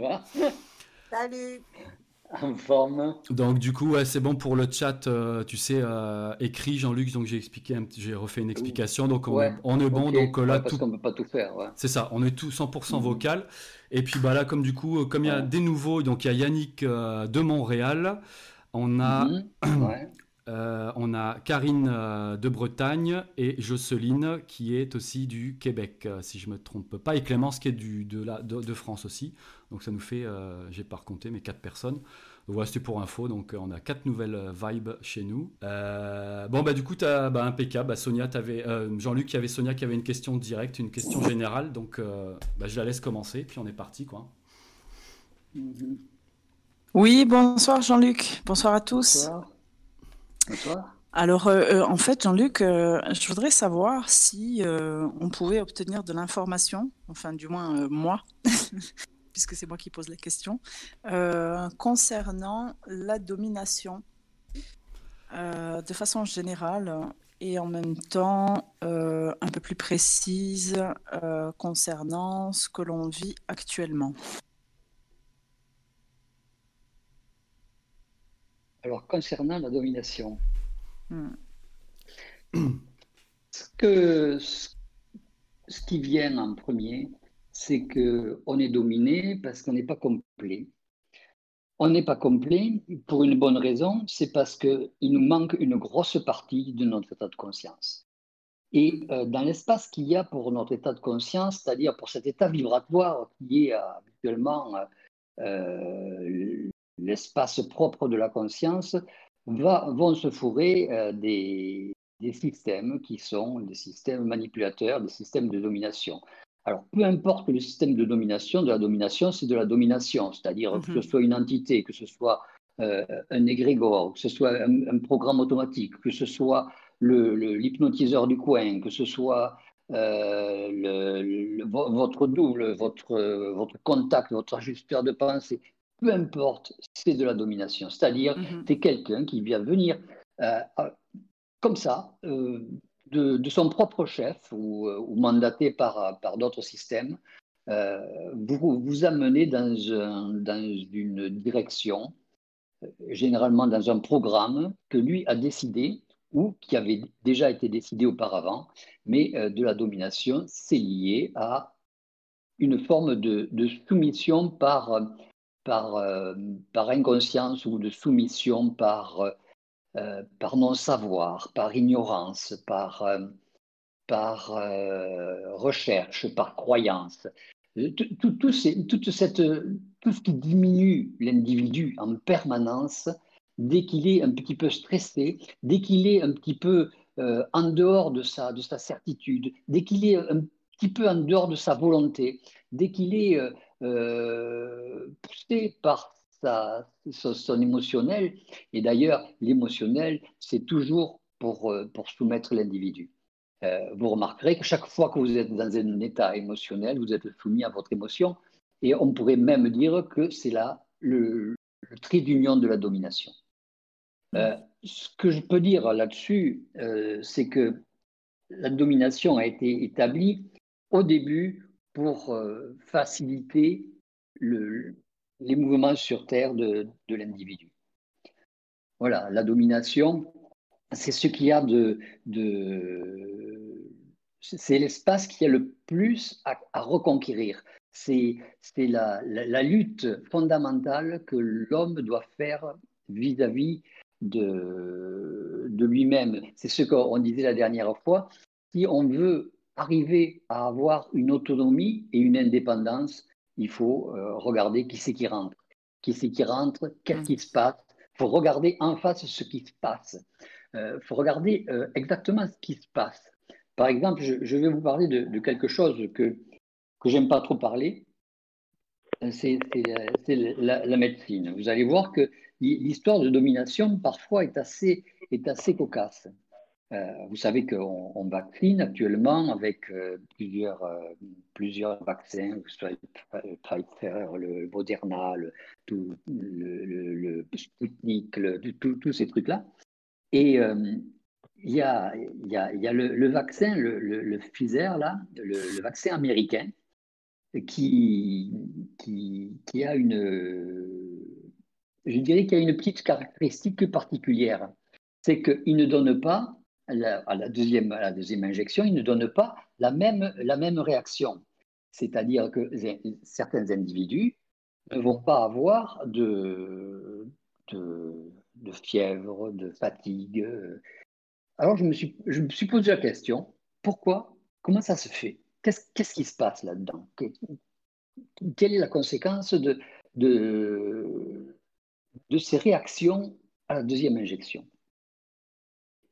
Salut. Ça va Salut. En forme. Donc du coup, ouais, c'est bon pour le chat, euh, tu sais, euh, écrit Jean-Luc, donc j'ai expliqué, un petit- j'ai refait une explication, donc on, Ouais, on est bon, donc euh, là Ouais, parce tout, qu'on peut pas tout faire. Ouais. c'est ça, on est tout 100% Mhm. vocal. Et puis bah là, comme du coup, comme il y a Ouais. des nouveaux, donc il y a Yannick euh, de Montréal, on a Mhm. Euh, on a Karine euh, de Bretagne et Jocelyne qui est aussi du Québec, euh, si je me trompe pas, et Clémence qui est du, de, la, de, de France aussi. Donc ça nous fait, euh, j'ai pas recompté, mais quatre personnes. Donc voilà, c'était pour info. Donc euh, on a quatre nouvelles vibes chez nous. Euh, bon, bah du coup, t'as, bah, impeccable. Bah, Sonia, t'avais, euh, Jean-Luc, qui avait Sonia qui avait une question directe, une question générale. Donc euh, bah, je la laisse commencer, puis on est parti. quoi. Mhm. Oui, bonsoir Jean-Luc. Bonsoir à tous. Bonsoir. Alors, euh, euh, en fait, Jean-Luc, euh, je voudrais savoir si on pouvait obtenir de l'information, enfin du moins moi, puisque c'est moi qui pose la question, concernant la domination de façon générale et en même temps un peu plus précise concernant ce que l'on vit actuellement. Alors, concernant la domination, Hmm. ce, que, ce, ce qui vient en premier, c'est qu'on est dominé parce qu'on n'est pas complet. On n'est pas complet pour une bonne raison, c'est parce qu'il nous manque une grosse partie de notre état de conscience. Et euh, dans l'espace qu'il y a pour notre état de conscience, c'est-à-dire pour cet état vibratoire qui est euh, habituellement euh, l'espace propre de la conscience, va, vont se fourrer euh, des, des systèmes qui sont des systèmes manipulateurs, des systèmes de domination. Alors, peu importe le système de domination, de la domination, c'est de la domination, c'est-à-dire que Mhm. ce soit une entité, que ce soit euh, un égrégore, que ce soit un, un programme automatique, que ce soit le- le- l'hypnotiseur du coin, que ce soit euh, le- le- vo- votre double, votre, votre contact, votre ajusteur de pensée, peu importe, c'est de la domination. C'est-à-dire, c'est quelqu'un qui vient venir euh, comme ça, euh, de, de son propre chef ou, euh, ou mandaté par, par d'autres systèmes, euh, vous, vous amener dans, un- dans une direction, généralement dans un programme que lui a décidé ou qui avait déjà été décidé auparavant, mais de la domination, c'est lié à une forme de, de soumission par, par, euh, par inconscience ou de soumission par, euh, par non-savoir, par ignorance, par, euh, par recherche, par croyance. Tout, tout- tout toute cette, tout ce qui diminue l'individu en permanence, dès qu'il est un petit peu stressé, dès qu'il est un petit peu en dehors de sa, de sa certitude, dès qu'il est un petit peu en dehors de sa volonté, dès qu'il est euh, poussé par sa, son, son émotionnel, et d'ailleurs l'émotionnel, c'est toujours pour, euh, pour soumettre l'individu. Euh, vous remarquerez que chaque fois que vous êtes dans un état émotionnel, vous êtes soumis à votre émotion, et on pourrait même dire que c'est là le, le trait d'union de la domination. Euh, ce que je peux dire là-dessus, euh, c'est que la domination a été établie au début pour euh, faciliter le- les mouvements sur Terre de, de l'individu. Voilà, la domination, c'est ce qu'il y a de, de c'est l'espace qui a le plus à, reconquérir. C'est la, la, la lutte fondamentale que l'homme doit faire vis-à-vis de, de lui-même. C'est ce qu'on disait la dernière fois. Si on veut arriver à avoir une autonomie et une indépendance, il faut euh, regarder qui c'est qui rentre. Qui c'est qui rentre, qu'est-ce qui se passe. Il faut regarder en face ce qui se passe. Il euh, faut regarder euh, exactement ce qui se passe. Par exemple, je, je vais vous parler de, de quelque chose que, que j'aime pas trop parler. C'est la, la, médecine. Vous allez voir que l'histoire de domination, parfois, est assez, est assez cocasse. Euh, vous savez qu'on on vaccine actuellement avec euh, plusieurs, euh, plusieurs vaccins, que ce soit le Pfizer, le Moderna, le, tout, le, le, le Sputnik, tous ces trucs-là. Et il y a, y a, y a le, vaccin, le, Pfizer, là, le, vaccin américain, qui, qui, a une, je dirais qu'il a une petite caractéristique particulière, c'est qu'il ne donne pas, à la, deuxième, à la deuxième injection, il ne donne pas la même, la même réaction. C'est-à-dire que certains individus ne vont pas avoir de, de, fièvre, de fatigue. Alors je me, suis, je me posé la question, pourquoi Comment ça se fait? Qu'est-ce qui se passe là-dedans? Quelle est la conséquence de, de, de ces réactions à la deuxième injection?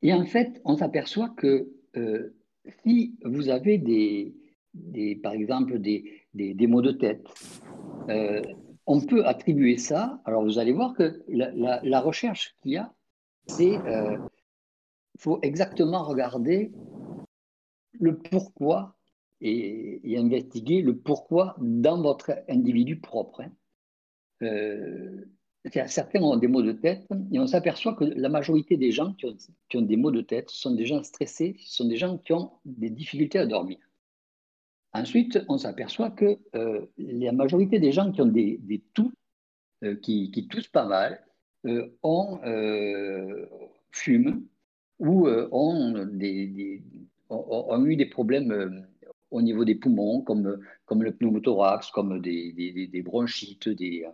Et en fait, on s'aperçoit que euh, si vous avez des, par exemple des, des, maux de tête, euh, on peut attribuer ça. Alors vous allez voir que la, recherche qu'il y a, c'est il euh, faut exactement regarder le pourquoi et, investiguer le pourquoi dans votre individu propre. Hein. Certains ont des maux de tête et on s'aperçoit que la majorité des gens qui ont, qui ont, des maux de tête sont des gens stressés, sont des gens qui ont des difficultés à dormir. Ensuite, on s'aperçoit que euh, la majorité des gens qui ont des, des toux, euh, qui, qui, pas mal, ont, fument ou ont des, ont, eu des problèmes euh, au niveau des poumons, comme, comme le pneumothorax, comme des, bronchites, des,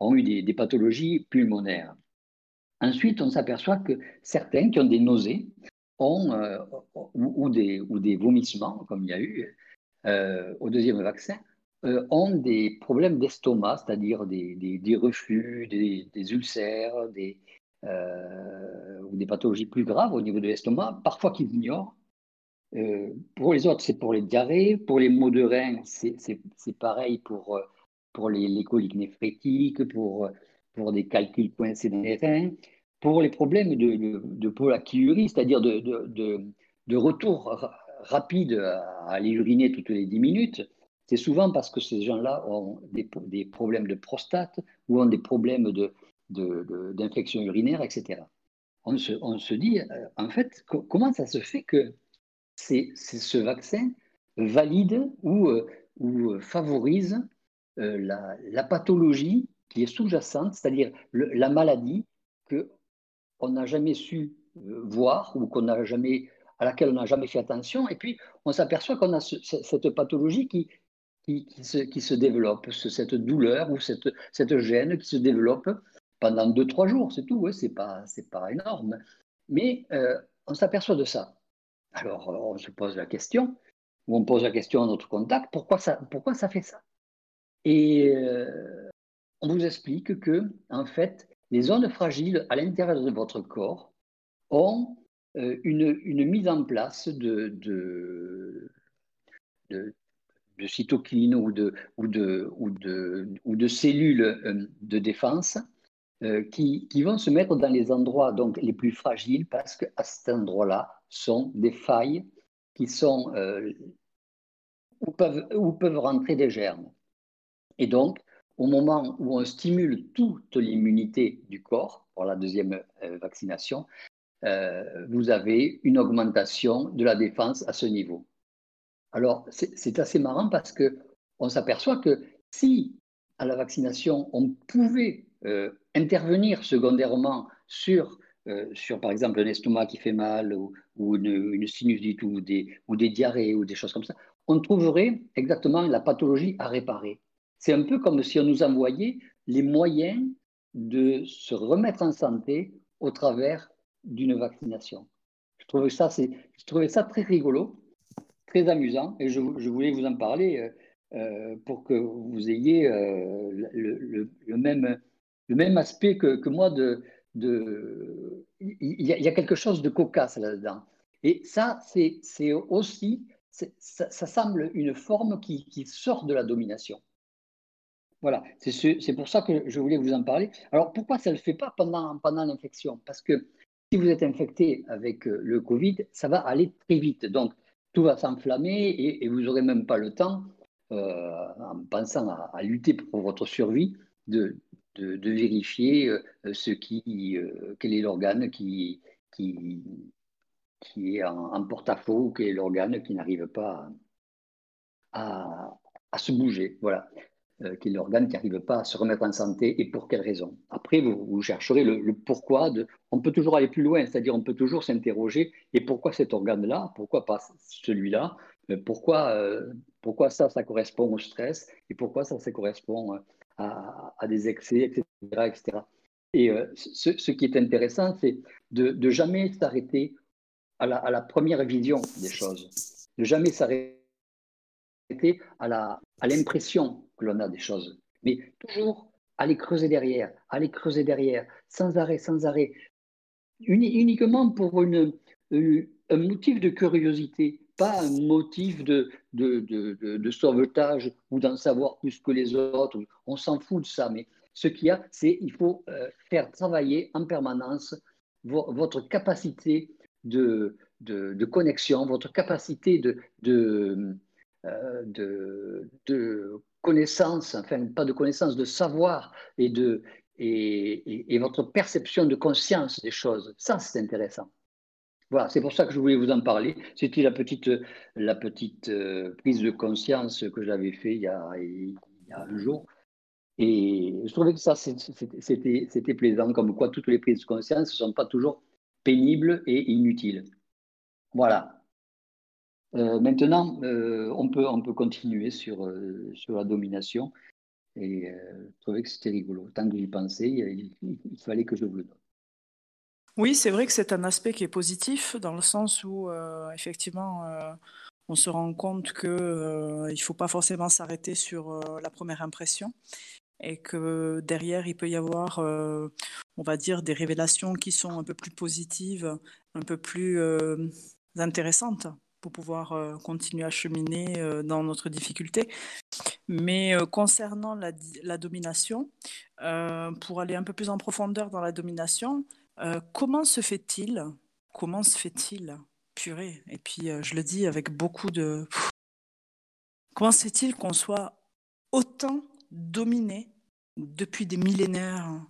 ont eu des, pathologies pulmonaires. Ensuite, on s'aperçoit que certains qui ont des nausées ont, euh, ou, des, des vomissements, comme il y a eu euh, au deuxième vaccin, ont des problèmes d'estomac, c'est-à-dire des, des, reflux, des, ulcères, des, ou des pathologies plus graves au niveau de l'estomac, parfois qu'ils ignorent, euh, pour les autres, c'est pour les diarrhées. Pour les maux de rein, c'est pareil pour, euh, pour les, les, coliques néphrétiques, pour, euh, pour des calculs coincés dans les reins. Pour les problèmes de, de, de c'est-à-dire de, de, de, retour rapide à aller uriner toutes les 10 minutes, c'est souvent parce que ces gens-là ont des, des, problèmes de prostate ou ont des problèmes d'infection urinaire, etc. On se, on se dit, en fait, comment ça se fait que c'est ce vaccin valide ou, euh, ou euh, favorise euh, la, pathologie qui est sous-jacente, c'est-à-dire la maladie que on n'a jamais su voir ou qu'on n'a jamais à laquelle on n'a jamais fait attention, et puis on s'aperçoit qu'on a cette pathologie qui, qui, se, développe, cette douleur ou cette, cette gêne qui se développe pendant deux, trois jours, c'est tout, ouais, c'est pas, pas énorme. Mais on s'aperçoit de ça. Alors, euh, on se pose la question, ou on pose la question à notre contact, pourquoi ça, pourquoi ça fait ça? Et euh, on vous explique que, en fait, les zones fragiles à l'intérieur de votre corps ont euh, une, mise en place de, de, cytokines ou de, de, ou de, cellules défense qui, vont se mettre dans les endroits donc, les plus fragiles parce qu'à cet endroit-là, sont des failles qui sont euh, où peuvent rentrer des germes. Et donc, au moment où on stimule toute l'immunité du corps pour la deuxième euh, vaccination, euh, vous avez une augmentation de la défense à ce niveau. Alors, c'est assez marrant parce que on s'aperçoit que si à la vaccination, on pouvait intervenir secondairement sur euh, sur par exemple un estomac qui fait mal ou, une, sinusite ou des, ou des diarrhées ou des choses comme ça, on trouverait exactement la pathologie à réparer. C'est un peu comme si on nous envoyait les moyens de se remettre en santé au travers d'une vaccination. Je trouvais, ça, très rigolo, très amusant, et je, voulais vous en parler euh, euh, pour que vous ayez le, même, le même aspect que, moi il y, a, quelque chose de cocasse là-dedans. Et ça, c'est aussi, ça, semble une forme qui, sort de la domination. Voilà, c'est pour ça que je voulais vous en parler. Alors, pourquoi ça ne le fait pas pendant, pendant l'infection? Parce que si vous êtes infecté avec euh, le Covid, ça va aller très vite. Donc, tout va s'enflammer et, vous n'aurez même pas le temps, euh, en pensant à, lutter pour votre survie, de, vérifier euh, ce qui, quel est l'organe qui, est en, porte-à-faux, quel est l'organe qui n'arrive pas à, à se bouger. Voilà. Euh, qui est l'organe qui n'arrive pas à se remettre en santé et pour quelle raison? Après, vous, chercherez le, pourquoi. On peut toujours aller plus loin, c'est-à-dire on peut toujours s'interroger et pourquoi cet organe-là, pourquoi pas celui-là, euh, pourquoi, euh, pourquoi ça, ça correspond au stress? Et pourquoi ça, ça correspond à, des excès, etc. etc. Et ce, qui est intéressant, c'est de, de jamais s'arrêter à à la première vision des choses, de jamais s'arrêter à l'impression que l'on a des choses, mais toujours aller creuser derrière, aller creuser derrière, sans arrêt, sans arrêt, uniquement pour un motif de curiosité, pas un motif de, de, de, de sauvetage ou d'en savoir plus que les autres. On s'en fout de ça, mais ce qu'il y a, c'est il faut euh, faire travailler en permanence votre capacité de, de, connexion, votre capacité de, de, euh, de, connaissance, enfin pas de connaissance, de savoir et, de, et, et, votre perception de conscience des choses. Ça, c'est intéressant. Voilà, c'est pour ça que je voulais vous en parler. C'était la petite, la petite euh, prise de conscience que j'avais fait il y, a, il y, a, un jour. Et je trouvais que ça, c'était plaisant, comme quoi toutes les prises de conscience ne sont pas toujours pénibles et inutiles. Voilà. Euh, maintenant, euh, on, peut, on peut continuer sur, euh, sur la domination. Et je trouvais que c'était rigolo. Tant que j'y pensais, il, fallait que je vous le donne. Oui, c'est vrai que c'est un aspect qui est positif dans le sens où, effectivement, on se rend compte qu'il ne faut pas forcément s'arrêter sur la première impression et que derrière, il peut y avoir, on va dire, des révélations qui sont un peu plus positives, un peu plus intéressantes pour pouvoir euh, continuer à cheminer euh, dans notre difficulté. Mais euh, concernant la, la domination, pour aller un peu plus en profondeur dans la domination, comment se fait-il Comment se fait-il Purée. Et puis je le dis avec beaucoup de... Comment se fait-il qu'on soit autant dominé depuis des millénaires?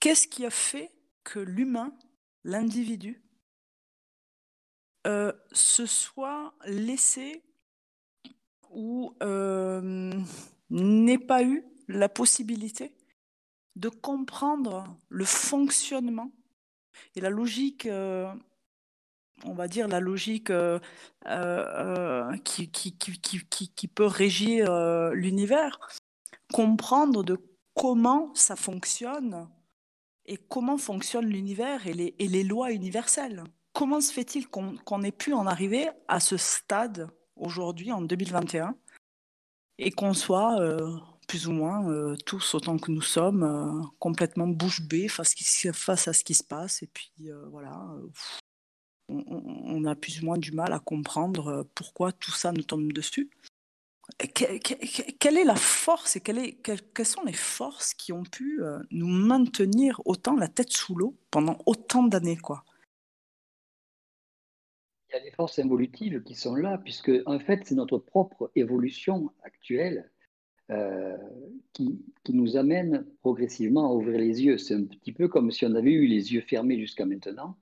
Qu'est-ce qui a fait que l'humain, l'individu, euh, se soit laissé ou euh, n'ait pas eu la possibilité de comprendre le fonctionnement et la logique, euh, on va dire la logique qui, qui, peut régir l'univers, comprendre de comment ça fonctionne et comment fonctionne l'univers et les, et les lois universelles comment se fait-il qu'on ait pu en arriver à ce stade aujourd'hui, en 2021, et qu'on soit euh, plus ou moins euh, tous autant que nous sommes euh, complètement bouche bée face, face, à ce qui se passe, et puis voilà, on, a plus ou moins du mal à comprendre pourquoi tout ça nous tombe dessus. quelle est la force et quelles sont les forces qui ont pu nous maintenir autant la tête sous l'eau pendant autant d'années quoi? Il y a des forces évolutives qui sont là, puisque en fait, c'est notre propre évolution actuelle euh, qui, nous amène progressivement à ouvrir les yeux. C'est un petit peu comme si on avait eu les yeux fermés jusqu'à maintenant,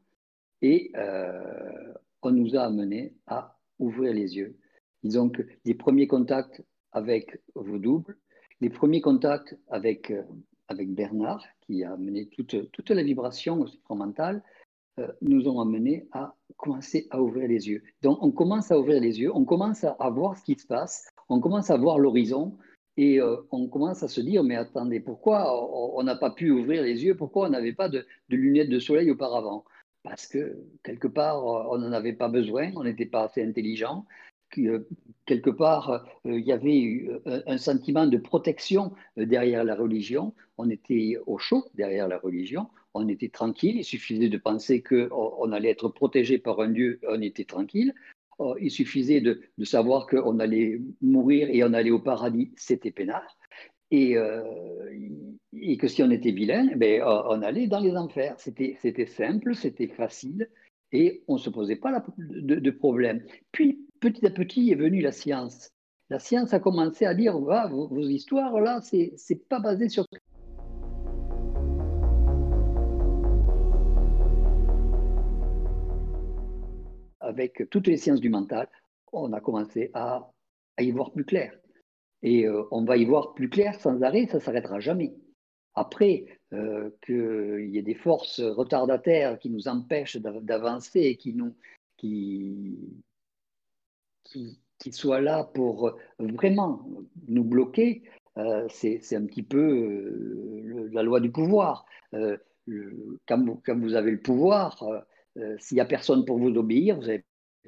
et euh, on nous a amené à ouvrir les yeux. Disons que les premiers contacts avec vos doubles, les premiers contacts avec, euh, avec Bernard, qui a amené toute, toute la vibration mentale, euh, nous ont amené à commencer à ouvrir les yeux. Donc on commence à ouvrir les yeux, on commence à, voir ce qui se passe, on commence à voir l'horizon et euh, on commence à se dire, mais attendez, pourquoi on n'a pas pu ouvrir les yeux? Pourquoi on n'avait pas de, lunettes de soleil auparavant? Parce que quelque part, on n'en avait pas besoin, on n'était pas assez intelligent. Euh, quelque part, il y avait un sentiment de protection derrière la religion. On était au chaud derrière la religion on était tranquille. Il suffisait de penser qu'on allait être protégé par un Dieu, on était tranquille. Oh, il suffisait de, savoir qu'on allait mourir et on allait au paradis, c'était peinard. Et, euh, que si on était vilain, ben, on allait dans les enfers. C'était simple, c'était facile et on ne se posait pas de, problème. Puis, petit à petit est venue la science. La science a commencé à dire ah, vos, vos histoires, là, ce n'est pas basé sur avec toutes les sciences du mental, on a commencé à y voir plus clair. Et euh, on va y voir plus clair sans arrêt, ça ne s'arrêtera jamais. Après, euh, qu'il y ait des forces retardataires qui nous empêchent d'avancer, qui, nous, qui, soient là pour vraiment nous bloquer, euh, c'est un petit peu la loi du pouvoir. quand, vous, avez le pouvoir, s'il n'y a personne pour vous obéir, vous avez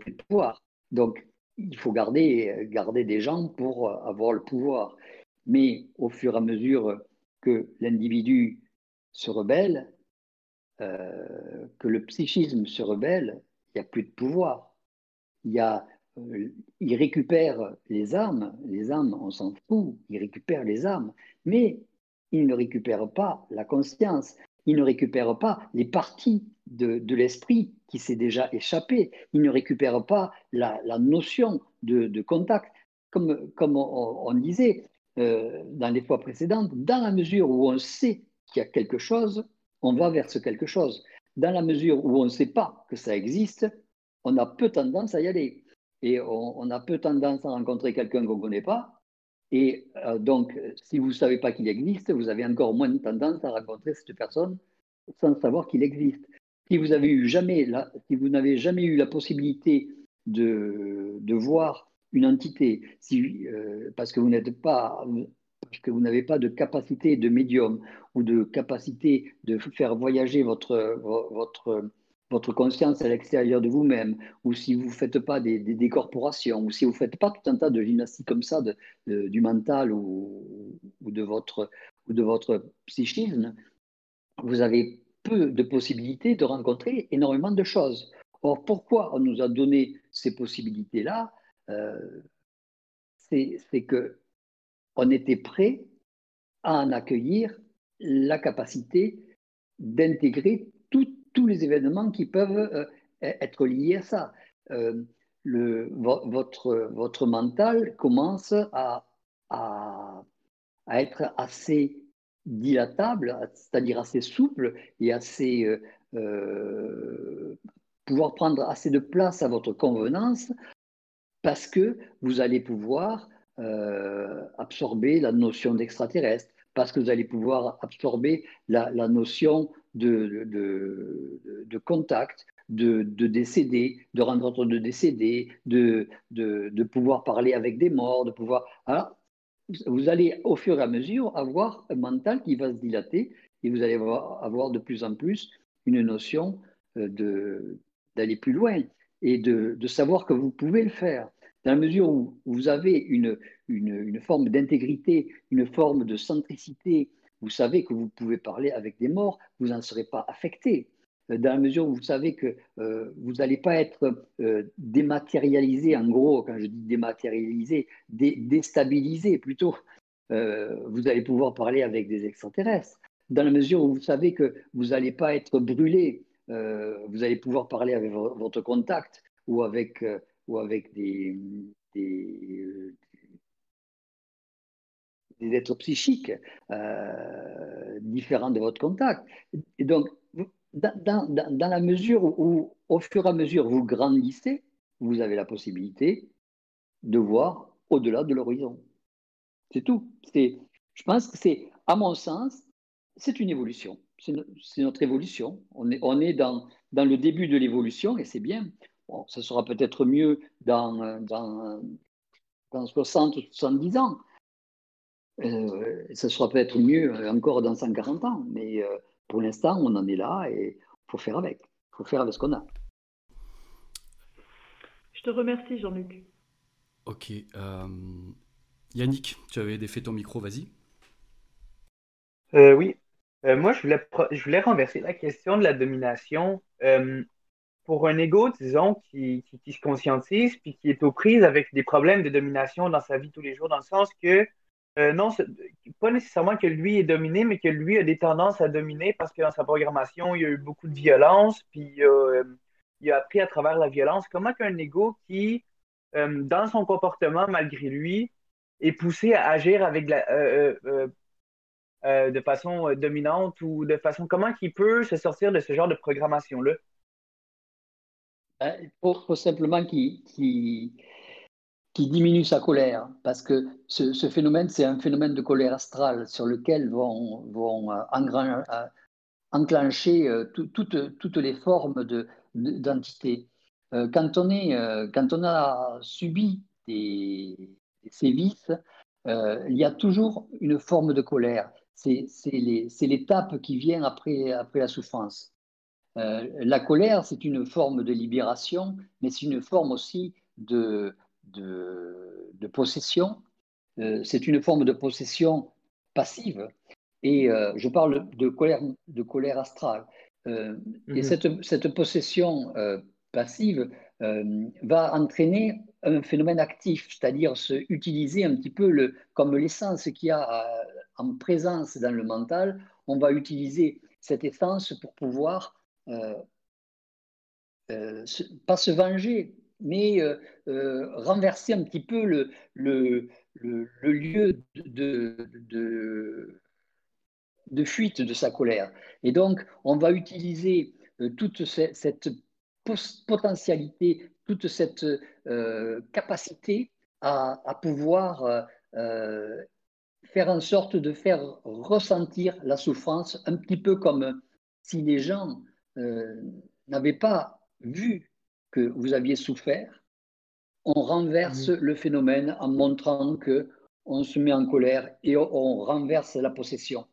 le pouvoir. Donc, il faut garder, garder des gens pour avoir le pouvoir. Mais au fur et à mesure que l'individu se rebelle, euh, que le psychisme se rebelle, il n'y a plus de pouvoir. Il, y a, euh, il récupère les âmes, les âmes, on s'en fout, il récupère les âmes, mais il ne récupère pas la conscience, il ne récupère pas les parties de, l'esprit qui s'est déjà échappé, il ne récupère pas la, notion de, contact. Comme, on, disait euh, dans les fois précédentes, dans la mesure où on sait qu'il y a quelque chose, on va vers ce quelque chose. Dans la mesure où on ne sait pas que ça existe, on a peu tendance à y aller. Et on a peu tendance à rencontrer quelqu'un qu'on ne connaît pas, et euh, donc, si vous ne savez pas qu'il existe, vous avez encore moins de tendance à rencontrer cette personne sans savoir qu'il existe. Si vous n'avez jamais, eu la possibilité de, voir une entité, euh, parce que vous n'avez pas de capacité de médium ou de capacité de faire voyager votre votre conscience à l'extérieur de vous-même, ou si vous ne faites pas des, décorporations, ou si vous ne faites pas tout un tas de gymnastique comme ça du mental ou, ou, de votre, ou de votre psychisme, vous avez peu de possibilités de rencontrer énormément de choses. Or, pourquoi on nous a donné ces possibilités-là euh, C'est que on était prêt à en accueillir la capacité d'intégrer toutes tous les événements qui peuvent euh, e-, être liés à ça. Euh, votre, mental commence à, être assez dilatable, c'est-à-dire assez souple et assez euh, pouvoir prendre assez de place à votre convenance parce que vous allez pouvoir absorber la notion d'extraterrestre, parce que vous allez pouvoir absorber la, notion de, de, de contact, de, de, décéder, de rencontre de décédés, de, de, pouvoir parler avec des morts, de pouvoir. Alors, vous allez au fur et à mesure avoir un mental qui va se dilater et vous allez avoir, de plus en plus une notion euh, d'aller plus loin et de, savoir que vous pouvez le faire. Dans la mesure où vous avez une, forme d'intégrité, une forme de centricité, vous savez que vous pouvez parler avec des morts, vous n'en serez pas affecté. Euh, dans la mesure où vous savez que euh, vous n'allez pas être euh, dématérialisé, en gros, quand je dis dématérialisé, déstabilisé plutôt, vous allez pouvoir parler avec des extraterrestres. Dans la mesure où vous savez que vous n'allez pas être brûlé, vous allez pouvoir parler avec votre contact ou avec, ou avec des, des êtres psychiques euh, différents de votre contact. Et donc, dans, la mesure où, au fur et à mesure, vous grandissez, vous avez la possibilité de voir au-delà de l'horizon. C'est tout. Je pense que c'est, à mon sens, c'est une évolution. C'est, notre évolution. On est, on est dans, dans le début de l'évolution et c'est bien. Bon, ça sera peut-être mieux dans, dans, dans 60 ou 70 ans. Euh, ça sera peut-être mieux euh, encore dans 140 ans, mais euh, pour l'instant, on en est là et il faut faire avec. Il faut faire avec ce qu'on a. Je te remercie, Jean-Luc. Ok. Yannick, tu avais défait ton micro, vas-y. oui. moi, je voulais, je voulais renverser la question de la domination. Pour un ego, disons, qui, qui, se conscientise puis qui est aux prises avec des problèmes de domination dans sa vie tous les jours, dans le sens que euh, non, pas nécessairement que lui est dominé, mais que lui a des tendances à dominer parce que dans sa programmation, il y a eu beaucoup de violence, puis euh, il a appris à travers la violence. Comment qu'un ego qui, euh, dans son comportement, malgré lui, est poussé à agir avec la, de façon dominante ou de façon. Comment qu'il peut se sortir de ce genre de programmation-là? Il faut, simplement qu'il qui diminue sa colère, parce que ce, phénomène, c'est un phénomène de colère astrale sur lequel vont, vont enclencher toutes, toutes les formes d'entité. quand, on est, quand on a subi des, des sévices, il y a toujours une forme de colère c'est l'étape qui vient après la souffrance. Euh, la colère, c'est une forme de libération, mais c'est une forme aussi de, de, possession. Euh, c'est une forme de possession passive. Et euh, je parle de colère, de colère astrale. Et mhm. cette, cette, possession passive va entraîner un phénomène actif, c'est-à-dire se utiliser un petit peu le, comme l'essence qu'il y a en présence dans le mental, on va utiliser cette essence pour pouvoir, euh, euh, pas se venger, mais euh, renverser un petit peu le, lieu de, fuite de sa colère. Et donc, on va utiliser toute cette, potentialité, toute cette capacité à, à pouvoir faire en sorte de faire ressentir la souffrance, un petit peu comme si les gens euh, n'avaient pas vu que vous aviez souffert. On renverse le phénomène en montrant que on se met en colère et on, renverse la possession.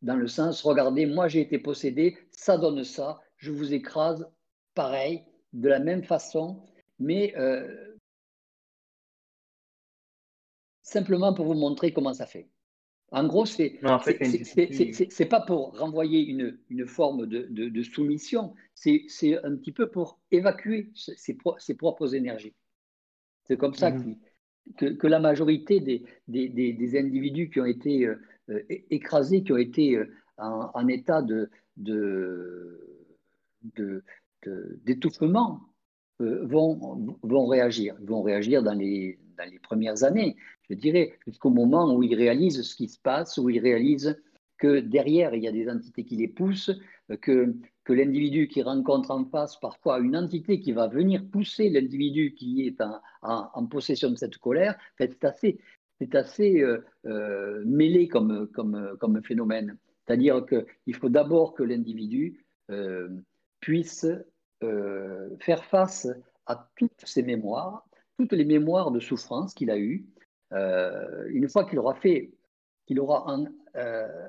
Dans le sens, regardez, moi j'ai été possédé, ça donne ça, je vous écrase pareil, de la même façon, mais euh, simplement pour vous montrer comment ça fait. En gros, c'est n'est pas pour renvoyer une, une forme de, de, soumission, c'est un petit peu pour évacuer ses, ses propres énergies. C'est comme ça mhm. que, que, la majorité des, des, des, individus qui ont été euh, écrasés, qui ont été euh, en, en, état de, d'étouffement, vont, vont réagir. Ils vont réagir dans les, dans les premières années je dirais, jusqu'au moment où ils réalisent ce qui se passe, où ils réalisent que derrière, il y a des entités qui les poussent, que, que l'individu qui rencontre en face parfois une entité qui va venir pousser l'individu qui est en, possession de cette colère, c'est assez, c'est assez euh, euh, mêlé comme, comme, comme phénomène. C'est-à-dire qu'il faut d'abord que l'individu euh, puisse faire face à toutes ses mémoires, toutes les mémoires de souffrance qu'il a eues, euh, une fois qu'il aura fait, qu'il aura euh,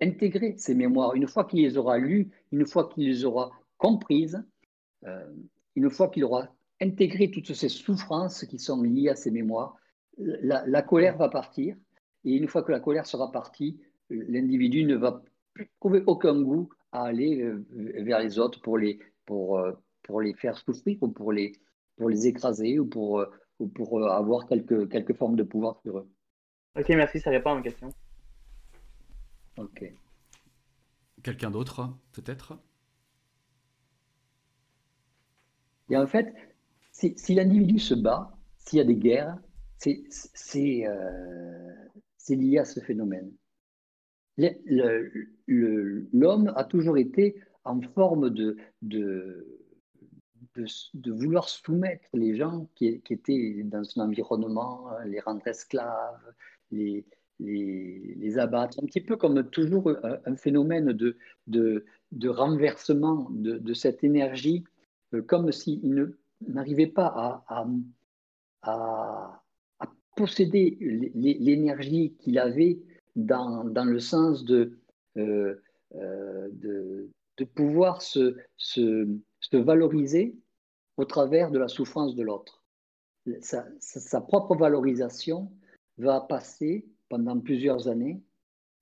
intégré ces mémoires, une fois qu'il les aura lues, une fois qu'il les aura comprises, euh, une fois qu'il aura intégré toutes ces souffrances qui sont liées à ces mémoires, la, colère va partir. Et une fois que la colère sera partie, l'individu ne va plus trouver aucun goût à aller vers les autres pour les, pour, pour les faire souffrir ou pour les, pour les écraser ou pour, ou pour euh, avoir quelques, quelques formes de pouvoir sur eux. Ok, merci, ça répond à ma question. Ok. Quelqu'un d'autre, peut-être? Et en fait, si, si l'individu se bat, s'il y a des guerres, c'est euh, lié à ce phénomène. L'homme a toujours été en forme de, de, de, vouloir soumettre les gens qui, étaient dans son environnement, euh, les rendre esclaves, les, les, abattre, un petit peu comme toujours un, phénomène de, de, de renversement de, cette énergie, euh, comme s'il n'arrivait pas à, à, posséder l'énergie qu'il avait dans, dans, le sens de, euh, de, de, pouvoir se, se, se valoriser au travers de la souffrance de l'autre. Sa, propre valorisation va passer pendant plusieurs années,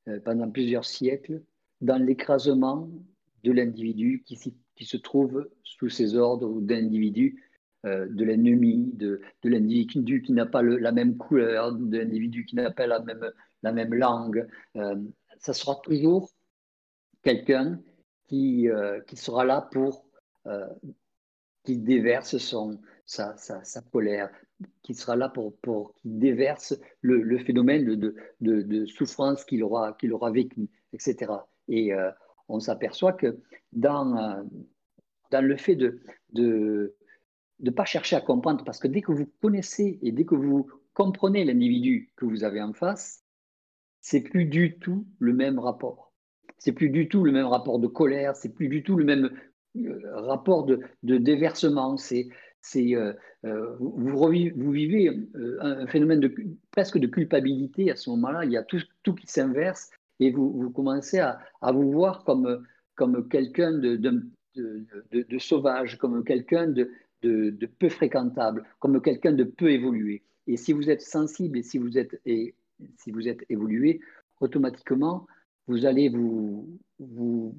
euh, pendant plusieurs siècles, dans l'écrasement de l'individu qui, se trouve sous ses ordres ou d'individus, euh, de l'ennemi, de, l'individu qui n'a pas la même couleur, de l'individu qui n'a pas la même, la même langue. Euh, ça sera toujours quelqu'un qui, qui sera là pour qui déverse son, sa, sa, colère, qui sera là pour, pour qui déverse le, le phénomène de, de, de souffrance qu'il aura, qu'il aura vécu, etc. Et euh, on s'aperçoit que dans, euh, dans le fait de, de, de ne pas chercher à comprendre, parce que dès que vous connaissez et dès que vous comprenez l'individu que vous avez en face, c'est plus du tout le même rapport. C'est plus du tout le même rapport de colère, c'est plus du tout le même euh, rapport de, déversement. C'est, euh, euh, vous, vivez un phénomène presque de culpabilité à ce moment-là. Il y a tout, qui s'inverse et vous, commencez à, vous voir comme, quelqu'un de, sauvage, comme quelqu'un de, peu fréquentable, comme quelqu'un de peu évolué. Et si vous êtes sensible et, si vous êtes évolué, automatiquement, vous allez vous, vous,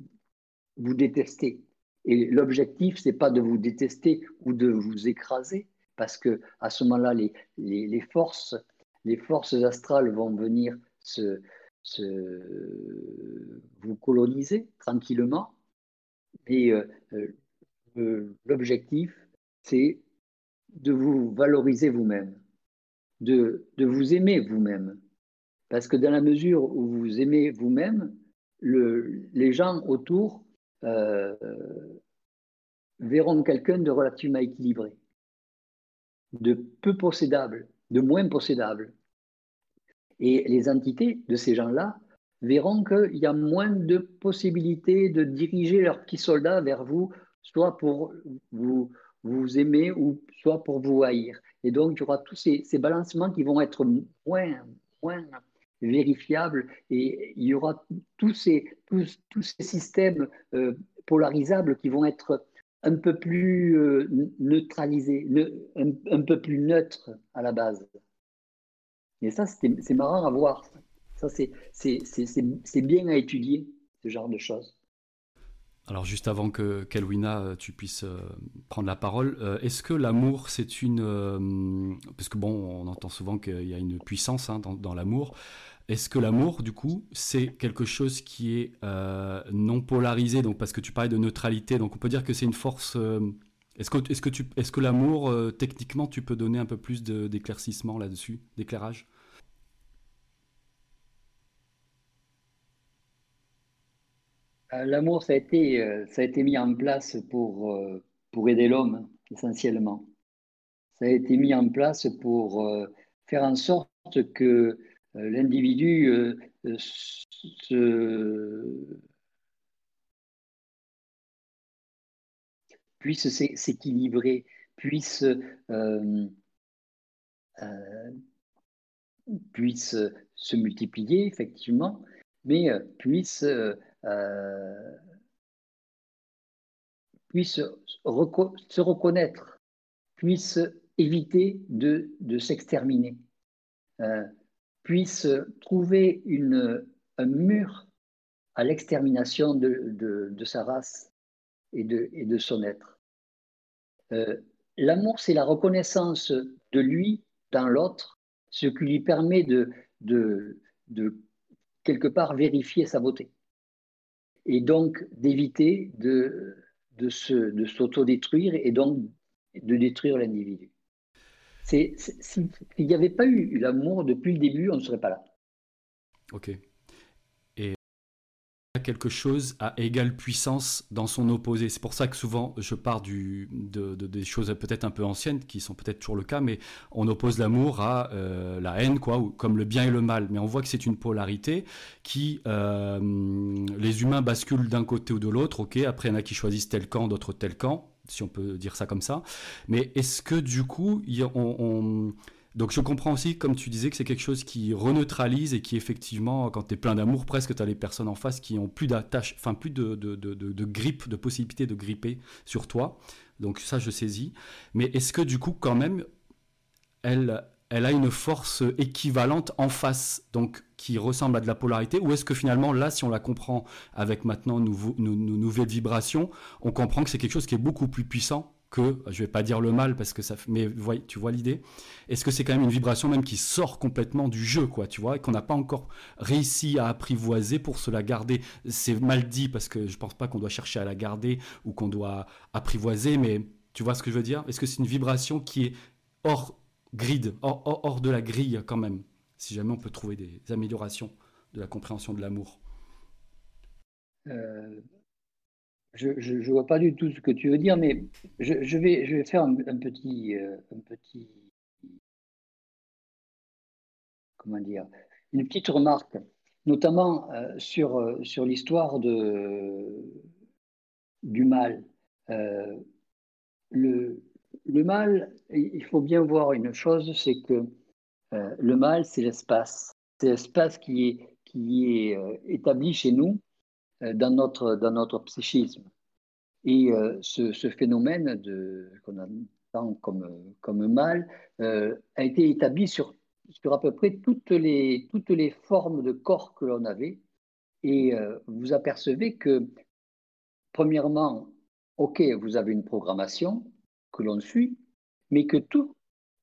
vous détester. Et l'objectif, c'est pas de vous détester ou de vous écraser, parce que à ce moment-là, les, les, les, forces, les forces astrales vont venir se, se vous coloniser tranquillement. Et euh, euh, l'objectif, c'est de vous valoriser vous-même, de, de vous aimer vous-même. Parce que dans la mesure où vous aimez vous-même, les gens autour euh, verront quelqu'un de relativement équilibré, de peu possédable, de moins possédable. Et les entités de ces gens-là verront qu'il y a moins de possibilités de diriger leurs petits soldats vers vous, soit pour vous, vous aimer ou soit pour vous haïr. Et donc, il y aura tous ces, ces balancements qui vont être moins, moins vérifiable et il y aura tous ces, tous, tous ces systèmes euh, polarisables qui vont être un peu plus euh, neutralisés, un, peu plus neutres à la base. Et ça, c'est marrant à voir. Ça, c'est bien à étudier, ce genre de choses. Alors juste avant que Kelwina, euh, tu puisses prendre la parole, est-ce que l'amour, c'est une... parce que bon, on entend souvent qu'il y a une puissance hein, dans l'amour. Est-ce que l'amour, du coup, c'est quelque chose qui est euh, non polarisé? Donc, parce que tu parlais de neutralité, donc on peut dire que c'est une force. Euh, est-ce que, est-ce que, est-ce que l'amour, euh, techniquement, tu peux donner un peu plus d'éclaircissement là-dessus, d'éclairage? L'amour, ça a été, ça a été mis en place pour, pour aider l'homme, essentiellement. Ça a été mis en place pour faire en sorte que l'individu euh, puisse s'équilibrer, puisse, euh, se multiplier, effectivement, mais puisse, se reconnaître, puisse éviter de s'exterminer puisse trouver une, un mur à l'extermination de, de, sa race et de, de son être. Euh, l'amour, c'est la reconnaissance de lui dans l'autre, ce qui lui permet de, de, de quelque part vérifier sa beauté. Et donc d'éviter de, de s'autodétruire et donc de détruire l'individu. S'il n'y avait pas eu l'amour depuis le début, on ne serait pas là. Ok. Et quelque chose à égale puissance dans son opposé. C'est pour ça que souvent je pars du, de, des choses peut-être un peu anciennes, qui sont peut-être toujours le cas, mais on oppose l'amour à euh, la haine, quoi, ou comme le bien et le mal. Mais on voit que c'est une polarité qui, euh, les humains basculent d'un côté ou de l'autre. Ok, après il y en a qui choisissent tel camp, d'autres tel camp si on peut dire ça comme ça. Mais est-ce que du coup, on, donc je comprends aussi, comme tu disais, que c'est quelque chose qui reneutralise et qui effectivement, quand tu es plein d'amour, presque tu as les personnes en face qui ont plus d'attache, enfin plus de, de, grippe, de possibilité de gripper sur toi. Donc ça, je saisis. Mais est-ce que du coup, quand même, elle, elle a une force équivalente en face, donc qui ressemble à de la polarité, ou est-ce que finalement, là, si on la comprend avec maintenant nos, nouvelles vibrations, on comprend que c'est quelque chose qui est beaucoup plus puissant que, je vais pas dire le mal, parce que ça, mais tu vois l'idée Est-ce que c'est quand même une vibration même qui sort complètement du jeu, quoi, tu vois, et qu'on n'a pas encore réussi à apprivoiser pour se la garder? C'est mal dit, parce que je pense pas qu'on doit chercher à la garder ou qu'on doit apprivoiser, mais tu vois ce que je veux dire? Est-ce que c'est une vibration qui est hors grid, hors, de la grille quand même, si jamais on peut trouver des améliorations de la compréhension de l'amour euh, je ne vois pas du tout ce que tu veux dire, mais je, vais, faire un, petit, un petit, comment dire, une petite remarque, notamment sur, sur l'histoire du mal. le, le mal, il faut bien voir une chose, c'est que euh, le mal, c'est l'espace. C'est l'espace qui est, qui est euh, établi chez nous euh, dans, notre, dans notre psychisme. Et ce, ce, phénomène qu'on entend comme, comme mal a été établi sur, sur à peu près toutes les, toutes les formes de corps que l'on avait. Et vous apercevez que, premièrement, OK, vous avez une programmation, que l'on suit, mais que tout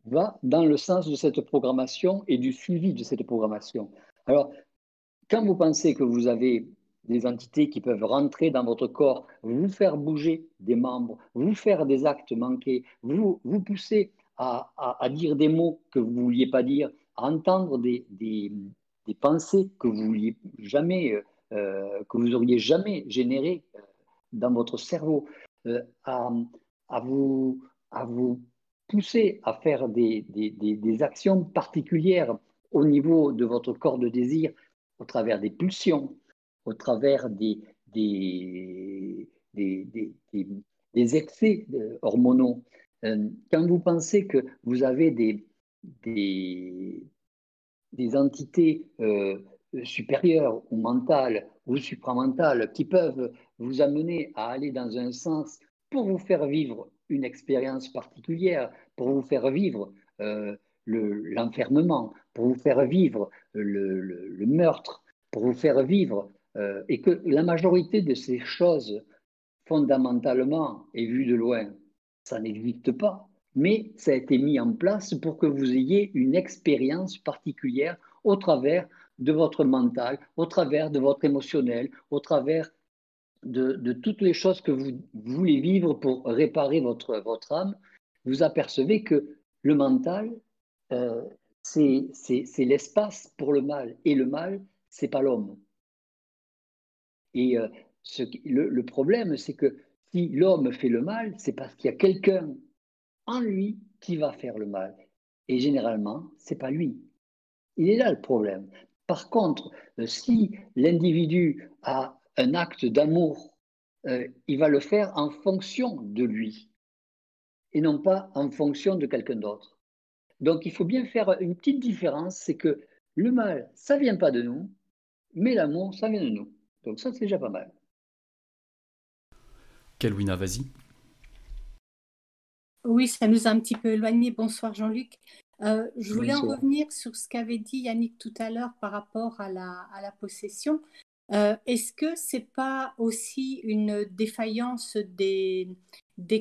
va dans le sens de cette programmation et du suivi de cette programmation. Alors, quand vous pensez que vous avez des entités qui peuvent rentrer dans votre corps, vous faire bouger des membres, vous faire des actes manqués, vous, vous pousser à, à, dire des mots que vous ne vouliez pas dire, à entendre des, des, pensées que vous vouliez jamais, euh, que vous auriez jamais générées euh, dans votre cerveau, euh, à, à vous, à vous pousser à faire des, des, des, actions particulières au niveau de votre corps de désir, au travers des pulsions, au travers des, des, des excès hormonaux. Euh, quand vous pensez que vous avez des, des, des entités euh, supérieures ou mentales ou supramentales qui peuvent vous amener à aller dans un sens pour vous faire vivre une expérience particulière, pour vous faire vivre euh, l'enfermement, pour vous faire vivre le, meurtre, pour vous faire vivre, euh, et que la majorité de ces choses, fondamentalement et vues de loin, ça n'existe pas, mais ça a été mis en place pour que vous ayez une expérience particulière au travers de votre mental, au travers de votre émotionnel, au travers de, toutes les choses que vous voulez vivre pour réparer votre, votre âme, vous apercevez que le mental, euh, c'est l'espace pour le mal. Et le mal, c'est pas l'homme. Et euh, ce, le, le, problème, c'est que si l'homme fait le mal, c'est parce qu'il y a quelqu'un en lui qui va faire le mal. Et généralement, c'est pas lui. Il est là le problème. Par contre, euh, si l'individu a un acte d'amour, euh, il va le faire en fonction de lui et non pas en fonction de quelqu'un d'autre. Donc il faut bien faire une petite différence, c'est que le mal, ça vient pas de nous, mais l'amour, ça vient de nous. Donc ça, c'est déjà pas mal. Kelwina, vas-y. Oui, ça nous a un petit peu éloigné. Bonsoir Jean-Luc. Euh, je voulais en revenir sur ce qu'avait dit Yannick tout à l'heure par rapport à la, à la possession. Euh, est-ce que c'est pas aussi une défaillance des,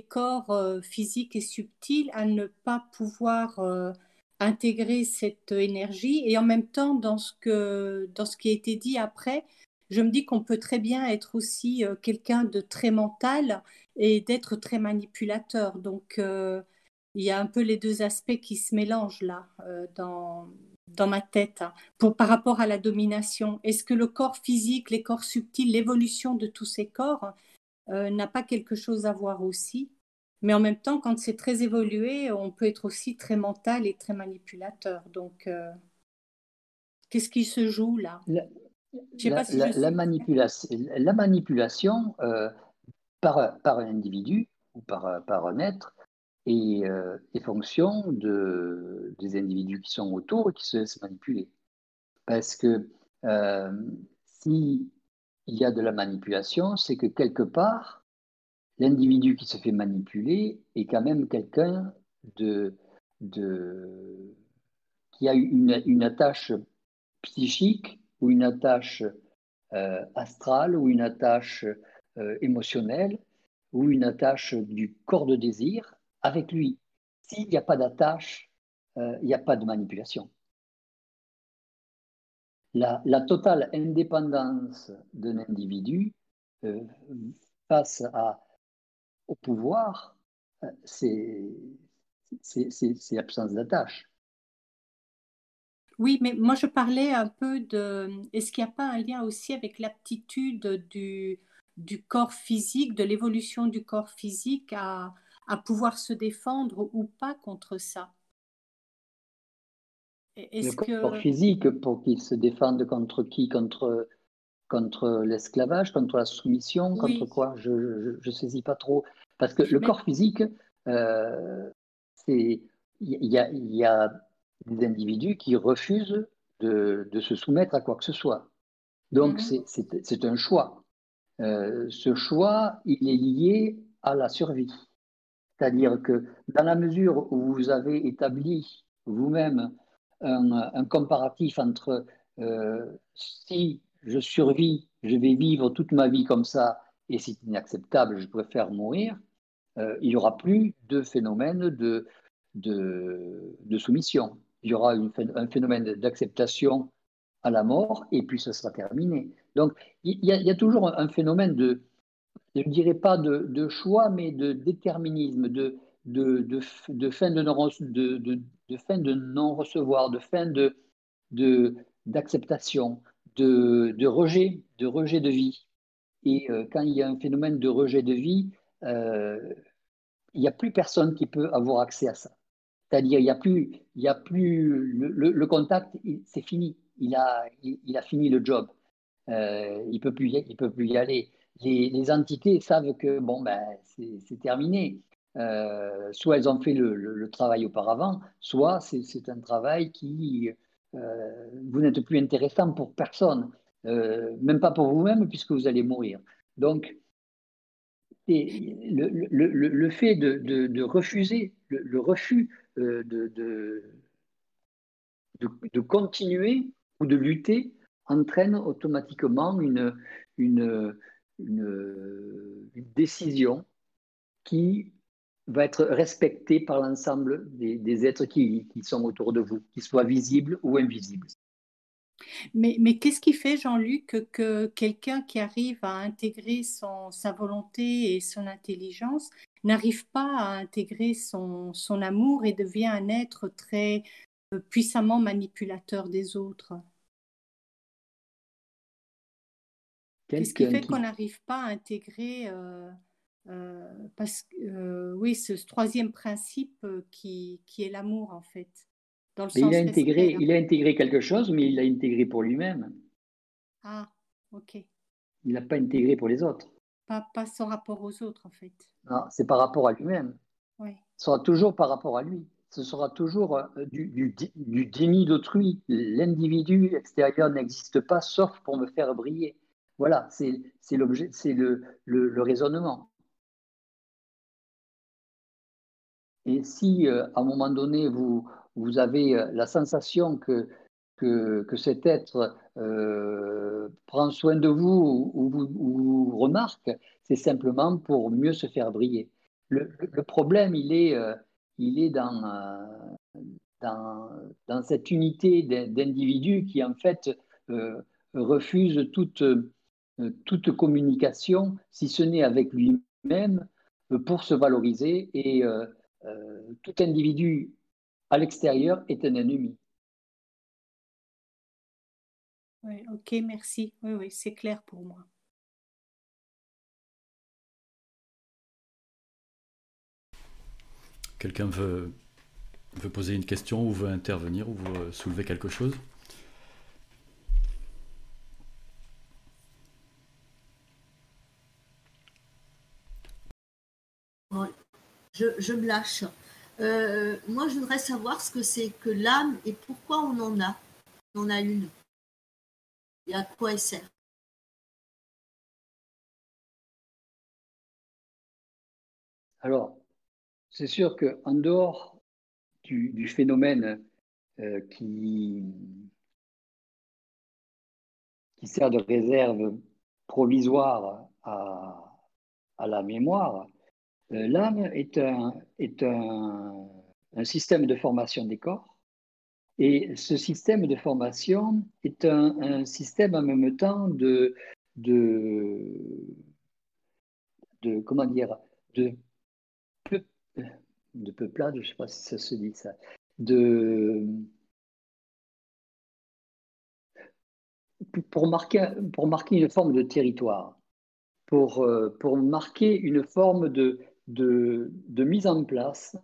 corps euh, physiques et subtils à ne pas pouvoir euh, intégrer cette énergie? Et en même temps dans ce que dans ce qui a été dit après, je me dis qu'on peut très bien être aussi quelqu'un de très mental et d'être très manipulateur. Donc il y a un peu les deux aspects qui se mélangent là dans dans ma tête hein, pour, par rapport à la domination. Est-ce que le corps physique, les corps subtils, l'évolution de tous ces corps euh, n'a pas quelque chose à voir aussi? Mais en même temps, quand c'est très évolué, on peut être aussi très mental et très manipulateur. Donc, euh, qu'est-ce qui se joue là? La, la, manipulation, la manipulation euh, par, par un individu ou par, par un être et, euh, fonction de, des individus qui sont autour et qui se laissent manipuler. Parce que euh, s'il y a de la manipulation, c'est que quelque part, l'individu qui se fait manipuler est quand même quelqu'un de, de, qui a une, une attache psychique ou une attache euh, astrale ou une attache euh, émotionnelle ou une attache du corps de désir avec lui. S'il n'y a pas d'attache, euh, il n'y a pas de manipulation. La, totale indépendance d'un individu euh, face au pouvoir, euh, c'est l'absence d'attache. Oui, mais moi je parlais un peu de. Est-ce qu'il n'y a pas un lien aussi avec l'aptitude du corps physique, de l'évolution du corps physique à, à pouvoir se défendre ou pas contre ça. Le corps physique, pour qu'il se défende contre qui? Contre, contre l'esclavage, contre la soumission, contre quoi? Je ne saisis pas trop. Parce que le corps physique, euh, c'est il y, y, a des individus qui refusent de, de, se soumettre à quoi que ce soit. Donc, mhm. c'est un choix. Euh, ce choix, il est lié à la survie. C'est-à-dire que dans la mesure où vous avez établi vous-même un, comparatif entre euh, si je survis, je vais vivre toute ma vie comme ça et c'est inacceptable, je préfère mourir, euh, il n'y aura plus de phénomène de, de, soumission. Il y aura un phénomène d'acceptation à la mort et puis ce sera terminé. Donc il y, a, toujours un phénomène de, je ne dirais pas de, choix, mais de déterminisme, de, fin de non, de, fin d'acceptation, de, rejet, de rejet de vie. Et euh, quand il y a un phénomène de rejet de vie, euh, il n'y a plus personne qui peut avoir accès à ça. C'est-à-dire, il n'y a plus, il y a plus le, contact, c'est fini. Il a, fini le job. Euh, il ne peut plus y aller. Les, entités savent que bon, ben, c'est terminé. Euh, soit elles ont fait le, travail auparavant, soit c'est un travail qui, euh, vous n'êtes plus intéressant pour personne, même pas pour vous-même, puisque vous allez mourir. Donc, le, fait de, refuser, le, refus de, continuer ou de lutter entraîne automatiquement une, une, décision qui va être respectée par l'ensemble des, êtres qui, qui, sont autour de vous, qu'ils soient visibles ou invisibles. Mais, mais qu'est-ce qui fait, Jean-Luc, que quelqu'un qui arrive à intégrer son, sa volonté et son intelligence n'arrive pas à intégrer son, son amour et devient un être très euh, puissamment manipulateur des autres? Qu'est-ce qui fait qu'on n'arrive pas à intégrer, euh, euh, parce, oui, ce, troisième principe qui, qui est l'amour, en fait dans le il, a intégré, il a intégré quelque chose, mais il l'a intégré pour lui-même. Ah, ok. Il n'a pas intégré pour les autres. Pas, pas son rapport aux autres, en fait. Non, c'est par rapport à lui-même. Oui. Ce sera toujours par rapport à lui ce sera toujours euh, du, du, déni d'autrui. L'individu extérieur n'existe pas sauf pour me faire briller. Voilà, c'est l'objet, c'est le, le, raisonnement. Et si euh, à un moment donné vous, vous avez euh, la sensation que, que, cet être prend soin de vous ou vous, remarque, c'est simplement pour mieux se faire briller. Le, le problème, il est, il est dans, euh, dans, dans cette unité d'individus qui, en fait, euh, refuse toute, euh, toute communication, si ce n'est avec lui-même, pour se valoriser. Et tout individu à l'extérieur est un ennemi. Oui, ok, merci. Oui, oui, c'est clair pour moi. Quelqu'un veut, veut poser une question ou veut intervenir ou veut soulever quelque chose? Je, me lâche. Euh, moi, je voudrais savoir ce que c'est que l'âme et pourquoi on en a. On a une. Et à quoi elle sert. Alors, c'est sûr qu'en dehors du, phénomène euh, qui, sert de réserve provisoire à, la mémoire, l'âme est, un, est un, système de formation des corps. Et ce système de formation est un, système en même temps de, de, de comment dire, de de peuplade, je ne sais pas si ça se dit ça, de, pour marquer, pour marquer une forme de territoire, pour, pour marquer une forme de, de, mise en place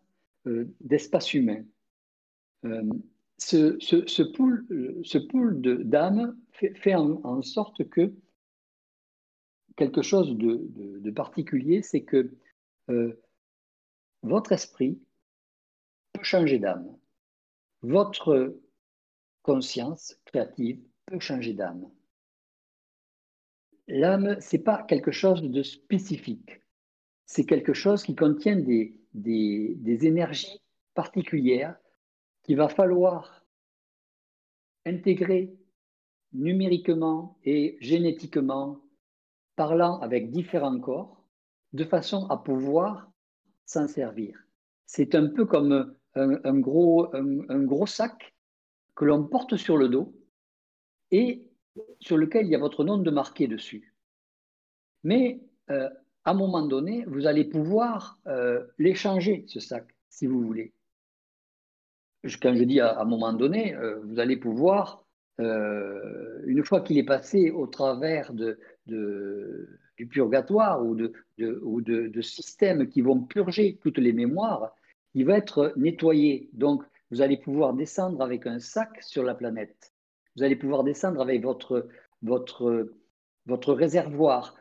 d'espace humain. ce, ce, ce, pool, ce pool d'âmes fait, en, sorte que quelque chose de, de, particulier, c'est que votre esprit peut changer d'âme. Votre conscience créative peut changer d'âme. L'âme, ce n'est pas quelque chose de spécifique. C'est quelque chose qui contient des, des, énergies particulières qu'il va falloir intégrer numériquement et génétiquement, parlant avec différents corps, de façon à pouvoir s'en servir. C'est un peu comme un, gros, un, gros sac que l'on porte sur le dos et sur lequel il y a votre nom de marqué dessus. Mais euh, à un moment donné, vous allez pouvoir euh, l'échanger, ce sac, si vous voulez. Quand je dis à, un moment donné, euh, vous allez pouvoir, une fois qu'il est passé au travers de, du purgatoire ou, de, ou de, systèmes qui vont purger toutes les mémoires, il va être nettoyé. Donc, vous allez pouvoir descendre avec un sac sur la planète. Vous allez pouvoir descendre avec votre, votre, votre réservoir.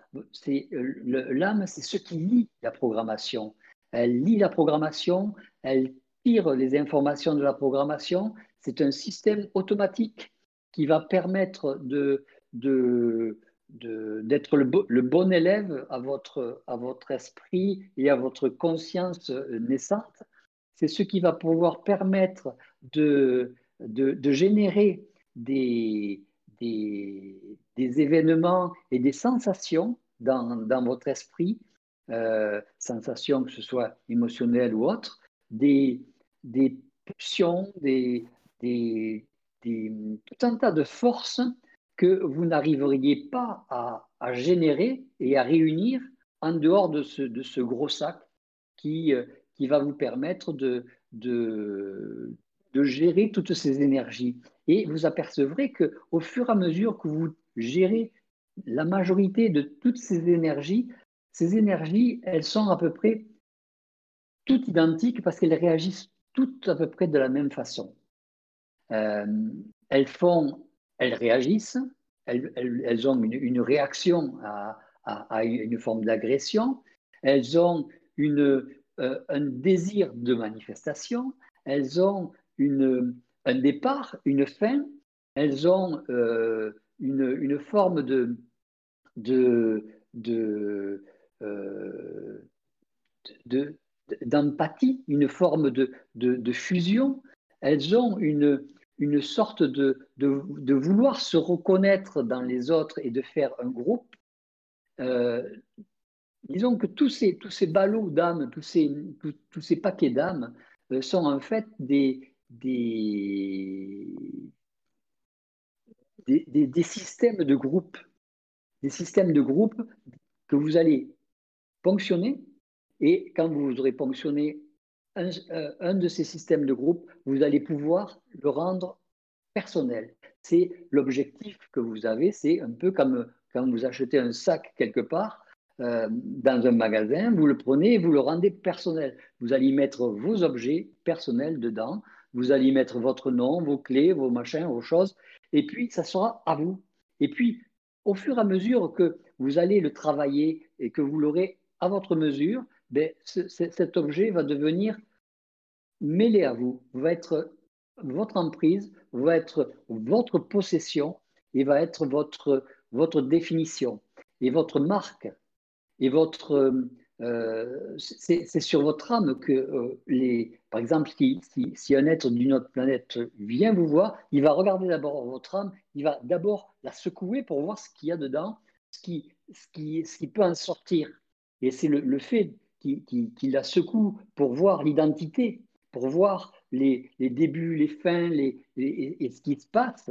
L'âme, c'est ce qui lit la programmation. Elle lit la programmation, elle tire les informations de la programmation. C'est un système automatique qui va permettre de, de, d'être le, le, bon élève à votre, à votre esprit et à votre conscience naissante. C'est ce qui va pouvoir permettre de, de, générer des, des, des, événements et des sensations dans, dans votre esprit, euh, sensations que ce soit émotionnelles ou autres, des, des pulsions, des, des, tout un tas de forces que vous n'arriveriez pas à, générer et à réunir en dehors de ce, de ce gros sac qui, euh, qui va vous permettre de, de, de, gérer toutes ces énergies. Et vous apercevrez qu'au fur et à mesure que vous gérez la majorité de toutes ces énergies, ces énergies, elles sont à peu près toutes identiques parce qu'elles réagissent toutes à peu près de la même façon. Euh, elles font elles réagissent, elles, ont une, réaction à, une forme d'agression, elles ont une, euh, un désir de manifestation, elles ont une, un départ, une fin, elles ont euh, une, une, forme de, de, de, euh, d'empathie, une forme de, de, fusion, elles ont une, une sorte de, de, vouloir se reconnaître dans les autres et de faire un groupe, euh, disons que tous ces, tous ces ballots d'âmes, tous ces, tous, ces paquets d'âmes euh, sont en fait des, des, des, des, systèmes de groupe, des systèmes de groupe que vous allez ponctionner et quand vous aurez ponctionné euh, un, de ces systèmes de groupe, vous allez pouvoir le rendre personnel. C'est l'objectif que vous avez, c'est un peu comme quand vous achetez un sac quelque part euh, dans un magasin, vous le prenez et vous le rendez personnel. Vous allez mettre vos objets personnels dedans, vous allez mettre votre nom, vos clés, vos machins, vos choses, et puis ça sera à vous. Et puis, au fur et à mesure que vous allez le travailler et que vous l'aurez à votre mesure, ben, cet objet va devenir mêlé à vous, va être votre emprise, va être votre possession et va être votre, votre définition et votre marque. Et votre, euh, c'est sur votre âme que, euh, les, par exemple, si, un être d'une autre planète vient vous voir, il va regarder d'abord votre âme, il va d'abord la secouer pour voir ce qu'il y a dedans, ce qui, ce qui, ce qui peut en sortir. Et c'est le, fait qu'il la secoue pour voir l'identité, pour voir les, les, débuts, les fins les, et ce qui se passe.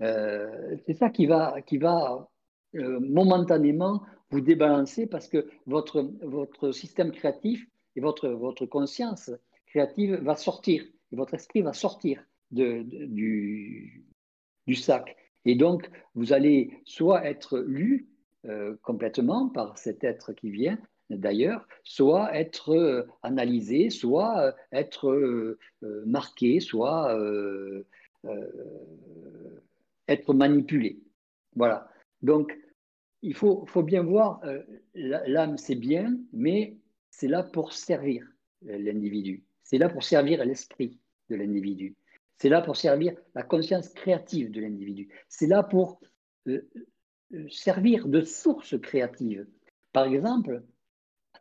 Euh, c'est ça qui va, qui va momentanément vous débalancer parce que votre, votre système créatif et votre, votre conscience créative va sortir, et votre esprit va sortir de, du, du sac. Et donc, vous allez soit être lu, complètement par cet être qui vient d'ailleurs, soit être analysé, soit être marqué, soit être manipulé. Voilà. Donc, il faut, faut bien voir, l'âme c'est bien, mais c'est là pour servir l'individu. C'est là pour servir l'esprit de l'individu. C'est là pour servir la conscience créative de l'individu. C'est là pour euh, euh, servir de source créative. Par exemple,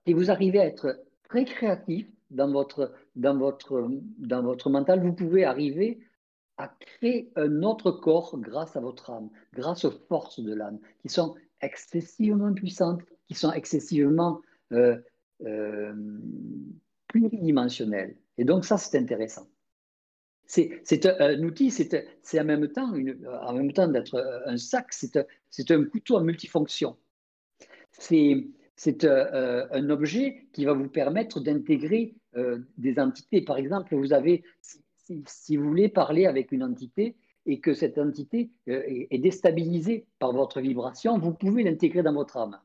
si vous arrivez à être très créatif dans votre, dans votre, dans votre mental, vous pouvez arriver à créer un autre corps grâce à votre âme, grâce aux forces de l'âme, qui sont excessivement puissantes, qui sont excessivement euh, euh, pluridimensionnel. Et donc ça, c'est intéressant. C'est un, outil, c'est en même temps, temps d'être un sac, c'est un couteau à multifonction. C'est euh, un objet qui va vous permettre d'intégrer euh, des entités. Par exemple, vous avez, si, vous voulez parler avec une entité et que cette entité est déstabilisée par votre vibration, vous pouvez l'intégrer dans votre âme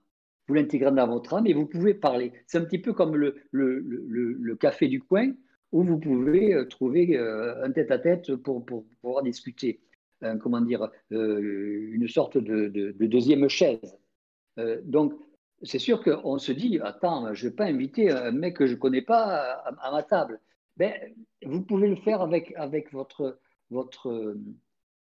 vous l'intégrez dans votre âme et vous pouvez parler. C'est un petit peu comme le, le, le, café du coin où vous pouvez euh, trouver euh, un tête-à-tête pour, pour, pouvoir discuter. comment dire, euh, une sorte de, de, deuxième chaise. donc, c'est sûr qu'on se dit, attends, je ne vais pas inviter un mec que je ne connais pas à, à, ma table. Ben, vous pouvez le faire avec, avec votre, votre,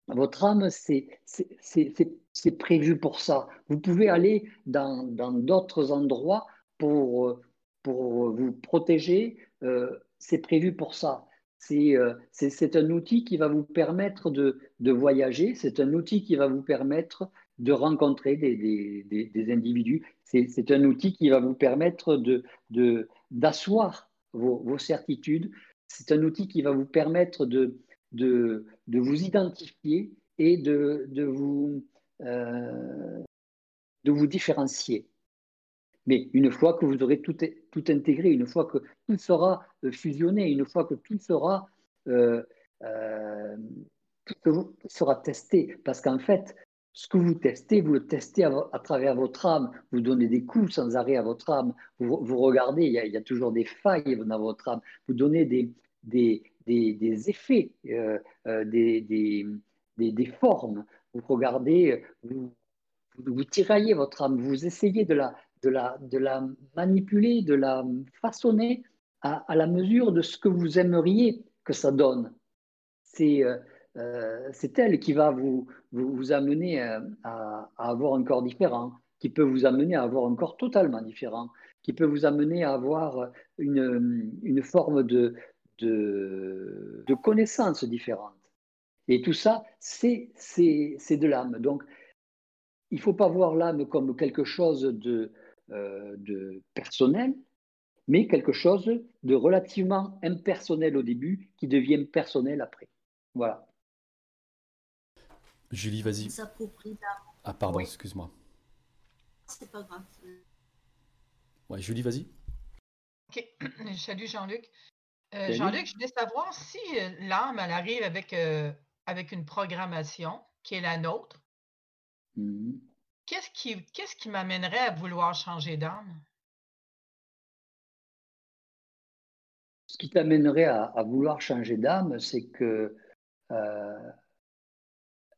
votre âme, c'est prévu pour ça. Vous pouvez aller dans d'autres endroits pour, pour vous protéger. Euh, c'est prévu pour ça. Euh, c'est un outil qui va vous permettre de, de voyager. C'est un outil qui va vous permettre de rencontrer des, des, des, individus. C'est un outil qui va vous permettre d'asseoir de, vos, vos certitudes. C'est un outil qui va vous permettre de, de, de vous identifier et de, de vous, euh, de vous différencier. Mais une fois que vous aurez tout, tout, intégré, une fois que tout sera euh, fusionné, une fois que tout sera, euh, tout sera testé, parce qu'en fait, ce que vous testez, vous le testez à, travers votre âme. Vous donnez des coups sans arrêt à votre âme. Vous, vous regardez, il y, a, il y, a, toujours des failles dans votre âme. Vous donnez des, des, des, effets, euh, euh, des, des, formes. Vous regardez, vous, vous tiraillez votre âme, vous essayez de la, de la, de la manipuler, de la façonner à, la mesure de ce que vous aimeriez que ça donne. C'est euh, c'est elle qui va vous, vous, amener à, à, avoir un corps différent, qui peut vous amener à avoir un corps totalement différent, qui peut vous amener à avoir une, une forme de, de, connaissances différentes. Et tout ça, c'est de l'âme. Donc, il ne faut pas voir l'âme comme quelque chose de, euh, de personnel, mais quelque chose de relativement impersonnel au début qui devient personnel après. Voilà. Julie, vas-y. Ah, pardon, excuse-moi. C'est pas grave. Ouais, Julie, vas-y. Ok, salut Jean-Luc. Euh, Jean-Luc, je voulais savoir si euh, l'âme, elle arrive avec, euh, avec une programmation qui est la nôtre. Mmh qu'est-ce qui, m'amènerait à vouloir changer d'âme? Ce qui t'amènerait à, vouloir changer d'âme, c'est que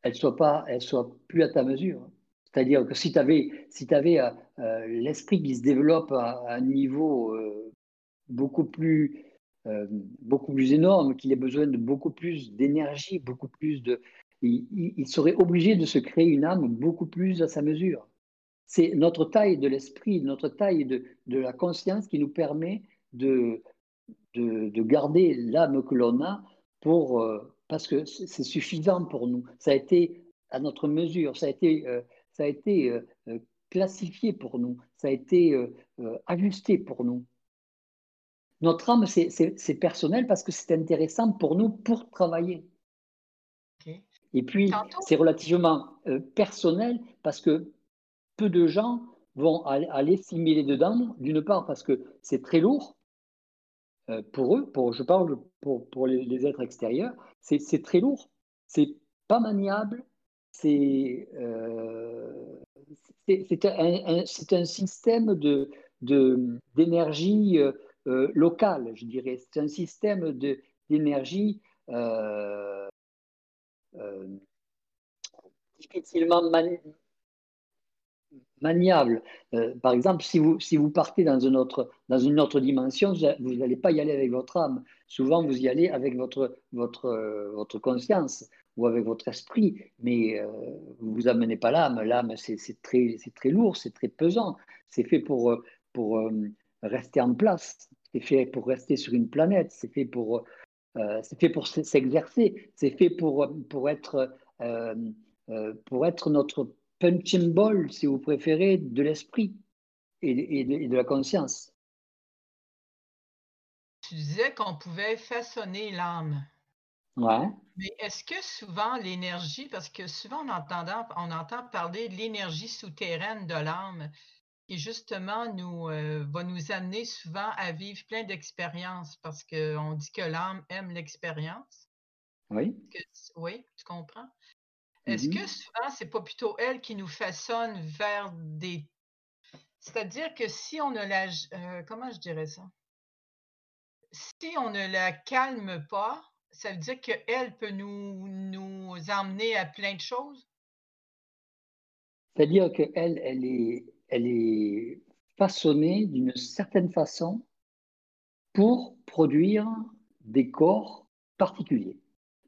elle soit pas, elle soit plus à ta mesure. C'est-à-dire que si tu avais, si avais l'esprit qui se développe à un niveau beaucoup plus euh, beaucoup plus énorme, qu'il ait besoin de beaucoup plus d'énergie, beaucoup plus de... Il, serait obligé de se créer une âme beaucoup plus à sa mesure. C'est notre taille de l'esprit, notre taille de, la conscience qui nous permet de, de, de garder l'âme que l'on a pour, euh, parce que c'est suffisant pour nous. Ça a été à notre mesure, ça a été, euh, ça a été classifié pour nous, ça a été ajusté pour nous. Notre âme, c'est personnel parce que c'est intéressant pour nous pour travailler. Et puis, c'est relativement euh, personnel parce que peu de gens vont aller s'y dedans, d'une part parce que c'est très lourd euh, pour eux, pour, je parle pour, pour les, êtres extérieurs, c'est très lourd, c'est pas maniable, c'est euh, un, un, système de, d'énergie euh, euh, je dirais. C'est un système d'énergie euh, difficilement maniable. par exemple, si vous, si vous partez dans une, autre, dans une autre dimension, vous n'allez pas y aller avec votre âme. Souvent, vous y allez avec votre, votre, votre conscience ou avec votre esprit, mais vous vous amenez pas l'âme. L'âme, c'est très, très lourd, c'est très pesant. C'est fait pour, pour euh, rester en place, c'est fait pour rester sur une planète, c'est fait pour, euh, c'est fait pour s'exercer, c'est fait pour, pour, être, euh, pour être notre punching ball, si vous préférez, de l'esprit et, et, de, la conscience. Tu disais qu'on pouvait façonner l'âme. Ouais. Mais est-ce que souvent l'énergie, parce que souvent on entend, on entend parler de l'énergie souterraine de l'âme, qui justement nous, euh, va nous amener souvent à vivre plein d'expériences parce qu'on dit que l'âme aime l'expérience. Oui. oui, tu comprends? Est-ce que mm-hmm. souvent, c'est pas plutôt elle qui nous façonne vers des. C'est-à-dire que si on ne la. Euh, comment je dirais ça? Si on ne la calme pas, ça veut dire qu'elle peut nous, nous emmener à plein de choses? C'est-à-dire qu'elle, elle est, elle est façonnée d'une certaine façon pour produire des corps particuliers.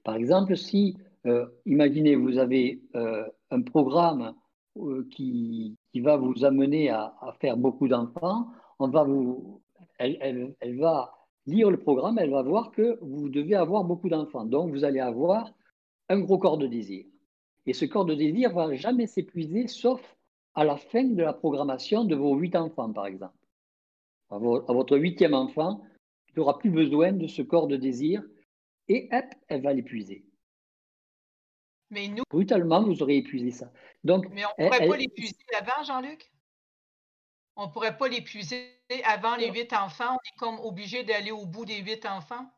Par exemple, si, euh, imaginez, vous avez euh, un programme euh, qui, qui, va vous amener à, faire beaucoup d'enfants, vous, elle, elle, va lire le programme, elle va voir que vous devez avoir beaucoup d'enfants. Donc, vous allez avoir un gros corps de désir. Et ce corps de désir va jamais s'épuiser, sauf à la fin de la programmation de vos huit enfants, par exemple. À, votre huitième enfant, il n'aura plus besoin de ce corps de désir et hop, elle va l'épuiser. Mais nous. Brutalement, vous aurez épuisé ça. Donc, Mais on ne pourrait pas l'épuiser avant, Jean-Luc? On ne pourrait pas l'épuiser avant les huit enfants? On est comme obligé d'aller au bout des huit enfants?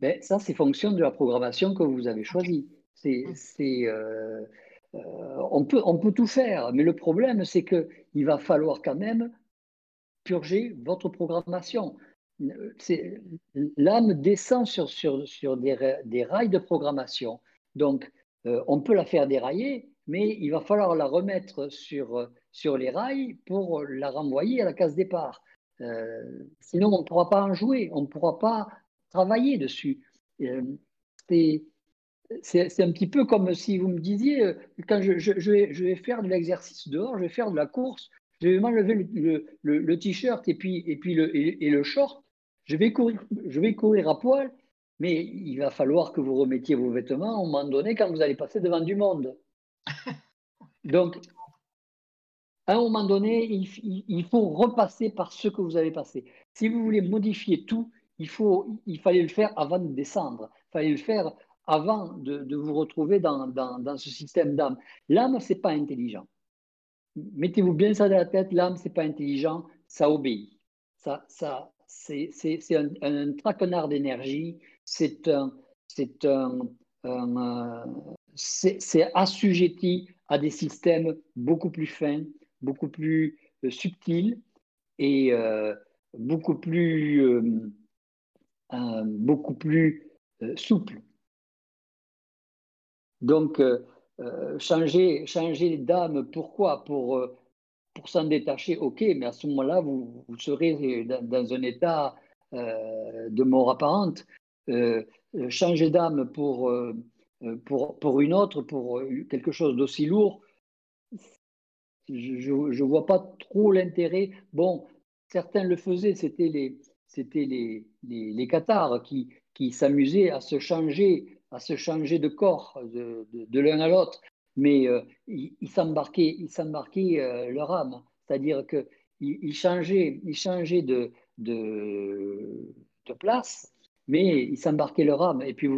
Ben, ça, c'est fonction de la programmation que vous avez choisie. C'est, euh, euh, on, peut, on peut tout faire, mais le problème, c'est qu'il va falloir quand même purger votre programmation. L'âme descend sur, sur, sur des, des, rails de programmation. Donc, euh, on peut la faire dérailler, mais il va falloir la remettre sur, sur les rails pour la renvoyer à la case départ. Euh, sinon, on ne pourra pas en jouer, on ne pourra pas travailler dessus. C'est un petit peu comme si vous me disiez, euh, quand je, vais, faire de l'exercice dehors, je vais faire de la course, je vais m'enlever le, t-shirt et puis, et puis le, et, le short, je vais, courir, je vais courir à poil, mais il va falloir que vous remettiez vos vêtements à un moment donné quand vous allez passer devant du monde. Donc, à un moment donné, il, il, faut repasser par ce que vous avez passé. Si vous voulez modifier tout, il, faut, il fallait le faire avant de descendre. Il fallait le faire avant de, vous retrouver dans, ce système d'âme. L'âme, ce n'est pas intelligent. Mettez-vous bien ça dans la tête, l'âme, ce n'est pas intelligent, ça obéit. Ça, ça, c'est un, un, traquenard d'énergie, c'est un, un, c'est assujetti à des systèmes beaucoup plus fins, beaucoup plus euh, subtils et euh, beaucoup plus, euh, beaucoup plus souples. Donc, euh, euh, changer, changer d'âme, pourquoi? Pour, euh, pour s'en détacher, ok, mais à ce moment-là, vous, vous, serez dans, un état de mort apparente. changer d'âme pour, pour, pour une autre, pour quelque chose d'aussi lourd, je ne vois pas trop l'intérêt. Bon, certains le faisaient, c'était les, c'était les, les, les cathares qui, qui s'amusaient à se changer à se changer de corps de, de, l'un à l'autre, mais euh, ils ils s'embarquaient euh, leur âme, c'est-à-dire qu'ils ils changeaient, ils changeaient de, de, de place, mais ils s'embarquaient leur âme. Et puis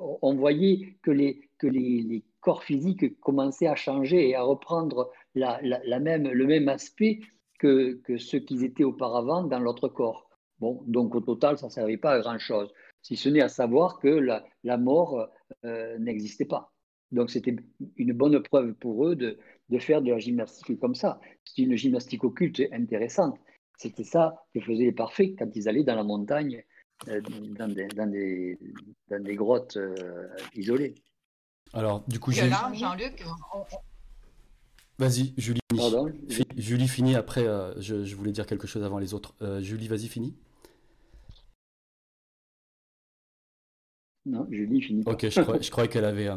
on voyait que les, que les, les, corps physiques commençaient à changer et à reprendre la, la, même, le même aspect que, que ceux qu'ils étaient auparavant dans l'autre corps. Bon, donc au total, ça ne servait pas à grand-chose si ce n'est à savoir que la, mort euh, n'existait pas. Donc c'était une bonne preuve pour eux de, de faire de la gymnastique comme ça. C'est une gymnastique occulte intéressante. C'était ça que faisaient les parfaits quand ils allaient dans la montagne, euh, dans, des, dans, des, dans, des, grottes euh, isolées. Alors, du coup, j'ai. Jean-Luc. Vas-y, Julie. Pardon, Julie finit après. Euh, je, je, voulais dire quelque chose avant les autres. Julie, vas-y, finis. Non, Julie finit. Ok, je, croyais, qu'elle avait,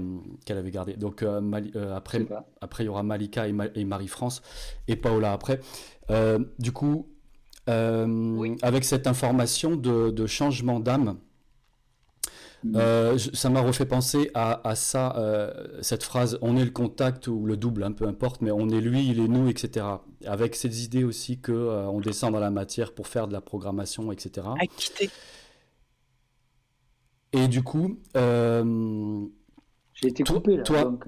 qu'elle avait gardé. Donc après, après, il y aura Malika et, Marie-France et Paola après. du coup, euh, avec cette information de, changement d'âme. Mm. Euh, ça m'a refait penser à, ça, euh, cette phrase on est le contact ou le double, hein, peu importe, mais on est lui, il est nous, etc. Avec ces idées aussi que on descend dans la matière pour faire de la programmation, etc. À quitter. Et du coup, j'ai été coupé là. Toi...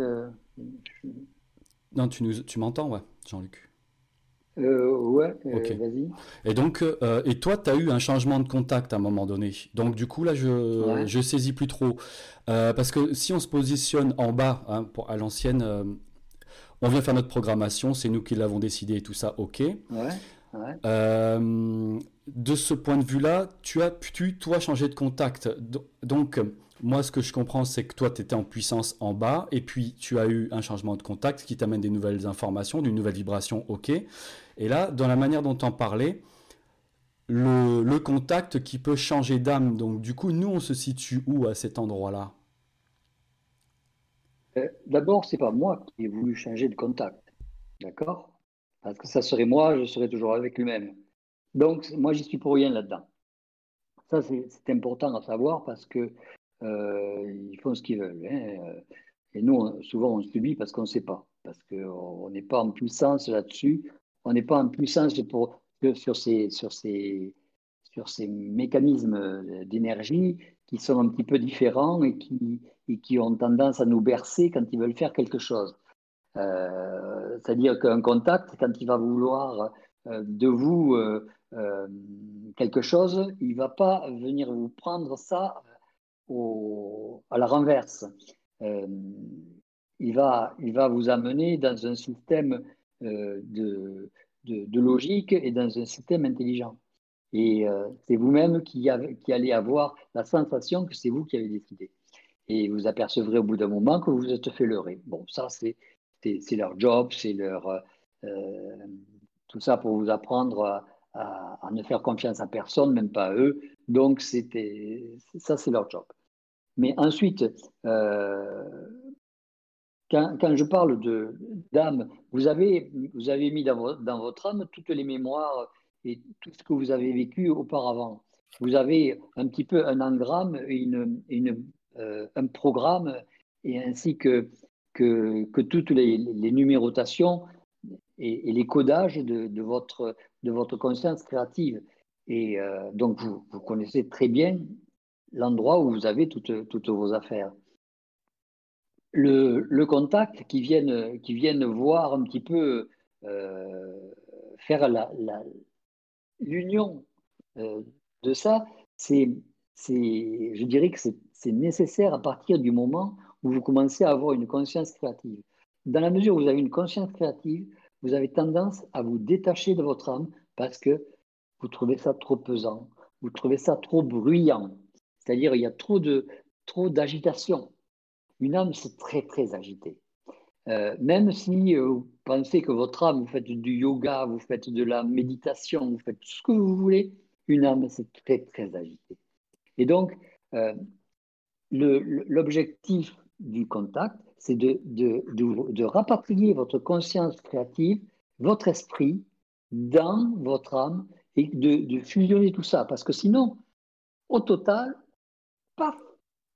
Non, tu, nous, tu m'entends, ouais, Jean-Luc. Euh, ouais, euh, vas-y. Et donc, euh, et toi, tu as eu un changement de contact à un moment donné. Donc, du coup, là, je, je saisis plus trop. parce que si on se positionne en bas, hein, pour, à l'ancienne, on vient faire notre programmation, c'est nous qui l'avons décidé et tout ça, ok. Ouais, de ce point de vue-là, tu as pu, toi, changer de contact. Donc, moi, ce que je comprends, c'est que toi, tu étais en puissance en bas, et puis tu as eu un changement de contact qui t'amène des nouvelles informations, d'une nouvelle vibration, ok. Et là, dans la manière dont tu en parlais, le, contact qui peut changer d'âme, donc du coup, nous, on se situe où à cet endroit-là? Euh, D'abord, c'est pas moi qui ai voulu changer de contact, d'accord? Parce que ça serait moi, je serais toujours avec lui-même. Donc, moi, j'y suis pour rien là-dedans. Ça, c'est important à savoir parce que euh, ils font ce qu'ils veulent. Hein. Et nous, souvent, on subit parce qu'on ne sait pas, parce qu'on n'est pas en puissance là-dessus. On n'est pas en puissance pour, sur, ces, sur, ces, sur ces mécanismes d'énergie qui sont un petit peu différents et qui, et qui ont tendance à nous bercer quand ils veulent faire quelque chose. Euh, c'est-à-dire qu'un contact, quand il va vouloir de vous quelque chose, il ne va pas venir vous prendre ça à la renverse. Euh, il, va, il va vous amener dans un système euh, de, de, logique et dans un système intelligent. Et euh, c'est vous-même qui, qui allez avoir la sensation que c'est vous qui avez décidé. Et vous apercevrez au bout d'un moment que vous vous êtes fait leurrer. Bon, ça, c'est leur job, c'est leur. Tout ça pour vous apprendre à, ne faire confiance à personne, même pas à eux. Donc, ça, c'est leur job. Mais ensuite, euh, quand, je parle d'âme, vous avez, vous avez mis dans, votre âme toutes les mémoires et tout ce que vous avez vécu auparavant. Vous avez un petit peu un engramme, une, euh, un programme, et ainsi que, que, toutes les, numérotations et, les codages de, votre, de votre conscience créative. Et euh, donc, vous, vous, connaissez très bien l'endroit où vous avez toutes, toutes vos affaires. Le, le, contact qui viennent, qui viennent voir un petit peu euh, faire l'union euh, de ça, c'est, je dirais que c'est nécessaire à partir du moment où vous commencez à avoir une conscience créative. Dans la mesure où vous avez une conscience créative, vous avez tendance à vous détacher de votre âme parce que vous trouvez ça trop pesant, vous trouvez ça trop bruyant, c'est-à-dire il y a trop de trop d'agitation. Une âme, c'est très, très agité. Euh, même si euh, vous pensez que votre âme, vous faites du yoga, vous faites de la méditation, vous faites tout ce que vous voulez, une âme, c'est très, très agité. Et donc, euh, l'objectif du contact, c'est de, de, de, rapatrier votre conscience créative, votre esprit, dans votre âme et de, fusionner tout ça. Parce que sinon, au total,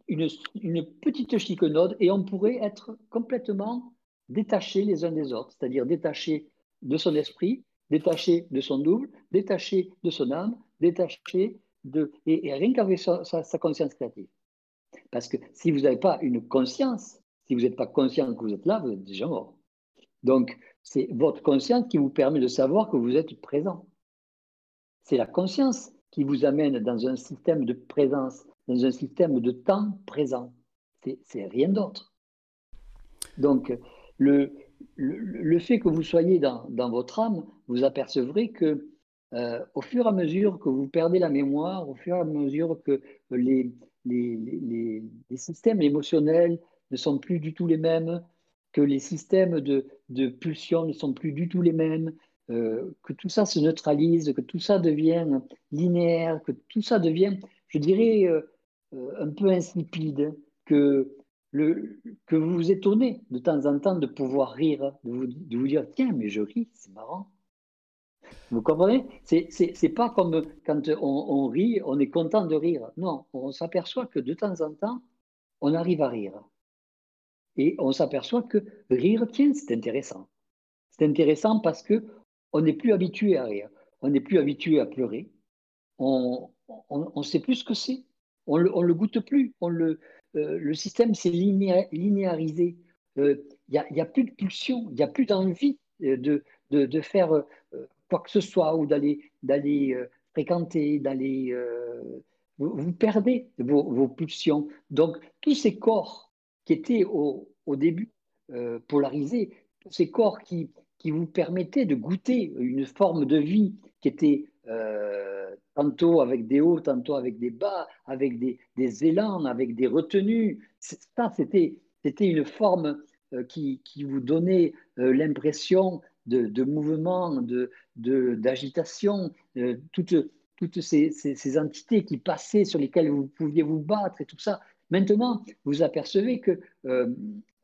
une, une petite chiquenaude et on pourrait être complètement détaché les uns des autres, c'est-à-dire détaché de son esprit, détaché de son double, détaché de son âme, détaché de... Et, rien qu'avec sa, sa, conscience créative. Parce que si vous n'avez pas une conscience, si vous n'êtes pas conscient que vous êtes là, vous êtes déjà mort. Donc, c'est votre conscience qui vous permet de savoir que vous êtes présent. C'est la conscience qui vous amène dans un système de présence dans un système de temps présent. C'est rien d'autre. Donc, le, fait que vous soyez dans, votre âme, vous apercevrez que euh, au fur et à mesure que vous perdez la mémoire, au fur et à mesure que les systèmes émotionnels ne sont plus du tout les mêmes, que les systèmes de, de pulsion ne sont plus du tout les mêmes, euh, que tout ça se neutralise, que tout ça devient linéaire, que tout ça devient, je dirais, euh, un peu insipide, que le, que vous vous étonnez de temps en temps de pouvoir rire, de vous, de vous dire tiens, mais je ris, c'est marrant. Vous comprenez? C'est pas comme quand on, rit, on est content de rire. Non, on s'aperçoit que de temps en temps, on arrive à rire. Et on s'aperçoit que rire, tiens, c'est intéressant. C'est intéressant parce que on n'est plus habitué à rire. On n'est plus habitué à pleurer. On ne sait plus ce que c'est. On ne le, le, goûte plus. On le, euh, le système s'est linéarisé. Il euh, n'y a, plus de pulsion, il n'y a plus d'envie euh, de, de, faire quoi que ce soit ou d'aller fréquenter, d'aller... Vous, perdez vos, pulsions. Donc, tous ces corps qui étaient au, début polarisés, tous ces corps qui, qui vous permettaient de goûter une forme de vie qui était tantôt avec des hauts, tantôt avec des bas, avec des, élans, avec des retenues. Ça, c'était, une forme euh, qui, qui, vous donnait euh, l'impression de, mouvement, de, d'agitation, euh, toutes, toutes ces, ces, entités qui passaient, sur lesquelles vous pouviez vous battre et tout ça. Maintenant, vous apercevez que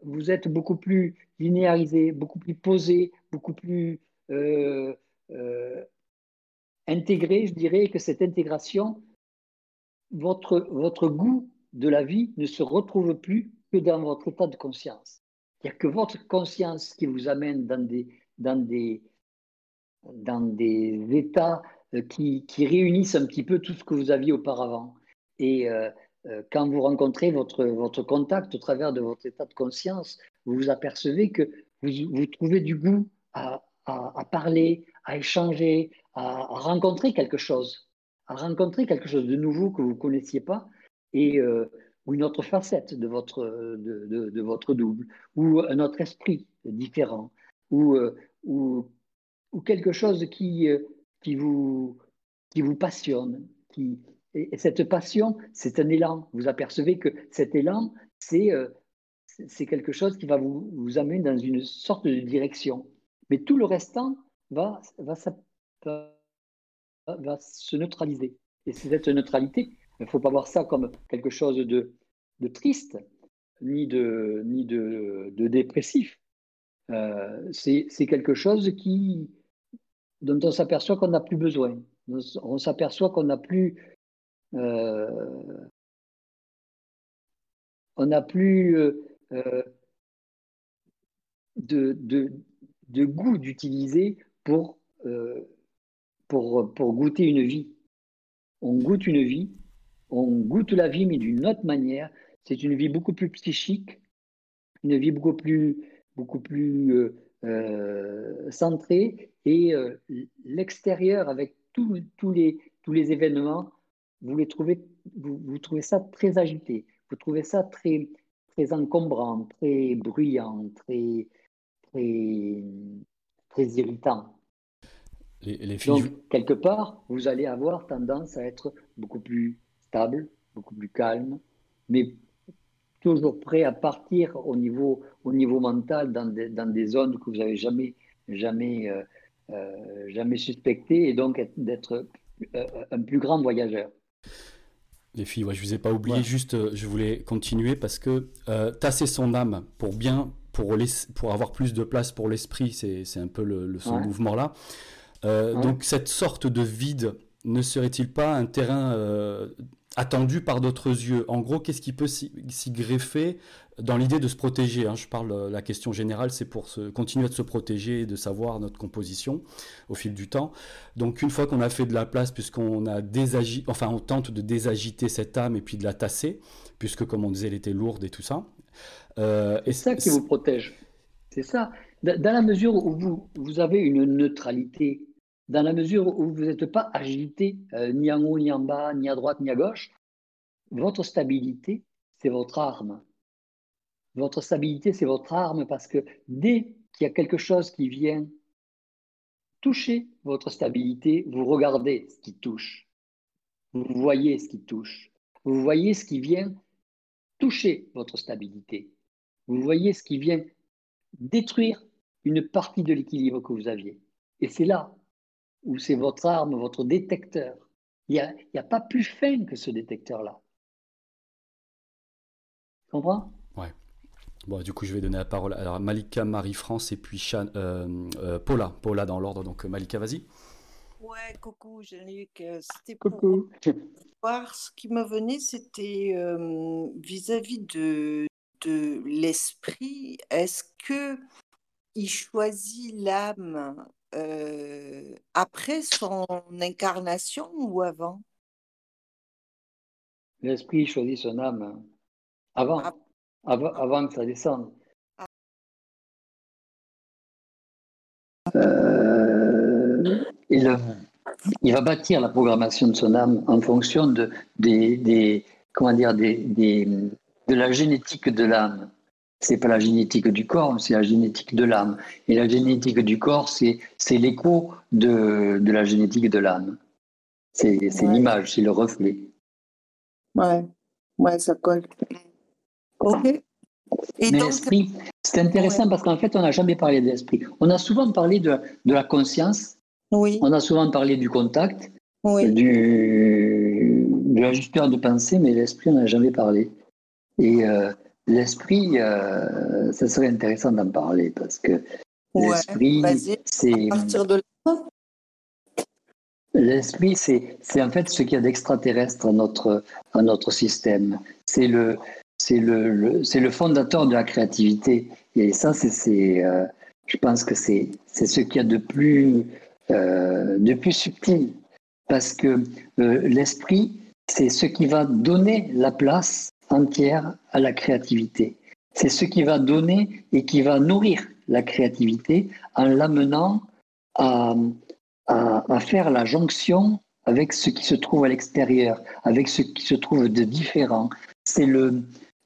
vous êtes beaucoup plus linéarisé, beaucoup plus posé, beaucoup plus intégrer, je dirais que cette intégration, votre, votre goût de la vie ne se retrouve plus que dans votre état de conscience. A que votre conscience qui vous amène dans des, dans des, dans des états euh, qui, qui, réunissent un petit peu tout ce que vous aviez auparavant. Et euh, euh, quand vous rencontrez votre, votre contact au travers de votre état de conscience, vous vous apercevez que vous, vous trouvez du goût à, à, parler, à échanger, à, rencontrer quelque chose, à rencontrer quelque chose de nouveau que vous ne connaissiez pas et euh, ou une autre facette de votre, de, de, votre double, ou un autre esprit différent, ou, euh, ou, quelque chose qui, euh, qui, vous, qui vous passionne. Qui, et, cette passion, c'est un élan. Vous apercevez que cet élan, c'est c'est quelque chose qui va vous, amener dans une sorte de direction. Mais tout le restant va, va, va, se neutraliser. Et cette neutralité, il ne faut pas voir ça comme quelque chose de, de triste, ni de, ni de, de dépressif. Euh, c'est quelque chose qui, dont on s'aperçoit qu'on n'a plus besoin. On s'aperçoit qu'on n'a plus... Euh, on n'a plus euh, euh de, goût d'utiliser pour, goûter une vie. On goûte une vie, on goûte la vie, mais d'une autre manière. C'est une vie beaucoup plus psychique, une vie beaucoup plus, beaucoup plus centrée, et l'extérieur, avec tous les événements, vous, les trouvez, vous, vous, trouvez ça très agité, vous trouvez ça très, très encombrant, très bruyant, très, très, très irritant. Les, Donc, quelque part, vous allez avoir tendance à être beaucoup plus stable, beaucoup plus calme, mais toujours prêt à partir au niveau, au niveau mental dans des, dans des zones que vous n'avez jamais, jamais, euh, euh, jamais suspectées et donc d'être euh, un plus grand voyageur. Les filles, ouais, je ne vous ai pas oublié, juste je voulais continuer parce que tasser son âme pour bien pour, pour avoir plus de place pour l'esprit, c'est un peu le, ce mouvement-là. Euh, donc cette sorte de vide ne serait-il pas un terrain euh, attendu par d'autres yeux En gros, qu'est-ce qui peut s'y greffer dans l'idée de se protéger hein? Je parle, euh, la question générale, c'est pour se, continuer de se protéger et de savoir notre composition au fil du temps. Donc une fois qu'on a fait de la place, puisqu'on a désagi, enfin on tente de désagiter cette âme et puis de la tasser, puisque comme on disait, elle était lourde et tout ça. Euh, c'est ça qui vous protège. C'est ça. Dans la mesure où vous, vous avez une neutralité, dans la mesure où vous n'êtes pas agité euh, ni en haut, ni en bas, ni à droite, ni à gauche, votre stabilité, c'est votre arme. votre stabilité, c'est votre arme parce que dès qu'il y a quelque chose qui vient toucher votre stabilité, vous regardez ce qui touche. Vous voyez ce qui touche. Vous voyez ce qui vient toucher votre stabilité. Vous voyez ce qui vient détruire une partie de l'équilibre que vous aviez. Et c'est là où c'est votre arme, votre détecteur. Il n'y a, a, pas plus fin que ce détecteur-là. Tu comprends? Ouais. Bon, du coup, je vais donner la parole à Malika, Marie-France et puis euh, euh, Paula. Paula dans l'ordre. Donc, Malika, vas-y. Ouais, coucou, Jean-Luc. C'était pour voir ce qui me venait, c'était euh, vis-à-vis de, de l'esprit. Est-ce que il choisit l'âme après son incarnation ou avant? L'esprit choisit son âme avant, ah. avant, avant, que ça descende. Ah. Euh, il, il, va bâtir la programmation de son âme en fonction de, des, des comment dire, des, des, de la génétique de l'âme c'est pas la génétique du corps, c'est la génétique de l'âme. Et la génétique du corps, c'est, l'écho de, de la génétique de l'âme. C'est, c'est l'image, c'est le reflet. Ouais, ouais, ça colle. Ok. Et Mais l'esprit, c'est intéressant parce qu'en fait, on n'a jamais parlé de l'esprit. On a souvent parlé de, de la conscience. Oui. On a souvent parlé du contact, oui. du, de la de pensée, mais l'esprit, on n'a jamais parlé. Et euh, L'esprit, euh, ça serait intéressant d'en parler parce que l'esprit, c'est. L'esprit, c'est en fait ce qu'il y a d'extraterrestre à notre, à notre système. C'est le, c'est le, le c'est le fondateur de la créativité. Et ça, c'est, euh, je pense que c'est, c'est ce qu'il y a de plus, euh, de plus subtil. Parce que l'esprit, c'est ce qui va donner la place entière à la créativité. C'est ce qui va donner et qui va nourrir la créativité en l'amenant à, à, faire la jonction avec ce qui se trouve à l'extérieur, avec ce qui se trouve de différent. C'est le,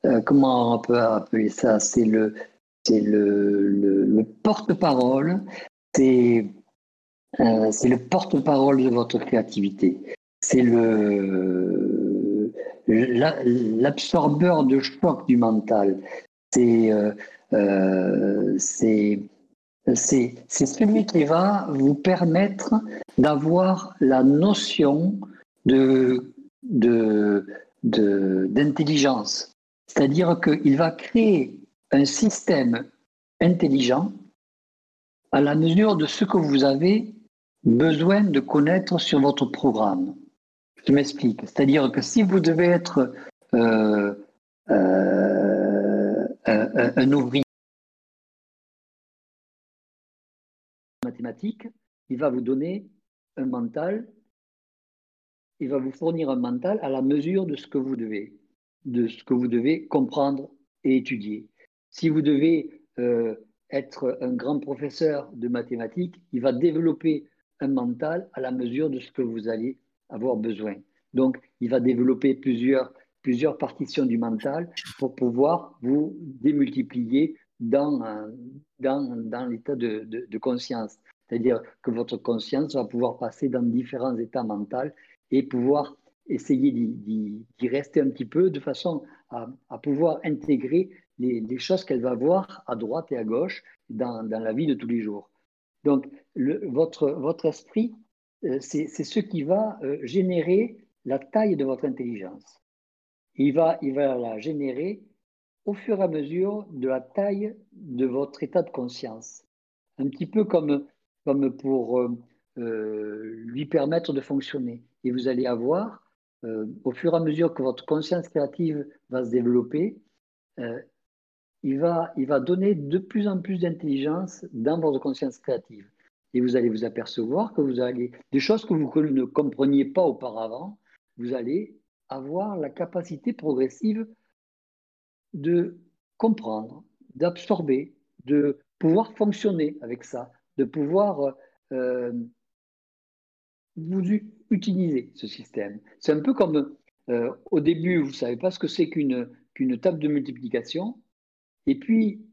euh, comment on peut appeler ça? C'est le, le, le, porte-parole, c'est, euh, c'est le porte-parole de votre créativité. C'est le, l'absorbeur de choc du mental. C'est euh, euh, c'est celui qui va vous permettre d'avoir la notion de d'intelligence. De, C'est-à-dire qu'il va créer un système intelligent à la mesure de ce que vous avez besoin de connaître sur votre programme. Je m'explique. C'est-à-dire que si vous devez être euh, euh, un, ouvrier mathématique, il va vous donner un mental, il va vous fournir un mental à la mesure de ce que vous devez, de ce que vous devez comprendre et étudier. Si vous devez euh, être un grand professeur de mathématiques, il va développer un mental à la mesure de ce que vous allez avoir besoin. Donc, il va développer plusieurs, plusieurs partitions du mental pour pouvoir vous démultiplier dans, dans, dans l'état de, de, conscience. C'est-à-dire que votre conscience va pouvoir passer dans différents états mentaux et pouvoir essayer d'y rester un petit peu de façon à, pouvoir intégrer les, choses qu'elle va voir à droite et à gauche dans, dans la vie de tous les jours. Donc, votre, votre esprit c'est ce qui va euh, générer la taille de votre intelligence. Il va, la générer au fur et à mesure de la taille de votre état de conscience. Un petit peu comme, pour euh, lui permettre de fonctionner. Et vous allez avoir, au fur et à mesure que votre conscience créative va se développer, il va donner de plus en plus d'intelligence dans votre conscience créative et vous allez vous apercevoir que vous allez, des choses que vous ne compreniez pas auparavant, vous allez avoir la capacité progressive de comprendre, d'absorber, de pouvoir fonctionner avec ça, de pouvoir euh, vous utiliser ce système. C'est un peu comme euh, au début, vous ne savez pas ce que c'est qu'une table de multiplication, Et puis,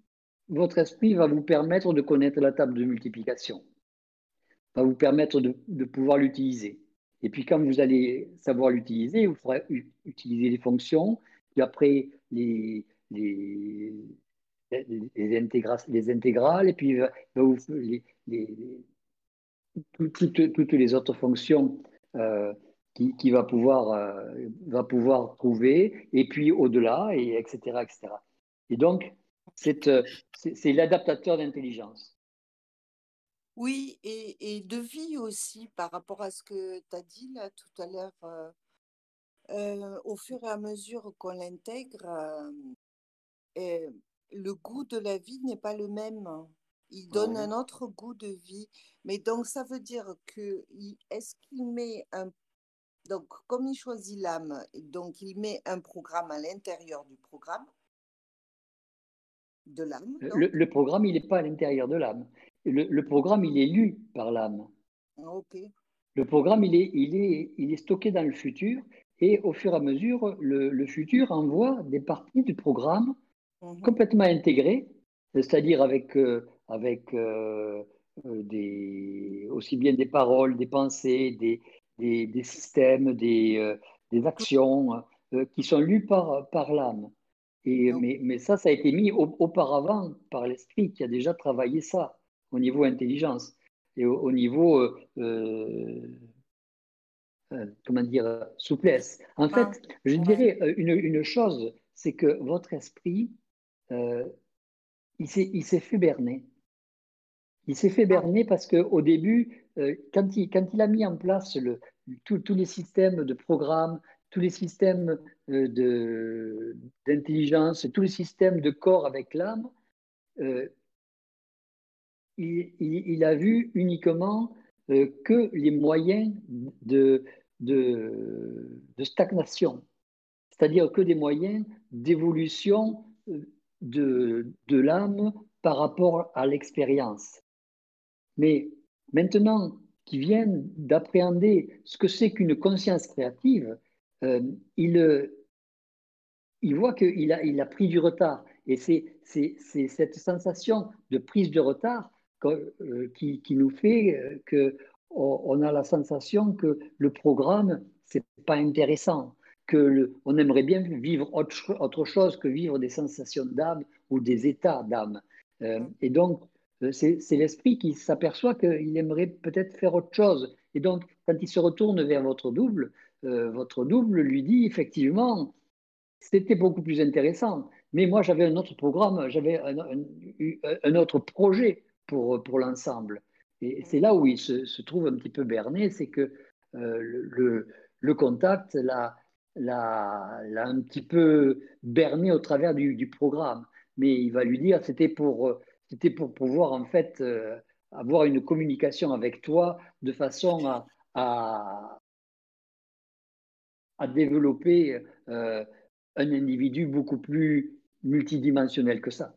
votre esprit va vous permettre de connaître la table de multiplication, va vous permettre de, pouvoir l'utiliser. Et puis, quand vous allez savoir l'utiliser, vous pourrez utiliser les fonctions, puis après les, les, les, les intégrales, et puis toutes, les autres fonctions euh, qui, va, pouvoir, euh, va pouvoir trouver, et puis au-delà, et etc., etc. Et donc, euh, c'est l'adaptateur d'intelligence. Oui, et, et, de vie aussi, par rapport à ce que tu as dit là tout à l'heure, au fur et à mesure qu'on l'intègre, le goût de la vie n'est pas le même. Il donne un autre goût de vie. Mais donc, ça veut dire que est-ce qu'il met un. Donc, comme il choisit l'âme, donc il met un programme à l'intérieur du programme? De l'âme. Le, programme, il n'est pas à l'intérieur de l'âme. Le, programme, il est lu par l'âme. Ah. Le programme, il est, il, est, il est stocké dans le futur et au fur et à mesure, le, futur envoie des parties du programme mmh complètement intégrées, c'est-à-dire avec, euh, avec euh, euh, des, aussi bien des paroles, des pensées, des, des, systèmes, des, des actions qui sont lues par, par l'âme. Et, mais, mais, ça, ça a été mis auparavant par l'esprit qui a déjà travaillé ça au niveau intelligence et au, niveau, comment dire, souplesse. En fait, je dirais une, une chose, c'est que votre esprit, il s'est fait berner. Il s'est fait berner parce qu'au début, euh, quand, il, quand, il, a mis en place le, tous les systèmes de programmes, tous les systèmes euh, d'intelligence, tous les systèmes de corps avec l'âme, euh, il, a vu uniquement que les moyens de, stagnation, c'est-à-dire que des moyens d'évolution de, de l'âme par rapport à l'expérience. Mais maintenant qu'ils viennent d'appréhender ce que c'est qu'une conscience créative, euh, il, voit qu'il a, il a pris du retard. Et c'est cette sensation de prise de retard euh, qui, qui, nous fait euh, que on a la sensation que le programme, c'est pas intéressant, que le, on aimerait bien vivre autre, autre, chose que vivre des sensations d'âme ou des états d'âme. et donc, euh, c'est l'esprit qui s'aperçoit qu'il aimerait peut-être faire autre chose. Et donc, quand il se retourne vers votre double, euh, votre double lui dit effectivement, c'était beaucoup plus intéressant. Mais moi, j'avais un autre programme, j'avais un, autre projet pour, pour l'ensemble. Et c'est là où il se, trouve un petit peu berné, c'est que euh, le, le, contact l'a un petit peu berné au travers du, du, programme. Mais il va lui dire, c'était pour c'était pour pouvoir en fait euh, avoir une communication avec toi de façon à, à, développer euh, un individu beaucoup plus multidimensionnel que ça.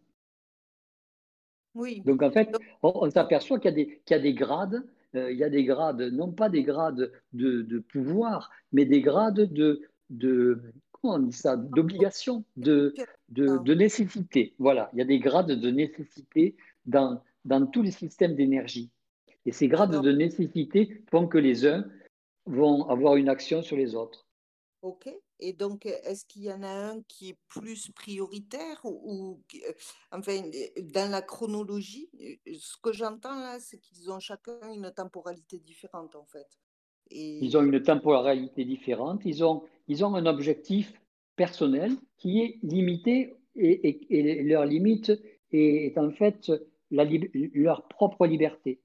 Oui. Donc en fait, on, s'aperçoit qu'il y, y, a des grades, euh, il y a des grades, non pas des grades de, de pouvoir, mais des grades de, de, on dit ça, d'obligation, de, de, nécessité. Voilà, il y a des grades de nécessité dans, dans tous les systèmes d'énergie. Et ces grades de nécessité font que les uns vont avoir une action sur les autres. Ok. Et donc, est-ce qu'il y en a un qui est plus prioritaire ou, euh, enfin, dans la chronologie, euh, ce que j'entends là, c'est qu'ils ont chacun une temporalité différente en fait. Ils ont une temporalité différente, ils ont, ils ont un objectif personnel qui est limité et, leur limite est, en fait leur propre liberté.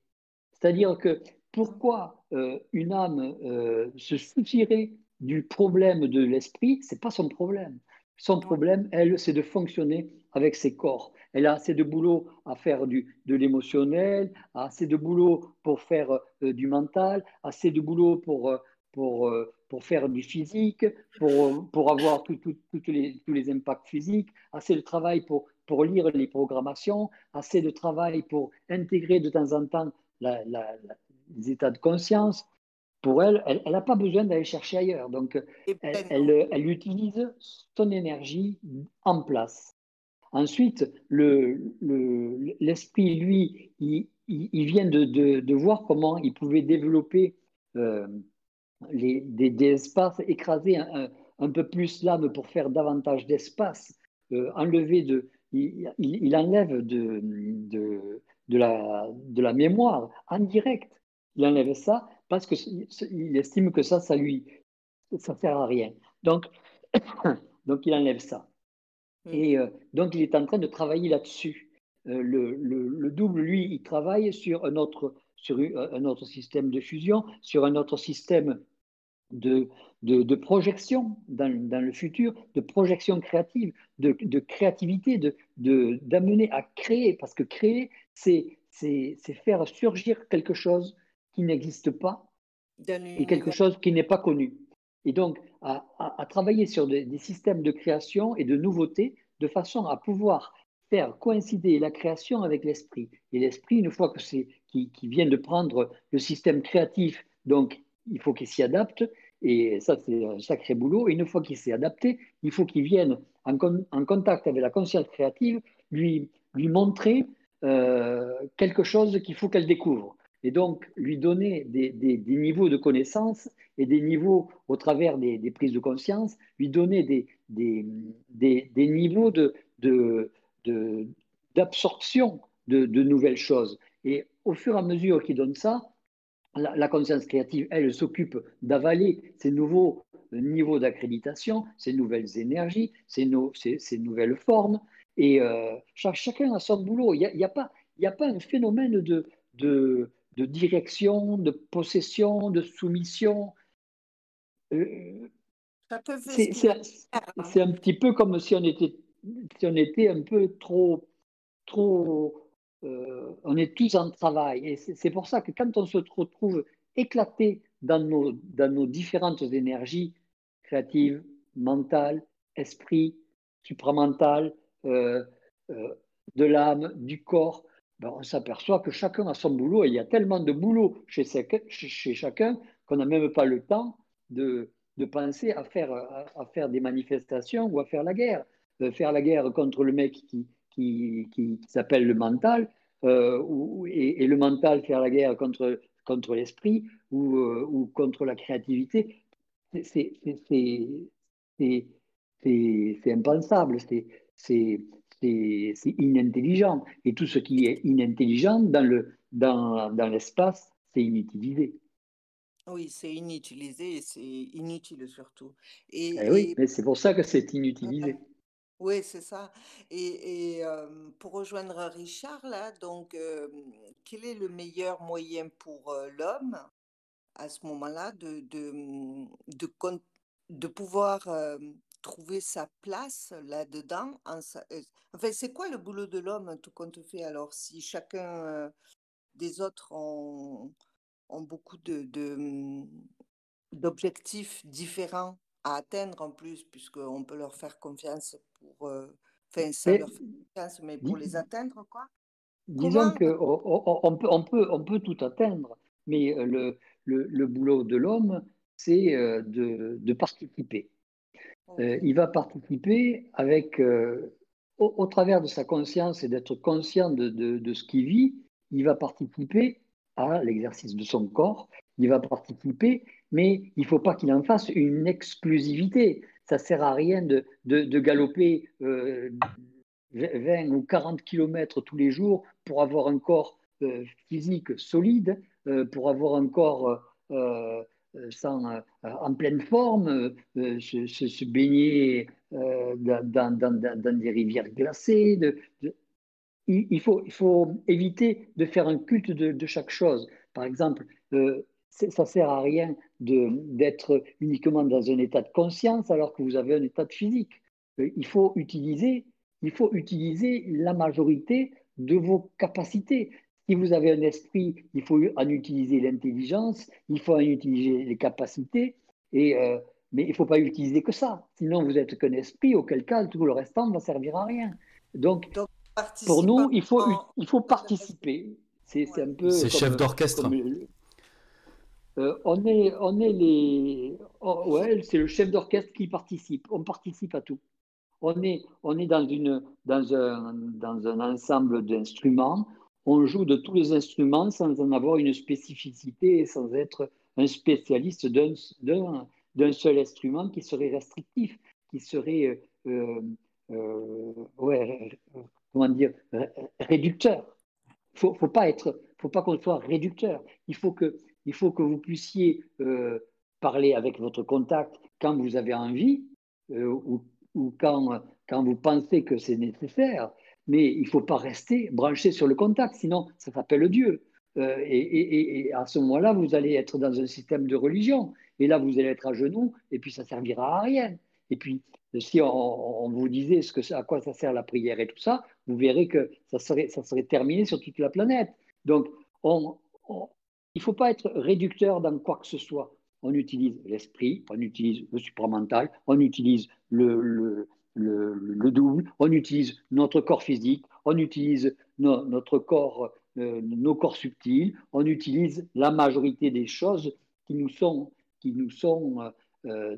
C'est-à-dire que pourquoi euh, une âme euh, se soucierait du problème de l'esprit, c'est pas son problème. Son problème, elle, c'est de fonctionner avec ses corps. Elle a assez de boulot à faire du, de l'émotionnel, assez de boulot pour faire euh, du mental, assez de boulot pour, euh, pour, euh, pour faire du physique, pour, pour avoir tout, les, tous les impacts physiques, assez de travail pour, pour lire les programmations, assez de travail pour intégrer de temps en temps les états de conscience. Pour elle, elle n'a pas besoin d'aller chercher ailleurs. Donc, elle, elle, elle utilise son énergie en place Ensuite, l'esprit, lui, il, vient de, voir comment il pouvait développer euh, des, espaces, écraser un, peu plus l'âme pour faire davantage d'espace, euh, enlever de, il, enlève de, de, la, de la mémoire en direct. Il enlève ça parce qu'il estime que ça, ça lui, ça sert à rien. Donc, donc il enlève ça. Mm. Et euh, donc, il est en train de travailler là-dessus. Euh, le, double, lui, il travaille sur un autre, sur un autre système de fusion, sur un autre système de, de, projection dans, dans, le futur, de projection créative, de, de créativité, d'amener de, à créer, parce que créer, c'est faire surgir quelque chose qui n'existe pas et quelque chose qui n'est pas connu. Et donc, à, à, travailler sur des, systèmes de création et de nouveautés de façon à pouvoir faire coïncider la création avec l'esprit. Et l'esprit, une fois que c'est qui, qui, vient de prendre le système créatif, donc il faut qu'il s'y adapte. Et ça, c'est un sacré boulot. Et une fois qu'il s'est adapté, il faut qu'il vienne en, en, contact avec la conscience créative, lui, lui montrer euh, quelque chose qu'il faut qu'elle découvre et donc lui donner des, niveaux de connaissance et des niveaux au travers des, prises de conscience, lui donner des, niveaux d'absorption de, de, nouvelles choses. Et au fur et à mesure qu'il donne ça, la, conscience créative, elle, s'occupe d'avaler ces nouveaux niveaux d'accréditation, ces nouvelles énergies, ces, nouvelles formes. Et euh, chacun a son boulot. Il n'y a, pas, un phénomène de, de, de direction, de possession, de soumission. Euh, c'est un petit peu comme si on était, si on était un peu trop, trop euh, on est tous en travail. Et c'est pour ça que quand on se retrouve éclaté dans nos, dans nos différentes énergies créatives, mentales, esprit, supramental, euh, de l'âme, du corps, ben, on s'aperçoit que chacun a son boulot et il y a tellement de boulot chez, chacun qu'on n'a même pas le temps de, penser à faire, des manifestations ou à faire la guerre. Euh, faire la guerre contre le mec qui, s'appelle le mental, euh, et, le mental faire la guerre contre, l'esprit ou, euh, ou, contre la créativité, c'est impensable. C'est inintelligent. Et tout ce qui est inintelligent dans le dans, dans l'espace, c'est inutilisé. Oui, c'est inutilisé et c'est inutile surtout. Et, eh oui, mais c'est pour ça que c'est inutilisé. Oui, c'est ça. Et, et euh, pour rejoindre Richard, là, donc, euh, quel est le meilleur moyen pour euh, l'homme à ce moment-là de, de, de, de, pouvoir trouver sa place là-dedans. En Enfin, c'est quoi le boulot de l'homme, tout compte fait Alors, si chacun des autres ont, ont beaucoup de, mmh, d'objectifs différents à atteindre en plus, puisqu'on peut leur faire confiance pour. Enfin, ça leur fait confiance, mais pour les atteindre, quoi. Disons qu'on on, peut, on, peut, on peut tout atteindre, mais le, le, le boulot de l'homme, c'est de, de participer. Euh, il va participer avec, euh, au, travers de sa conscience et d'être conscient de, ce qu'il vit, il va participer à l'exercice de son corps, il va participer, mais il ne faut pas qu'il en fasse une exclusivité. Ça ne sert à rien de, galoper 20 euh, ou 40 kilomètres tous les jours pour avoir un corps physique solide, pour avoir un corps euh, sans, euh, en pleine forme, euh, se, baigner dans, des rivières glacées. il, faut, il, faut, éviter de faire un culte de, chaque chose. Par exemple, ça ne sert à rien d'être uniquement dans un état de conscience alors que vous avez un état de physique. il, faut utiliser, il faut utiliser la majorité de vos capacités. Si vous avez un esprit, il faut en utiliser l'intelligence, il faut en utiliser les capacités, et, euh, mais il ne faut pas utiliser que ça. Sinon, vous êtes qu'un esprit, auquel cas tout le restant ne va servir à rien. Donc, pour nous, il faut, il faut participer. C'est un peu. C'est chef d'orchestre. Euh, on, est, on est les. Oh, ouais, c'est le chef d'orchestre qui participe. On participe à tout. on est, on est dans, une, dans, un, dans un ensemble d'instruments. On joue de tous les instruments sans en avoir une spécificité et sans être un spécialiste d'un seul instrument qui serait restrictif, qui serait, euh, euh, ouais, comment dire, réducteur. Il faut, faut pas être, faut pas qu'on soit réducteur. Il faut que, il faut que vous puissiez euh, parler avec votre contact quand vous avez envie ou, ou, quand, quand vous pensez que c'est nécessaire. Mais il ne faut pas rester branché sur le contact, sinon ça s'appelle Dieu. Euh, et, à ce moment-là, vous allez être dans un système de religion. Et là, vous allez être à genoux, et puis ça servira à rien. Et puis, si on, vous disait à quoi ça sert la prière et tout ça, vous verrez que ça serait, terminé sur toute la planète. Donc, il ne faut pas être réducteur dans quoi que ce soit. On utilise l'esprit, on utilise le supramental, on utilise le, le, double, on utilise notre corps physique, on utilise notre corps euh, nos corps subtils, on utilise la majorité des choses qui nous sont, qui nous sont, euh,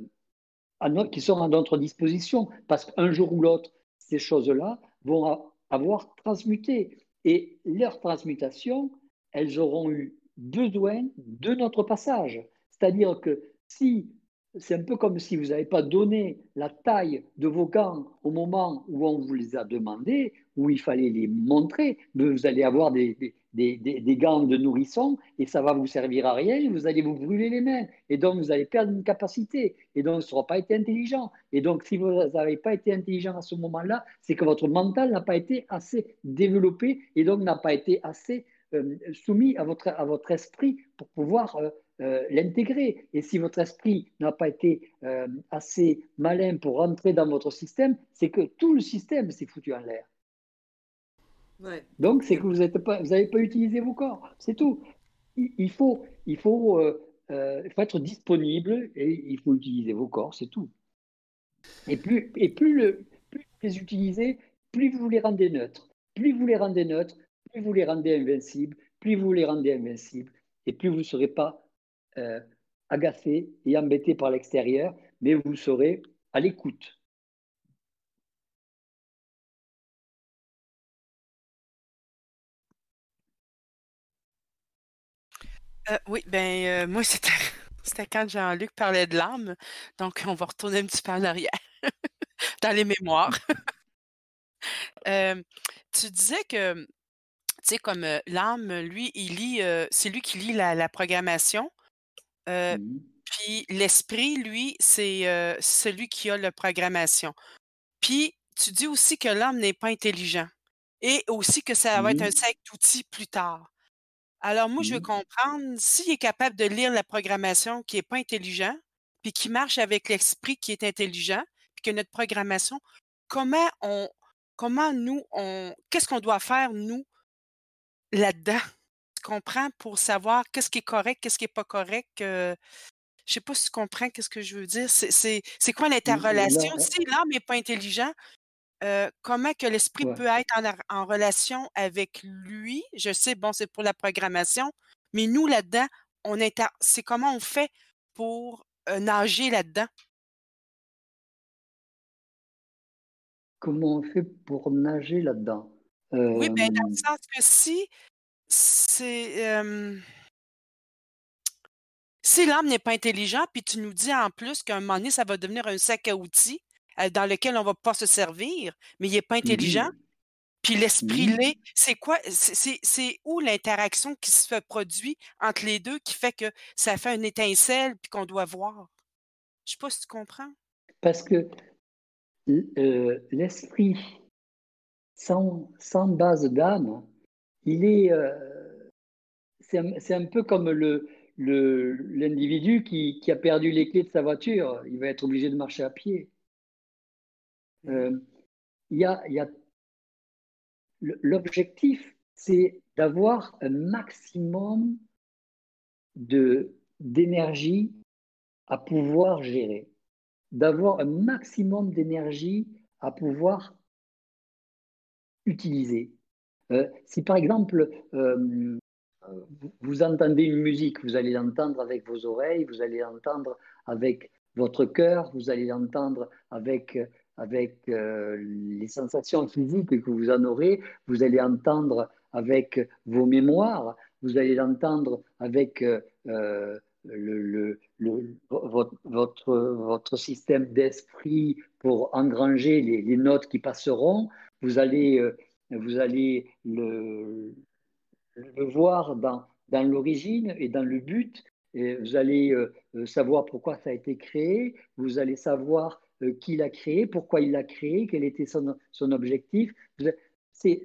à qui sont à notre disposition, parce qu'un jour ou l'autre, ces choses-là vont avoir transmuté. Et leur transmutation, elles auront eu besoin de notre passage. C'est-à-dire que si c'est un peu comme si vous n'avez pas donné la taille de vos gants au moment où on vous les a demandés, où il fallait les montrer, vous allez avoir des, gants de nourrisson et ça va vous servir à rien, vous allez vous brûler les mains. Et donc vous allez perdre une capacité. Et donc ne sera pas été intelligent. Et donc si vous n'avez pas été intelligent à ce moment-là, c'est que votre mental n'a pas été assez développé et donc n'a pas été assez euh, soumis à votre, à votre esprit pour pouvoir euh, euh, l'intégrer. Et si votre esprit n'a pas été euh, assez malin pour rentrer dans votre système, c'est que tout le système s'est foutu en l'air. Donc, c'est que vous n'avez pas, pas, utilisé vos corps. C'est tout. Il, faut, il, faut, euh, il faut être disponible et il faut utiliser vos corps, c'est tout. Et plus, et plus, le, plus vous les utilisez, plus vous les rendez neutres. Plus vous les rendez neutres, plus vous les rendez invincibles, plus vous les rendez invincibles, et plus vous ne serez pas euh, agacé et embêté par l'extérieur, mais vous serez à l'écoute. Euh, oui, ben euh, moi c'était quand Jean-Luc parlait de l'âme, donc on va retourner un petit peu en arrière dans les mémoires. tu disais que tu sais comme l'âme, lui, il lit, c'est lui qui lit la programmation, euh, mmh puis l'esprit, lui, c'est celui qui a la programmation. Puis tu dis aussi que l'homme n'est pas intelligent et aussi que ça va être un sac d'outils plus tard. Alors moi, je veux comprendre s'il est capable de lire la programmation qui n'est pas intelligent, puis qui marche avec l'esprit qui est intelligent, puis que notre programmation, comment on, comment nous, on, qu'est-ce qu'on doit faire, nous, là-dedans? Comprends pour savoir qu'est-ce qui est correct, qu'est-ce qui n'est pas correct. Je je sais pas si tu comprends qu'est-ce que je veux dire. C'est quoi l'interrelation? Si l'homme n'est pas intelligent, comment que l'esprit peut être en, relation avec lui? Je sais, bon, c'est pour la programmation, mais nous, là-dedans, on c'est comment on fait pour nager là-dedans? Comment on fait pour nager là-dedans? Oui, bien, dans le sens que si c'est, si l'âme n'est pas intelligent, puis tu nous dis en plus qu'à un moment donné, ça va devenir un sac à outils, dans lequel on va pas se servir, mais il est pas intelligent, puis l'esprit l'est, c'est quoi? C'est où l'interaction qui se produit entre les deux qui fait que ça fait une étincelle puis qu'on doit voir? Je sais pas si tu comprends. Parce que l'esprit sans, sans base d'âme, il est, euh, c'est un, peu comme le, l'individu qui, qui, a perdu les clés de sa voiture. Il va être obligé de marcher à pied. Euh, il y a, y a l'objectif, c'est d'avoir un maximum de d'énergie à pouvoir gérer, d'avoir un maximum d'énergie à pouvoir utiliser. Euh, si par exemple, euh, vous entendez une musique, vous allez l'entendre avec vos oreilles, vous allez l'entendre avec votre cœur, vous allez l'entendre avec, avec les sensations physiques que vous en aurez, vous allez entendre avec vos mémoires, vous allez l'entendre avec le, votre, votre, système d'esprit pour engranger les, notes qui passeront. Vous allez, euh, vous allez le, voir dans, l'origine et dans le but. Et vous allez euh, savoir pourquoi ça a été créé. Vous allez savoir euh, qui l'a créé, pourquoi il l'a créé, quel était son, objectif. Si,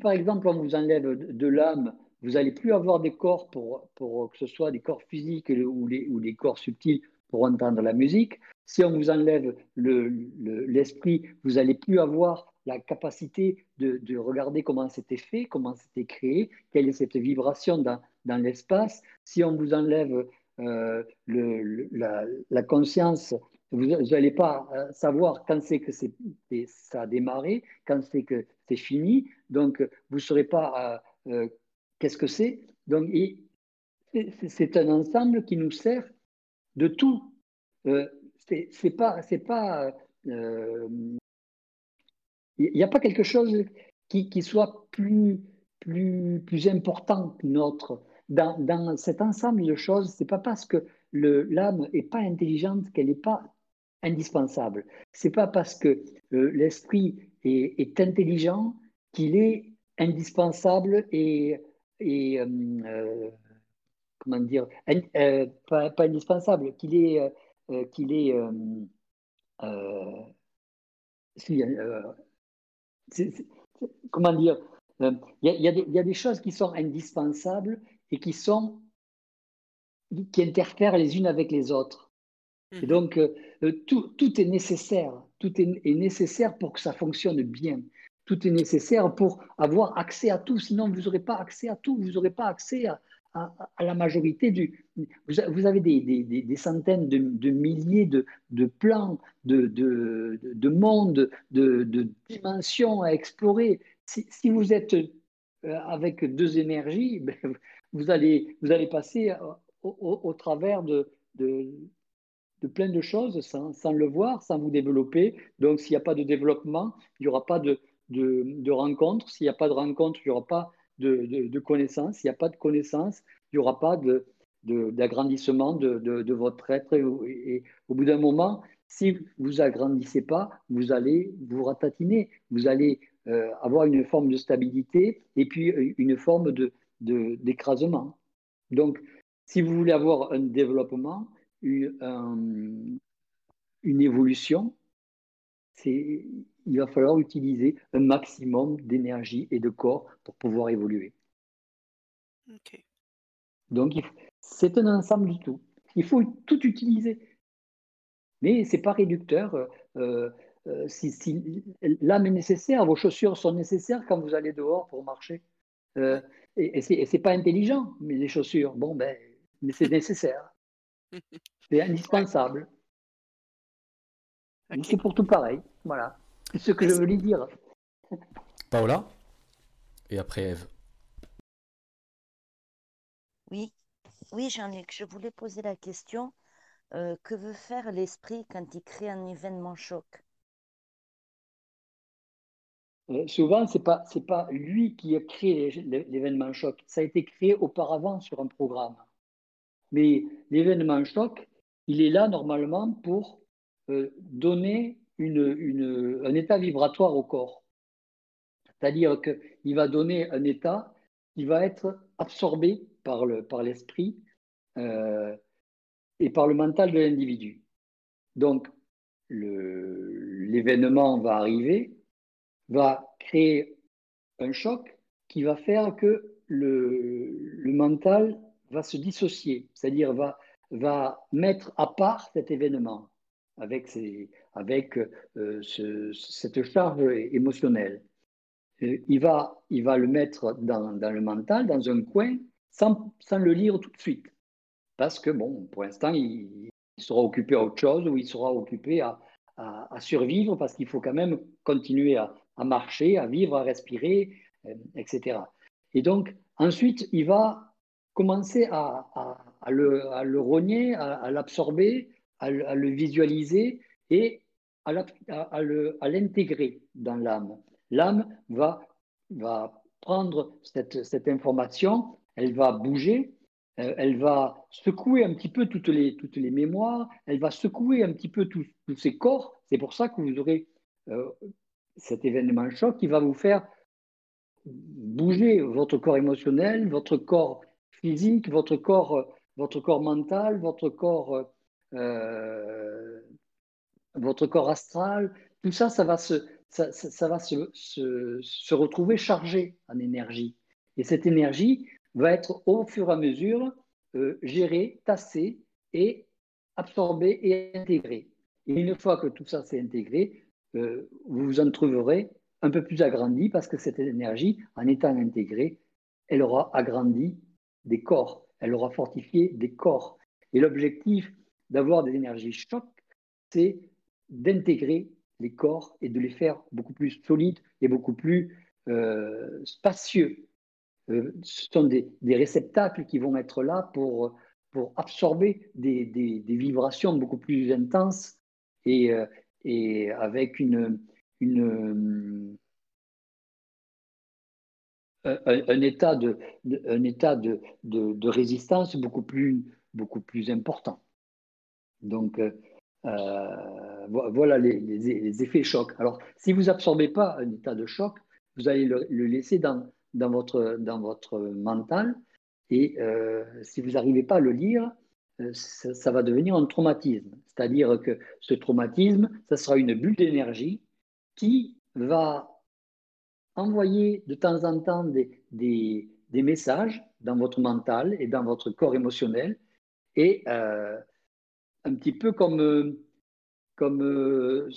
par exemple on vous enlève de l'âme vous n'allez plus avoir des corps pour, pour que ce soit des corps physiques ou, les, ou des corps subtils pour entendre la musique. Si on vous enlève l'esprit, le, vous n'allez plus avoir la capacité de, de regarder comment c'était fait, comment c'était créé, quelle est cette vibration dans, l'espace. Si on vous enlève euh, la, conscience, vous n'allez pas euh, savoir quand c'est que ça a démarré, quand c'est que c'est fini. Donc, vous ne saurez pas euh, Qu'est-ce que c'est? Donc, c'est un ensemble qui nous sert de tout. Euh, c'est pas, c'est pas, il euh, n'y a pas quelque chose qui, soit plus, plus, plus important que notre. Dans, dans cet ensemble de choses, c'est pas parce que l'âme est pas intelligente qu'elle n'est pas indispensable. C'est pas parce que euh, l'esprit est, intelligent qu'il est indispensable et comment dire, euh, pas, indispensable, qu'il est, qu'il est comment dire, il y, y, a des choses qui sont indispensables et qui sont qui interfèrent les unes avec les autres. Et mmh. donc, tout, tout, est nécessaire. Tout est, est, nécessaire pour que ça fonctionne bien. Tout est nécessaire pour avoir accès à tout, sinon vous n'aurez pas accès à tout, vous n'aurez pas accès à, la majorité du... Vous, avez des, centaines de, milliers de, plans, de, mondes, de, dimensions à explorer. Si, vous êtes euh, avec deux énergies, ben, vous, allez, vous allez passer au, travers de, de plein de choses sans, sans, le voir, sans vous développer. Donc, s'il n'y a pas de développement, il n'y aura pas de, de, rencontres. S'il n'y a pas de rencontres, il n'y aura pas de, connaissances. S'il n'y a pas de connaissances, il n'y aura pas d'agrandissement de, votre être. Et, au bout d'un moment, si vous agrandissez pas, vous allez vous ratatiner. Vous allez euh, avoir une forme de stabilité et puis euh, une forme d'écrasement. Donc, si vous voulez avoir un développement, une, une évolution, il va falloir utiliser un maximum d'énergie et de corps pour pouvoir évoluer. Donc, c'est un ensemble du tout. Il faut tout utiliser. Mais ce n'est pas réducteur. Euh, euh, euh, si, l'âme est nécessaire, vos chaussures sont nécessaires quand vous allez dehors pour marcher. et, et ce n'est pas intelligent, mais les chaussures, bon, ben, mais c'est nécessaire. C'est indispensable. C'est pour tout pareil. Voilà. Ce que je voulais dire. Paola Et après Eve. Oui, oui, Jean-Luc, je voulais poser la question euh, que veut faire l'esprit quand il crée un événement choc? Euh, Souvent, ce n'est pas, pas lui qui a créé l'événement choc. Ça a été créé auparavant sur un programme. Mais l'événement choc, il est là normalement pour euh, donner une, un état vibratoire au corps. C'est-à-dire qu'il va donner un état qui va être absorbé par l'esprit le, par euh, et par le mental de l'individu. Donc, l'événement va arriver, va créer un choc qui va faire que le, le mental va se dissocier, c'est-à-dire va, va mettre à part cet événement avec, euh, cette charge émotionnelle. Il va, il va le mettre dans, dans, le mental, dans un coin, sans, sans, le lire tout de suite. Parce que, bon, pour l'instant, il, sera occupé à autre chose ou il sera occupé à, à, survivre parce qu'il faut quand même continuer à, à, marcher, à vivre, à respirer, euh, etc. Et donc, ensuite, il va commencer à, le, le, rogner, à, l'absorber, à, le visualiser et à l'intégrer dans l'âme. L'âme va, va prendre cette, cette, information, elle va bouger, euh, elle va secouer un petit peu toutes les, toutes les mémoires, elle va secouer un petit peu tous, ces corps. C'est pour ça que vous aurez euh, cet événement choc qui va vous faire bouger votre corps émotionnel, votre corps physique, votre corps, votre corps mental, votre corps, euh, votre corps astral. Tout ça, ça va, se, ça, va se, se, retrouver chargé en énergie. Et cette énergie va être au fur et à mesure euh, gérée, tassée et absorbée et intégrée. Et une fois que tout ça s'est intégré, euh, vous en trouverez un peu plus agrandi parce que cette énergie, en étant intégrée, elle aura agrandi des corps, elle aura fortifié des corps. Et l'objectif d'avoir des énergies choc, c'est d'intégrer les corps et de les faire beaucoup plus solides et beaucoup plus euh, spacieux. Euh, ce sont des, réceptacles qui vont être là pour, absorber des, vibrations beaucoup plus intenses et, euh, avec une, un, état, de, résistance beaucoup plus important. Donc, euh, voilà les, effets choc. Alors, si vous absorbez pas un état de choc, vous allez le, laisser dans, dans, votre, dans votre mental. Et euh, si vous n'arrivez pas à le lire, euh, ça, va devenir un traumatisme. C'est-à-dire que ce traumatisme, ça sera une bulle d'énergie qui va envoyer de temps en temps des, des, messages dans votre mental et dans votre corps émotionnel. Et euh, un petit peu comme, comme, euh,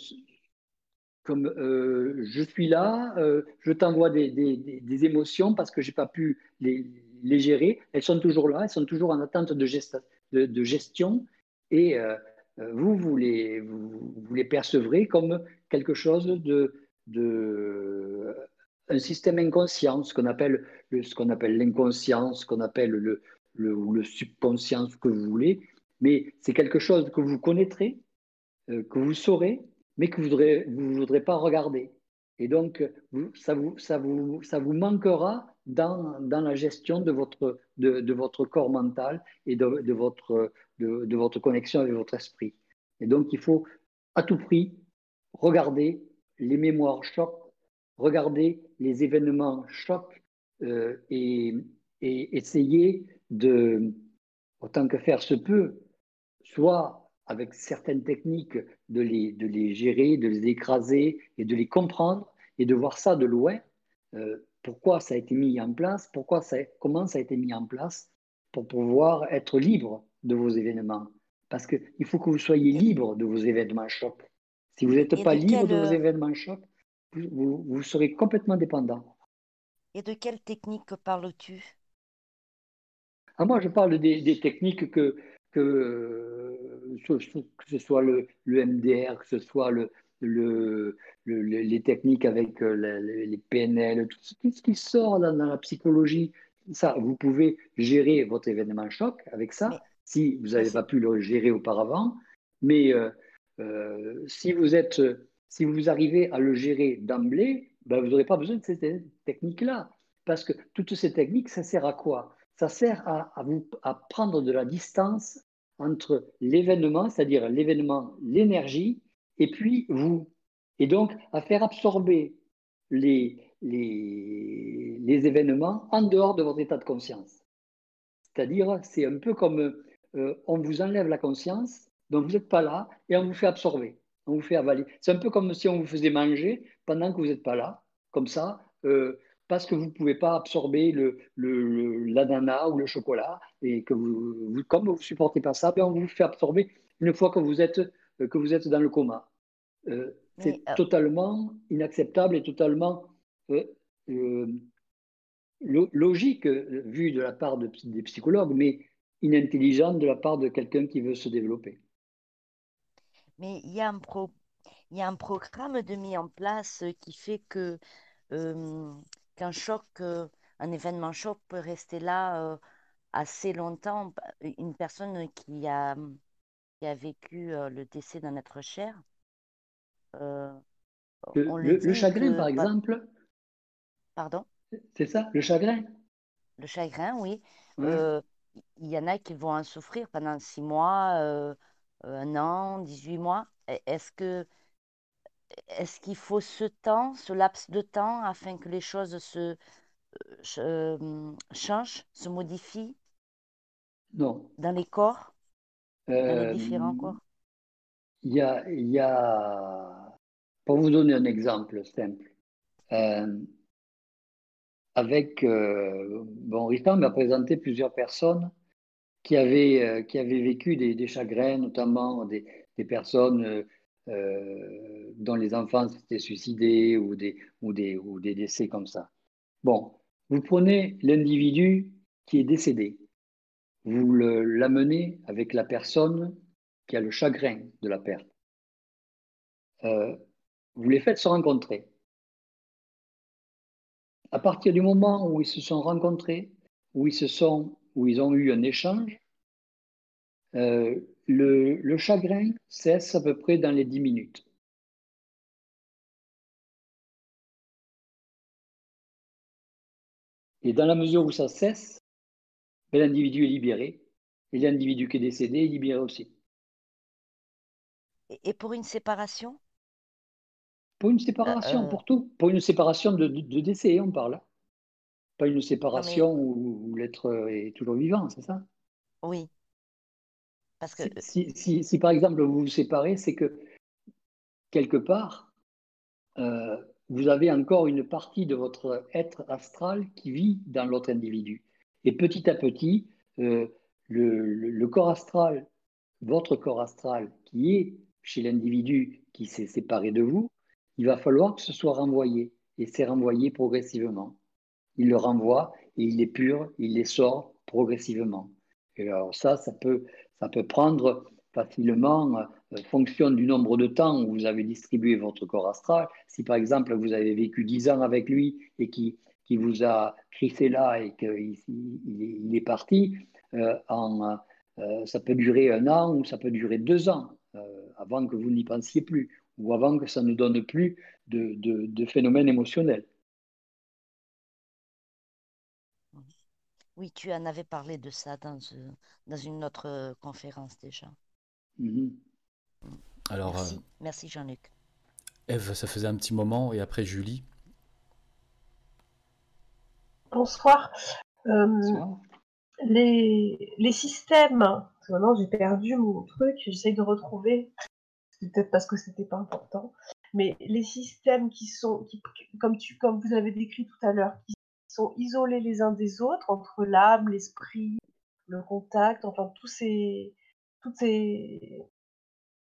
comme euh, je suis là, euh, je t'envoie des, des, émotions parce que je n'ai pas pu les, gérer. Elles sont toujours là, elles sont toujours en attente de, gesta, de, gestion. Et euh, vous, vous les, vous, vous les percevrez comme quelque chose de, de un système inconscient, ce qu'on appelle ce qu'on appelle l'inconscient, ce qu'on appelle le, le, le, subconscient, ce que vous voulez, mais c'est quelque chose que vous connaîtrez, euh, que vous saurez, mais que vous ne voudrez pas regarder. Et donc, ça, vous, manquera dans, la gestion de votre, corps mental et de, votre, connexion avec votre esprit. Et donc, il faut à tout prix regarder les mémoires chocs, regarder les événements chocs euh, et, et, essayer de, autant que faire se peut, soit avec certaines techniques de les, de les gérer, de les écraser et de les comprendre et de voir ça de loin. Euh, pourquoi ça a été mis en place, pourquoi ça, comment ça a été mis en place pour pouvoir être libre de vos événements. Parce qu'il faut que vous soyez libre de vos événements chocs. Si vous n'êtes pas libre quel... de vos événements chocs, vous, vous, serez complètement dépendant. Et de quelle technique parles-tu? Ah, Moi, je parle des, des techniques que, que, que ce soit le, le, MDR, que ce soit le, le, les techniques avec euh, les, PNL, tout, tout, ce qui sort dans, dans, la psychologie, ça, vous pouvez gérer votre événement choc avec ça, si vous n'avez pas pu le gérer auparavant. Mais euh, euh, si vous êtes, si vous arrivez à le gérer d'emblée, ben vous n'aurez pas besoin de ces techniques-là. Parce que toutes ces techniques, ça sert à quoi? Ça sert à, à, vous, à prendre de la distance entre l'événement, c'est-à-dire l'événement, l'énergie, et puis vous. Et donc à faire absorber les, les, événements en dehors de votre état de conscience. C'est-à-dire, c'est un peu comme euh, on vous enlève la conscience, donc vous n'êtes pas là, et on vous fait absorber, on vous fait avaler. C'est un peu comme si on vous faisait manger pendant que vous n'êtes pas là, comme ça, euh, parce que vous ne pouvez pas absorber le, le, l'ananas ou le chocolat, et que vous, vous comme vous ne supportez pas ça, ben on vous fait absorber une fois que vous êtes, euh, que vous êtes dans le coma. Euh, c'est euh... totalement inacceptable et totalement euh, logique vu de la part de, des psychologues, mais inintelligent de la part de quelqu'un qui veut se développer. Mais il y a un, pro... y a un programme de mis en place qui fait que euh, qu'un choc, euh, un événement choc peut rester là euh, assez longtemps. Une personne qui a, qui a vécu le décès d'un être cher, le, chagrin, par exemple. Pardon? C'est ça, le chagrin Le chagrin, oui. Il y en a qui vont en souffrir pendant six mois, un an, 18 mois. Est-ce que est-ce qu'il faut ce temps, ce laps de temps, afin que les choses se changent, se modifient? Non. Dans les corps? Dans les différents corps? Il y a, y a, pour vous donner un exemple simple, avec, bon, Richard m'a présenté plusieurs personnes qui avaient, qui avaient vécu des, des chagrins, notamment des, des personnes euh, dont les enfants s'étaient suicidés ou des, ou, des, ou des décès comme ça. Bon, vous prenez l'individu qui est décédé, vous l'amenez avec la personne qui a le chagrin de la perte. Euh, vous les faites se rencontrer. À partir du moment où ils se sont rencontrés, où ils, se sont, où ils ont eu un échange, euh, le, chagrin cesse à peu près dans les 10 minutes. Et dans la mesure où ça cesse, ben, l'individu est libéré. Et l'individu qui est décédé est libéré aussi. Et pour une séparation? Pour une séparation, euh, pour tout. Pour une séparation de, décès, on parle. Pas une séparation où l'être est toujours vivant, c'est ça? Oui. Parce que... si, par exemple vous vous séparez, c'est que quelque part, euh, vous avez encore une partie de votre être astral qui vit dans l'autre individu. Et petit à petit, euh, le, corps astral, votre corps astral qui est chez l'individu qui s'est séparé de vous, il va falloir que ce soit renvoyé. Et c'est renvoyé progressivement. Il le renvoie et il est pur, il les sort progressivement. Et alors ça, ça peut, ça peut prendre facilement, euh, fonction du nombre de temps où vous avez distribué votre corps astral. Si par exemple vous avez vécu 10 ans avec lui et qui, qui vous a crissé là et qu'il il, est parti, euh, euh, ça peut durer un an ou ça peut durer deux ans avant que vous n'y pensiez plus ou avant que ça ne donne plus de, de, de phénomènes émotionnels. Oui, tu en avais parlé de ça dans, dans une autre euh, conférence déjà. Mhm. Alors, merci, euh, merci Jean-Luc. Eve, ça faisait un petit moment, et après Julie. Bonsoir. Euh, les, les, systèmes, maintenant j'ai perdu mon truc, j'essaye de retrouver, peut-être parce que c'était pas important, mais les systèmes qui sont, qui, comme, tu, comme vous avez décrit tout à l'heure, qui sont isolés les uns des autres, entre l'âme, l'esprit, le contact, enfin tous ces, toutes ces,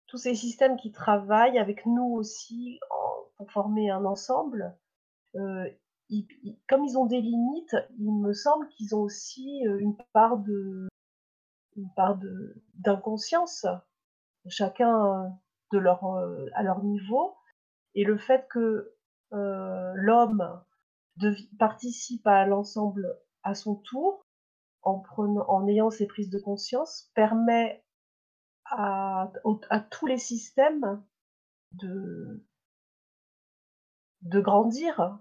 tous ces systèmes qui travaillent avec nous aussi pour former un ensemble, euh, comme ils ont des limites, il me semble qu'ils ont aussi euh, une part de une part de d'inconscience, chacun de leur euh, à leur niveau, et le fait que l'homme participe à l'ensemble à son tour, en, prenant, en ayant ces prises de conscience, permet à, à tous les systèmes de, de grandir,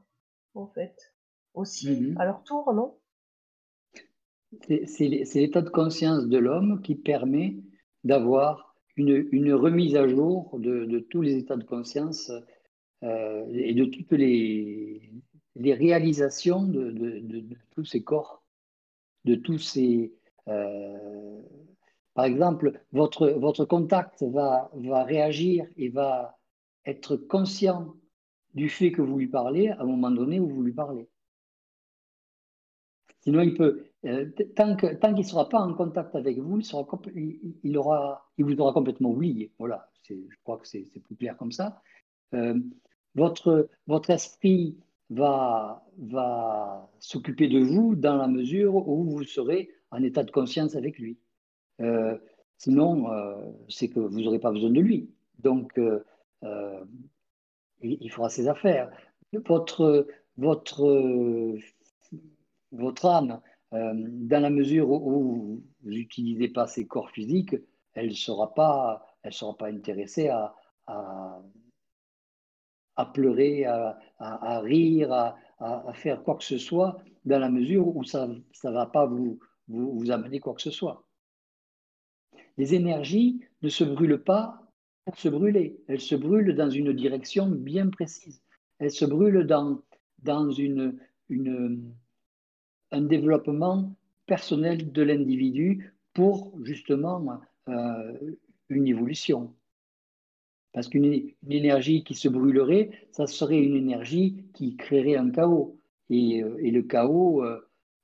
en fait, aussi, mm-hmm. à leur tour, non? C'est l'état de conscience de l'homme qui permet d'avoir une, une, remise à jour de, de, tous les états de conscience euh, et de toutes les, les réalisations de, tous ces corps, de tous ces... Euh, par exemple, votre, votre contact va, va réagir et va être conscient du fait que vous lui parlez à un moment donné où vous lui parlez. Sinon, il peut, euh, tant qu'il tant ne sera pas en contact avec vous, il, sera, il, aura, il vous aura complètement oublié. Voilà, je crois que c'est plus clair comme ça. Euh, votre, votre esprit va, va s'occuper de vous dans la mesure où vous serez en état de conscience avec lui. Euh, sinon, euh, c'est que vous n'aurez pas besoin de lui. Donc, euh, il, fera ses affaires. Votre, votre, votre âme, dans la mesure où vous n'utilisez pas ses corps physiques, elle ne sera, pas, sera pas intéressée à à pleurer, à, rire, à, faire quoi que ce soit, dans la mesure où ça ne va pas vous, vous, amener quoi que ce soit. Les énergies ne se brûlent pas pour se brûler, elles se brûlent dans une direction bien précise. Elles se brûlent dans, dans une, une, un développement personnel de l'individu pour justement euh, une évolution. Parce qu'une énergie qui se brûlerait, ça serait une énergie qui créerait un chaos. Et, euh, le chaos, euh,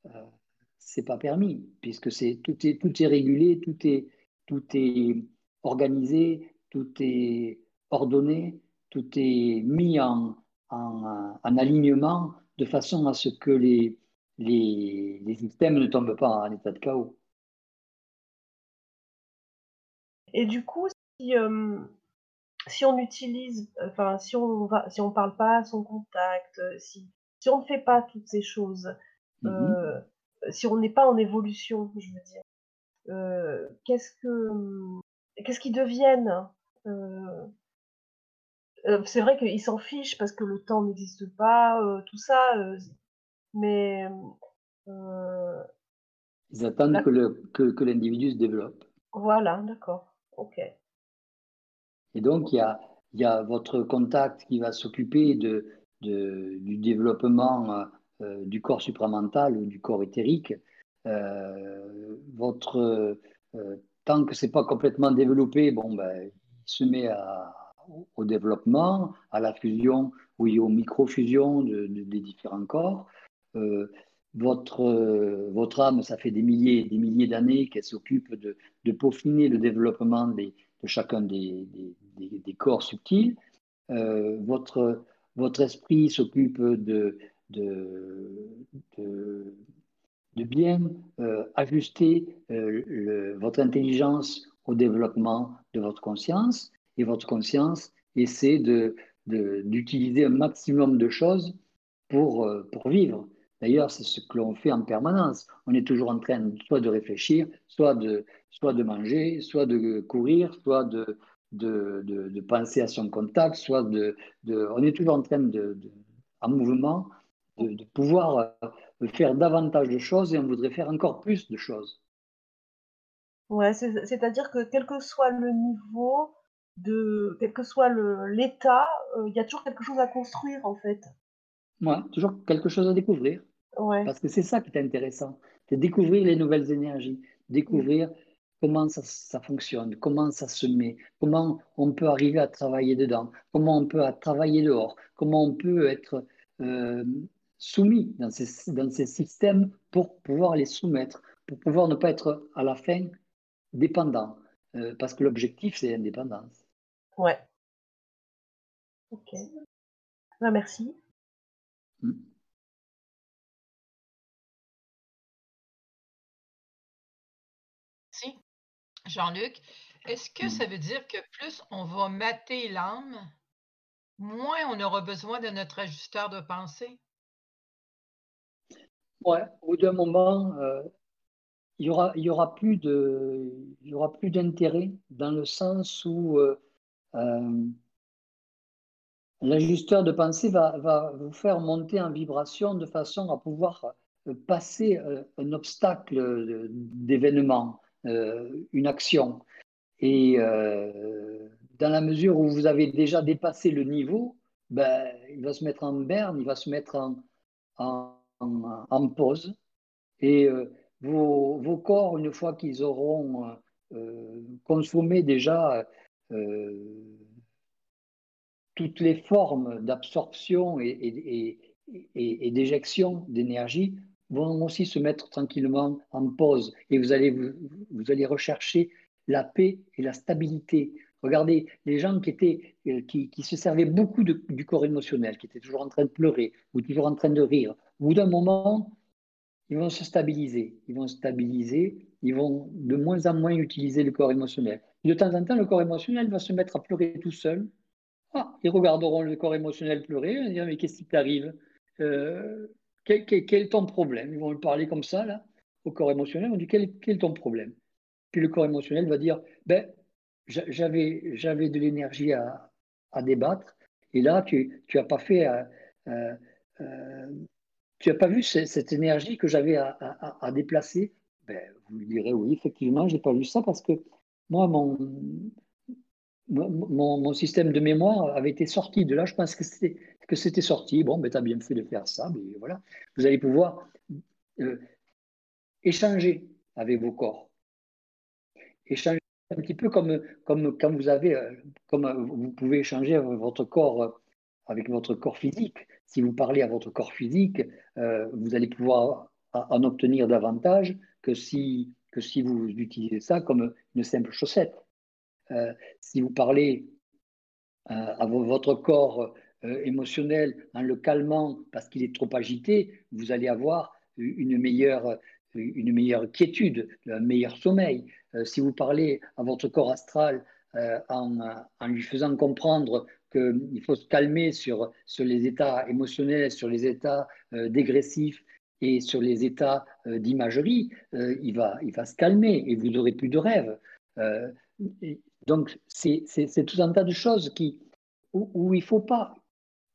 euh, pas permis, puisque tout est tout est régulé, tout est tout est organisé, tout est ordonné, tout est mis en, en, alignement de façon à ce que les, les, les systèmes ne tombent pas en état de chaos. Et du coup, si, si on utilise, enfin, si on va, si on parle pas à son contact, euh, si, si on ne fait pas toutes ces choses, mmh euh, si on n'est pas en évolution, je veux dire, euh, qu'est-ce que, qu'est-ce qu'ils deviennent C'est vrai qu'ils s'en fichent parce que le temps n'existe pas, tout ça, mais ils attendent que, le, que, que l'individu se développe. Voilà, d'accord, ok. Et donc, il y a, votre contact qui va s'occuper de, de, du développement euh, du corps supramental ou du corps éthérique. Euh, votre, euh, tant que ce n'est pas complètement développé, bon, ben, il se met au développement, à la fusion ou aux micro-fusions de, des différents corps. votre, votre âme, ça fait des milliers et des milliers d'années qu'elle s'occupe de, de, peaufiner le développement des, de chacun des, des, corps subtils. Euh, votre, votre esprit s'occupe de, de, de, bien euh, ajuster euh, votre intelligence au développement de votre conscience et votre conscience essaie d'utiliser un maximum de choses pour, pour vivre. D'ailleurs, c'est ce que l'on fait en permanence. On est toujours en train soit de réfléchir, soit de, soit de manger, soit de courir, soit de, de, de, penser à son contact, soit de, On est toujours en train de, en mouvement, de, pouvoir euh, faire davantage de choses et on voudrait faire encore plus de choses. Ouais, c'est-à-dire que quel que soit le niveau, de, quel que soit l'état, euh, il y a toujours quelque chose à construire en fait. Ouais, toujours quelque chose à découvrir. Parce que c'est ça qui est intéressant, c'est découvrir les nouvelles énergies, découvrir comment ça, fonctionne, comment ça se met, comment on peut arriver à travailler dedans, comment on peut travailler dehors, comment on peut être euh, soumis dans ces, dans ces systèmes pour pouvoir les soumettre, pour pouvoir ne pas être à la fin dépendant. Euh, parce que l'objectif, c'est l'indépendance. Ouais. Ok. Ah, merci. Hmm. Jean-Luc, est-ce que ça veut dire que plus on va mater l'âme, moins on aura besoin de notre ajusteur de pensée? Ouais, au bout d'un moment, euh, il y aura, il y aura plus de, il y aura plus d'intérêt dans le sens où euh, euh, l'ajusteur de pensée va, va, vous faire monter en vibration de façon à pouvoir passer un obstacle d'événement. Euh, une action. Et euh, dans la mesure où vous avez déjà dépassé le niveau, ben, il va se mettre en berne, il va se mettre en, en, pause. Et euh, vos, vos, corps, une fois qu'ils auront consommé déjà toutes les formes d'absorption et, et, et, et d'éjection d'énergie, vont aussi se mettre tranquillement en pause et vous allez, vous, allez rechercher la paix et la stabilité. Regardez, les gens qui, étaient, euh, qui, qui se servaient beaucoup du corps émotionnel, qui étaient toujours en train de pleurer ou toujours en train de rire, au bout d'un moment, ils vont se stabiliser. Ils vont stabiliser, ils vont de moins en moins utiliser le corps émotionnel. de temps en temps, le corps émotionnel va se mettre à pleurer tout seul. Ah, ils regarderont le corps émotionnel pleurer et dire Mais qu'est-ce qui t'arrive? Euh, quel, est ton problème? Ils vont le parler comme ça, là, au corps émotionnel. On dit quel, est ton problème? Puis le corps émotionnel va dire ben, j'avais, j'avais de l'énergie à, débattre Et là, tu n'as pas fait, tu n'as pas vu cette, énergie que j'avais à, déplacer? Ben, vous lui direz oui, effectivement, je n'ai pas vu ça parce que moi, mon, mon, système de mémoire avait été sorti de là. Je pense que c'était, que c'était sorti. Bon, ben, tu as bien fait de faire ça. Mais voilà. Vous allez pouvoir euh, échanger avec vos corps. Échanger un petit peu comme, comme quand vous avez, euh, comme vous pouvez échanger avec votre corps, euh, avec votre corps physique. Si vous parlez à votre corps physique, vous allez pouvoir en obtenir davantage que si, que si vous utilisez ça comme une simple chaussette. Euh, si vous parlez euh, à votre corps euh, émotionnel en le calmant parce qu'il est trop agité, vous allez avoir une meilleure, une meilleure quiétude, un meilleur sommeil. si vous parlez à votre corps astral en, en, lui faisant comprendre qu'il faut se calmer sur, sur les états émotionnels, sur les états dégressifs et sur les états d'imagerie, il, va, il va se calmer et vous n'aurez plus de rêves. Donc, c'est tout un tas de choses qui, où, il ne faut pas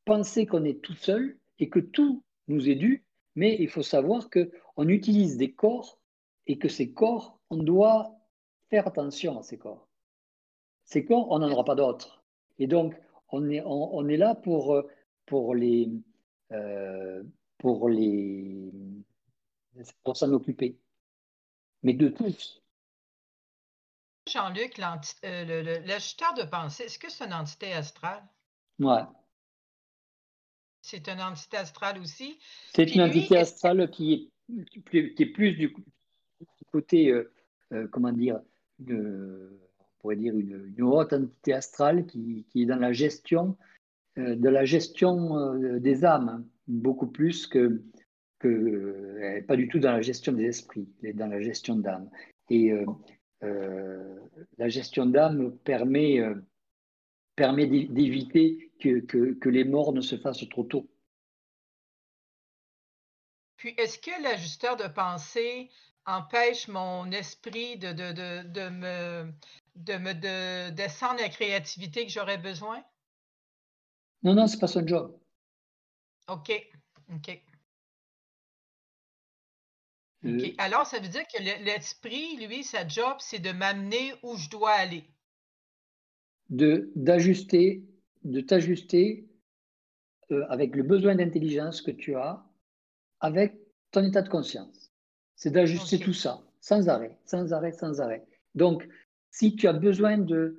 penser qu'on est tout seul et que tout nous est dû, mais il faut savoir qu'on utilise des corps et que ces corps, on doit faire attention à ces corps. Ces corps, on n'en aura pas d'autres. Et donc, on est, là pour, pour les... Euh, pour les pour s'en occuper. Mais de tous, Jean-Luc, euh, de pensée, est-ce que c'est une entité astrale? Ouais. C'est une entité astrale aussi. C'est une entité astrale qui est, qui est plus du, côté, euh, euh, comment dire, on pourrait dire une, haute entité astrale qui, qui, est dans la gestion, de la gestion des âmes, beaucoup plus que, que pas du tout dans la gestion des esprits, mais dans la gestion d'âme. Et euh, la gestion d'âme permet, euh, permet d'éviter que, que, les morts ne se fassent trop tôt. Puis, est-ce que l'ajusteur de pensée empêche mon esprit de, de, de, me, de me descendre la créativité que j'aurais besoin? Non, non, c'est pas son job. OK. OK. Euh, Alors, ça veut dire que l'esprit, lui, sa job, c'est de m'amener où je dois aller. De d'ajuster, de t'ajuster euh, avec le besoin d'intelligence que tu as, avec ton état de conscience. C'est d'ajuster tout ça, sans arrêt, sans arrêt, sans arrêt. Donc, si tu as besoin de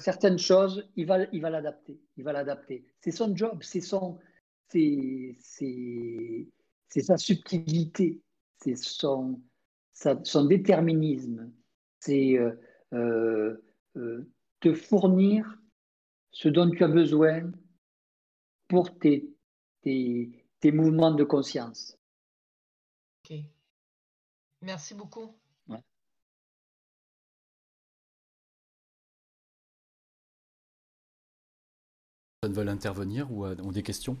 certaines choses, il va, il va l'adapter. Il va l'adapter. C'est son job, c'est son, c'est, c'est sa subtilité c'est son, son, déterminisme, c'est euh, euh, euh, te fournir ce dont tu as besoin pour tes, tes, tes mouvements de conscience. Ok. Merci beaucoup. Ouais. veulent intervenir ou ont des questions?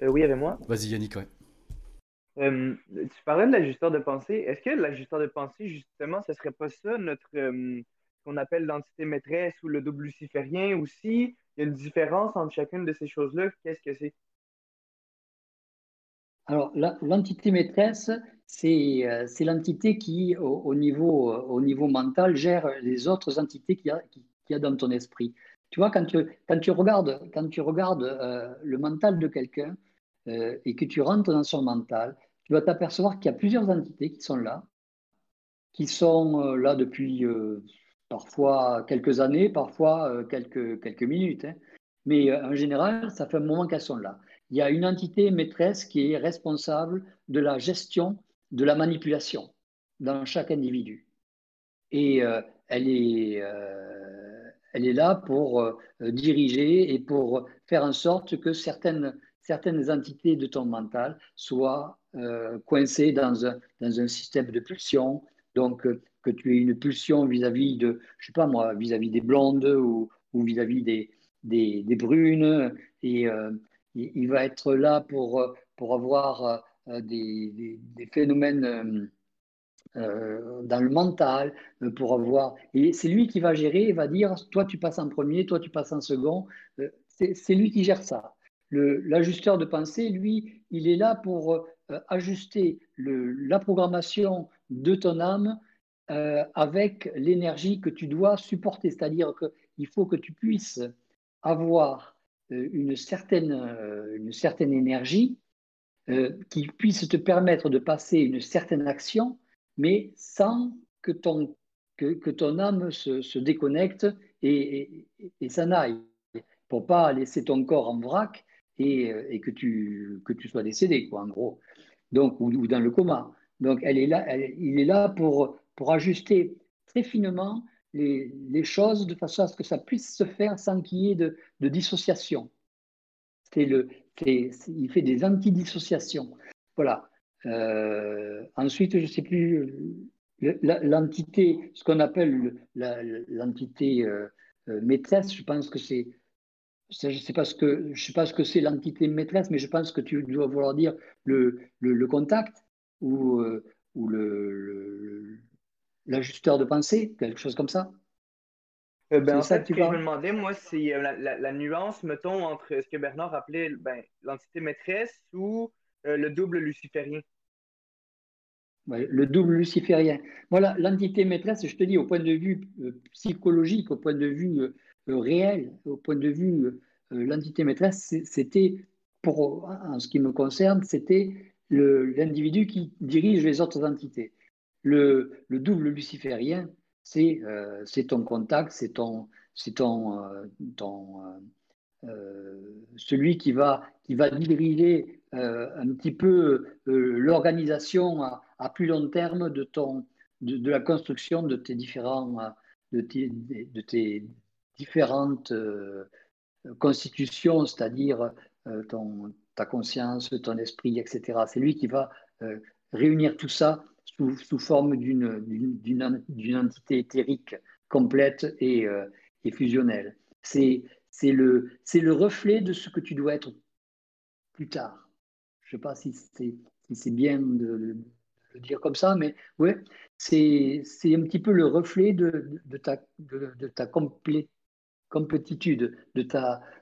Oui, avec moi. Vas-y Yannick, ouais. Euh, tu parlais de l'ajusteur de pensée. Est-ce que l'ajusteur de pensée, justement, ce serait pas ça, notre euh, qu'on appelle l'entité maîtresse ou le double luciférien aussi? Il y a une différence entre chacune de ces choses-là. Qu'est-ce que c'est? Alors, l'entité maîtresse, c'est euh, l'entité qui, au, niveau, au niveau mental, gère les autres entités qu'il y, a dans ton esprit. Tu vois, quand tu, quand tu regardes, quand tu regardes le mental de quelqu'un et que tu rentres dans son mental, tu vas t'apercevoir qu'il y a plusieurs entités qui sont là, qui sont euh, là depuis euh, parfois quelques années, parfois euh, quelques, quelques minutes. Hein. Mais en général, ça fait un moment qu'elles sont là. Il y a une entité maîtresse qui est responsable de la gestion de la manipulation dans chaque individu. Et elle, est, elle est là pour diriger et pour faire en sorte que certaines, certaines entités de ton mental soient euh, coincé dans un, dans un système de pulsion, donc euh, que tu aies une pulsion vis-à-vis de, je sais pas moi, vis-à-vis des blondes ou, vis-à-vis des, des, brunes, et euh, il, va être là pour, pour avoir des, des, phénomènes dans le mental, pour avoir, et c'est lui qui va gérer, il va dire, toi tu passes en premier, toi tu passes en second, c'est lui qui gère ça. L'ajusteur de pensée, lui, il est là pour euh, ajuster la programmation de ton âme euh, avec l'énergie que tu dois supporter. C'est-à-dire qu'il faut que tu puisses avoir euh, une, certaine, une certaine énergie qui puisse te permettre de passer une certaine action, mais sans que ton, que, ton âme se, déconnecte et, et, s'en aille, pour pas laisser ton corps en vrac et, que, tu, que tu sois décédé, quoi, en gros, donc, ou, dans le coma. Donc, elle est là, il est là pour, pour ajuster très finement les, choses de façon à ce que ça puisse se faire sans qu'il y ait de, de dissociation. Le, il fait des antidissociations. Voilà. Euh, ensuite, je ne sais plus, l'entité, ce qu'on appelle l'entité euh, euh, maîtresse, je pense que c'est je ne sais pas ce que, sais pas ce que c'est l'entité maîtresse, mais je pense que tu dois vouloir dire le, le, contact ou, euh, ou le, l'ajusteur de pensée, quelque chose comme ça. Euh, ben, en fait, ce que je me demandais, moi, c'est euh, la, la, nuance, mettons, entre ce que Bernard appelait ben, l'entité maîtresse ou le double luciférien. le double luciférien. Voilà, l'entité maîtresse, je te dis, au point de vue psychologique, au point de vue réel, au point de vue euh, l'entité maîtresse, c'était, pour, en ce qui me concerne, c'était l'individu qui dirige les autres entités. Le, double luciférien, c'est euh, ton contact, c'est ton, euh, ton celui qui va, qui va diriger un petit peu l'organisation à, plus long terme de, ton, de, la construction de tes différents, de tes, de tes différentes euh, constitutions, c'est-à-dire euh, ta conscience, ton esprit, etc. C'est lui qui va euh, réunir tout ça sous, sous forme d'une entité éthérique complète et, et fusionnelle. C'est le, le reflet de ce que tu dois être plus tard. Je ne sais pas si c'est si bien de, le dire comme ça, mais ouais, c'est un petit peu le reflet de, de ta, de, ta complétitude de,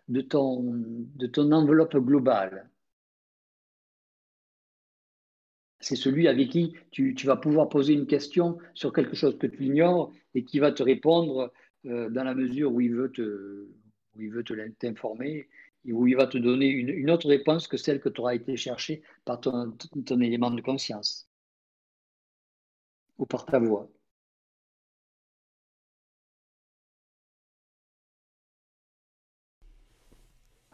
de, ton, de ton enveloppe globale. C'est celui avec qui tu, vas pouvoir poser une question sur quelque chose que tu ignores et qui va te répondre euh, dans la mesure où il veut te, où t'informer et où il va te donner une, autre réponse que celle que tu auras été chercher par ton, ton élément de conscience ou par ta voix.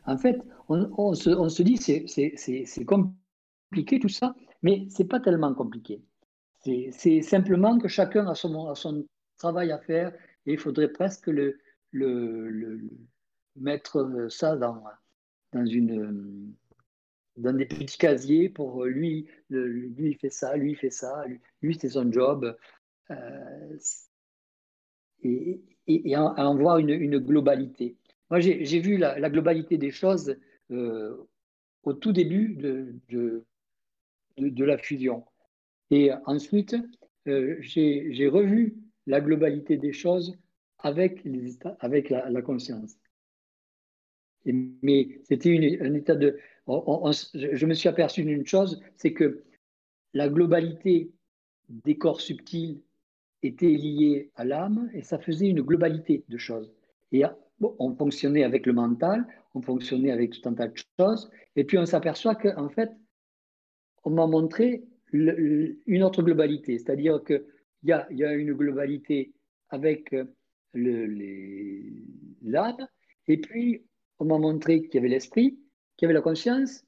En fait, on, se, dit c'est compliqué tout ça, mais c'est pas tellement compliqué. C'est simplement que chacun a son, travail à faire et il faudrait presque le, mettre ça dans, dans, une, dans des petits casiers pour lui, lui il fait ça, lui il fait ça, lui, c'est son job. Euh, et, en, voir une, globalité. Moi, j'ai vu la, globalité des choses euh, au tout début de, la fusion. Et ensuite, euh, j'ai revu la globalité des choses avec, les avec la, conscience. mais c'était un état de... je me suis aperçu d'une chose, c'est que la globalité des corps subtils était liée à l'âme et ça faisait une globalité de choses. Et on fonctionnait avec le mental, on fonctionnait avec tout un tas de choses, et puis on s'aperçoit qu'en fait, on m'a montré une autre globalité, c'est-à-dire qu'il y a, une globalité avec l'âme, et puis on m'a montré qu'il y avait l'esprit, qu'il y avait la conscience,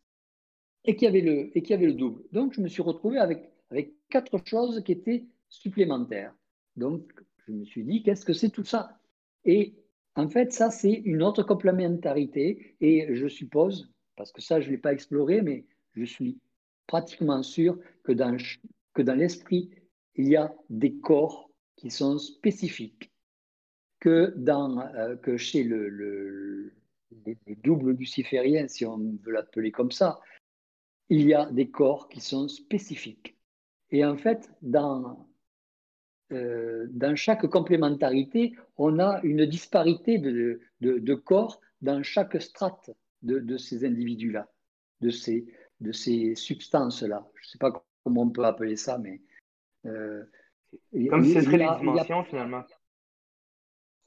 et qu'il y avait le, et qu'il y avait le double. Donc je me suis retrouvé avec, avec quatre choses qui étaient supplémentaires. Donc je me suis dit, qu'est-ce que c'est tout ça? Et en fait, ça, c'est une autre complémentarité et je suppose, parce que ça, je ne l'ai pas exploré, mais je suis pratiquement sûr que dans, que dans l'esprit, il y a des corps qui sont spécifiques, que, dans, euh, que chez le, les, doubles lucifériens, si on veut l'appeler comme ça, il y a des corps qui sont spécifiques. Et en fait, dans dans chaque complémentarité, on a une disparité de, de, corps dans chaque strate de, ces individus-là, de ces, de ces substances-là. Je ne sais pas comment on peut appeler ça, mais... Comme ce serait les dimensions, finalement.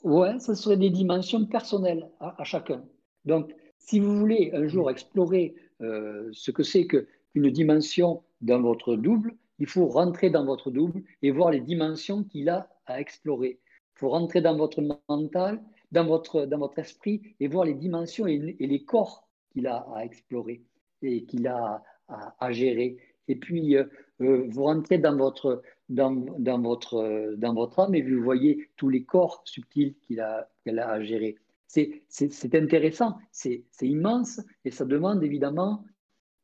Ouais, ce serait des dimensions personnelles à, chacun. Donc, si vous voulez un jour explorer euh, ce que c'est qu'une dimension dans votre double, il faut rentrer dans votre double et voir les dimensions qu'il a à explorer. Il faut rentrer dans votre mental, dans votre, dans votre esprit et voir les dimensions et, les corps qu'il a à explorer et qu'il a à, gérer. Et puis, euh, euh, vous rentrez dans votre, dans, dans, votre, dans votre âme et vous voyez tous les corps subtils qu'il a, qu'elle a à gérer. C'est intéressant, c'est immense et ça demande évidemment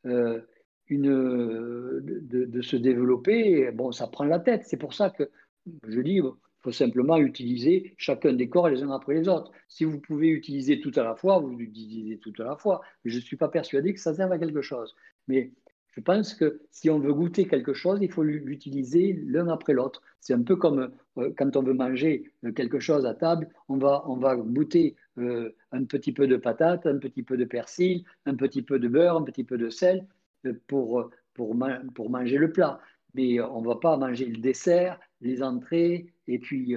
euh, une, de, se développer. Bon, ça prend la tête. C'est pour ça que je dis, faut simplement utiliser chacun des corps les uns après les autres. Si vous pouvez utiliser tout à la fois, vous utilisez tout à la fois. Je ne suis pas persuadé que ça serve à quelque chose. Mais je pense que si on veut goûter quelque chose, il faut l'utiliser l'un après l'autre. C'est un peu comme euh, quand on veut manger euh, quelque chose à table, on va, on va goûter euh, un petit peu de patate, un petit peu de persil, un petit peu de beurre, un petit peu de sel pour, pour, pour manger le plat. Mais on ne va pas manger le dessert, les entrées et puis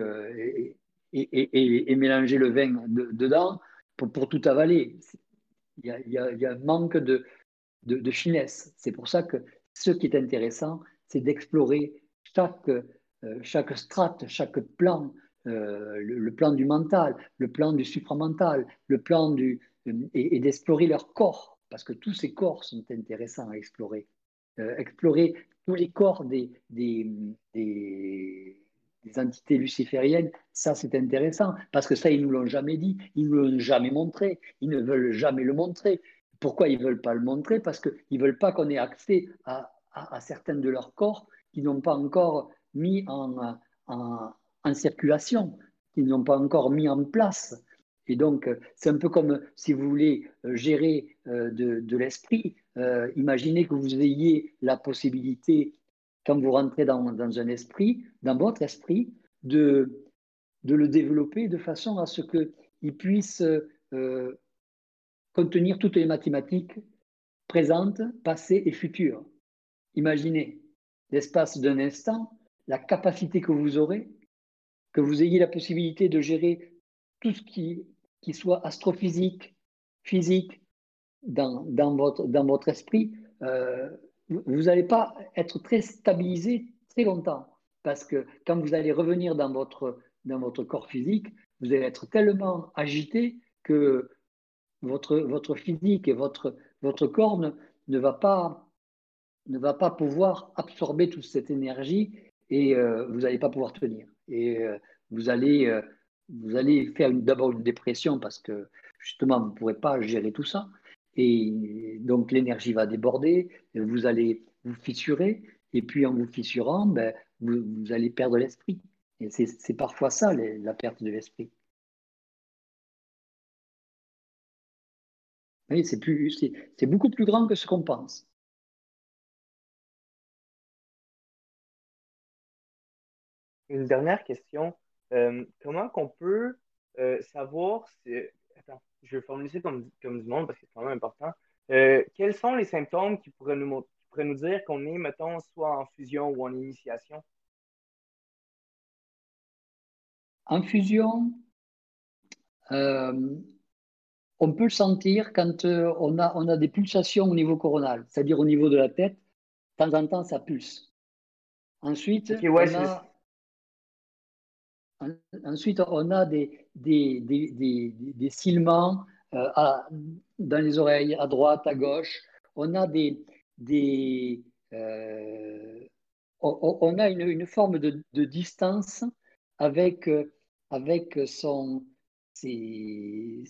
et, et, mélanger le vin dedans pour, tout avaler. Il y, a, un manque de, finesse. C'est pour ça que ce qui est intéressant, c'est d'explorer chaque, euh, chaque strate, chaque plan, euh, le, plan du mental, le plan du supramental, le plan du, euh, et, d'explorer leur corps, parce que tous ces corps sont intéressants à explorer. explorer tous les corps des, entités lucifériennes, ça c'est intéressant, parce que ça, ils ne nous l'ont jamais dit, ils ne nous l'ont jamais montré, ils ne veulent jamais le montrer. Pourquoi ils ne veulent pas le montrer? Parce qu'ils ne veulent pas qu'on ait accès à, certains de leurs corps qui n'ont pas encore mis en, circulation, qui n'ont pas encore mis en place. Et donc, c'est un peu comme si vous voulez euh, gérer euh, de, l'esprit. Euh, imaginez que vous ayez la possibilité, quand vous rentrez dans, un esprit, dans votre esprit, de, le développer de façon à ce qu'il puisse contenir toutes les mathématiques présentes, passées et futures. Imaginez l'espace d'un instant, la capacité que vous aurez, que vous ayez la possibilité de gérer tout ce qui, soit astrophysique, physique, dans, votre, esprit, euh, vous n'allez pas être très stabilisé très longtemps. Parce que quand vous allez revenir dans votre, dans votre corps physique, vous allez être tellement agité que votre, votre physique et votre, votre corps ne, va pas, ne va pas pouvoir absorber toute cette énergie et euh, vous n'allez pas pouvoir tenir. Et euh, vous, allez, vous allez faire d'abord une dépression parce que justement, vous ne pourrez pas gérer tout ça. Et donc, l'énergie va déborder, vous allez vous fissurer, et puis en vous fissurant, ben, vous, allez perdre l'esprit. Et c'est parfois ça, la perte de l'esprit. c'est beaucoup plus grand que ce qu'on pense. Une dernière question. Euh, comment qu'on peut euh, savoir si... Attends, je vais formuler ça comme, comme du monde parce que c'est quand même important. Euh, quels sont les symptômes qui pourraient nous, qui pourraient nous dire qu'on est, mettons, soit en fusion ou en initiation? En fusion, on peut le sentir quand euh, on, a, on a des pulsations au niveau coronal, c'est-à-dire au niveau de la tête. De temps en temps, ça pulse. Ensuite, on, a, ensuite on a des, des, des, des, cils-ments euh, dans les oreilles, à droite, à gauche. On a des, des euh, on, a une, une forme de, de, distance avec, avec son, ses,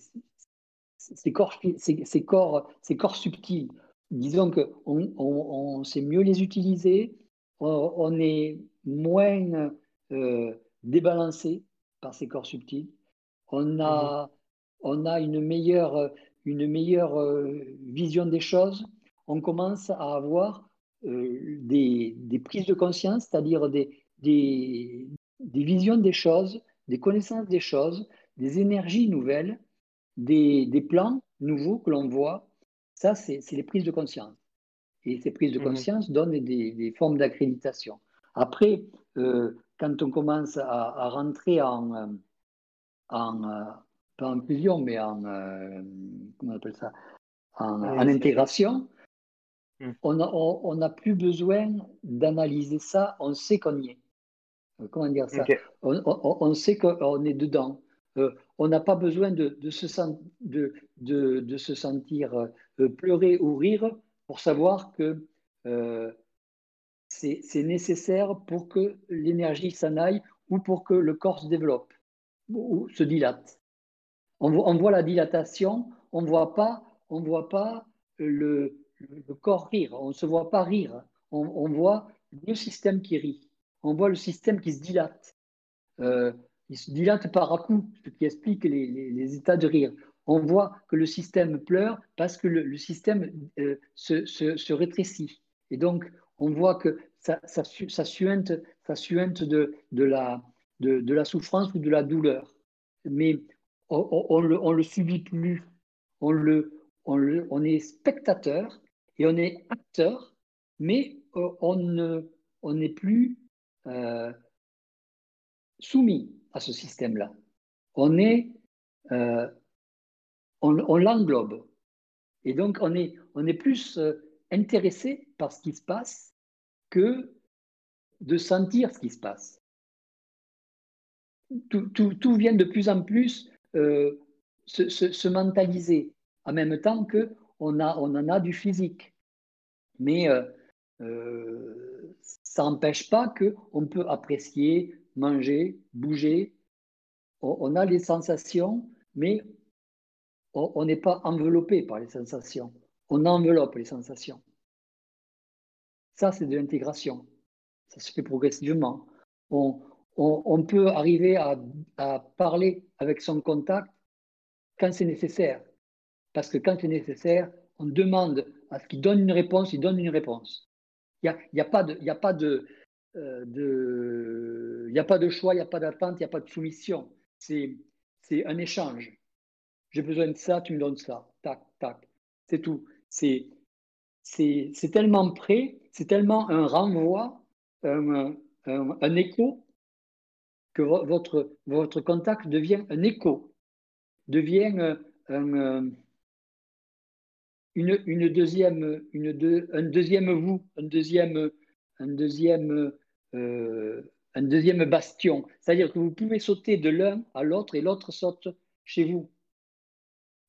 ces corps, ces, corps, ces corps subtils. Disons qu'on on, sait mieux les utiliser, on, est moins euh, débalancé par ces corps subtils, on a, on a une meilleure, une meilleure euh, vision des choses, on commence à avoir euh, des, des, prises de conscience, c'est-à-dire des, des, des visions des choses, des connaissances des choses, des énergies nouvelles, des, plans nouveaux que l'on voit. Ça, c'est les prises de conscience. Et ces prises de mhm. conscience donnent des, formes d'accréditation. Après, euh, quand on commence à, rentrer en, euh, en euh, pas en fusion, mais en, comment on appelle ça, en, intégration, hmm. on n'a plus besoin d'analyser ça, on sait qu'on y est. comment dire ça? On, sait qu'on est dedans. on n'a pas besoin de, se, de, de, se, sentir pleurer ou rire pour savoir que euh, c'est nécessaire pour que l'énergie s'en aille ou pour que le corps se développe ou, se dilate. On, voit la dilatation, on ne voit pas, on voit pas le, corps rire, on ne se voit pas rire, on, voit le système qui rit, on voit le système qui se dilate. Euh, il se dilate par à coup, ce qui explique les états de rire on voit que le système pleure parce que le, système euh, se, rétrécit. Et donc, on voit que ça, ça, suinte, de, la, de, la, souffrance ou de la douleur. Mais on ne le, subit plus. On, le, on, est spectateur et on est acteur, mais euh, on n'est plus euh, soumis à ce système-là. On est on, l'englobe. Et donc, on est, on est plus euh, intéressé par ce qui se passe que de sentir ce qui se passe. Tout, vient de plus en plus euh, se, mentaliser, en même temps qu'on on en a du physique. Mais euh, ça n'empêche pas qu'on peut apprécier, manger, bouger. on, a les sensations, mais on n'est pas enveloppé par les sensations. On enveloppe les sensations. Ça, c'est de l'intégration. Ça se fait progressivement. On, peut arriver à, parler avec son contact quand c'est nécessaire. Parce que quand c'est nécessaire, on demande à ce qu'il donne une réponse, il donne une réponse. Il n'y a, de, a, pas de, euh, a pas de choix, il n'y a pas d'attente, il n'y a pas de soumission. C'est un échange. J'ai besoin de ça, tu me donnes ça. Tac, tac. C'est tout. C'est, tellement près, c'est tellement un renvoi, un, un, écho, que votre, contact devient un écho, devient un, une, une, deuxième, vous, un deuxième, un deuxième, euh, un deuxième bastion. C'est-à-dire que vous pouvez sauter de l'un à l'autre et l'autre saute chez vous.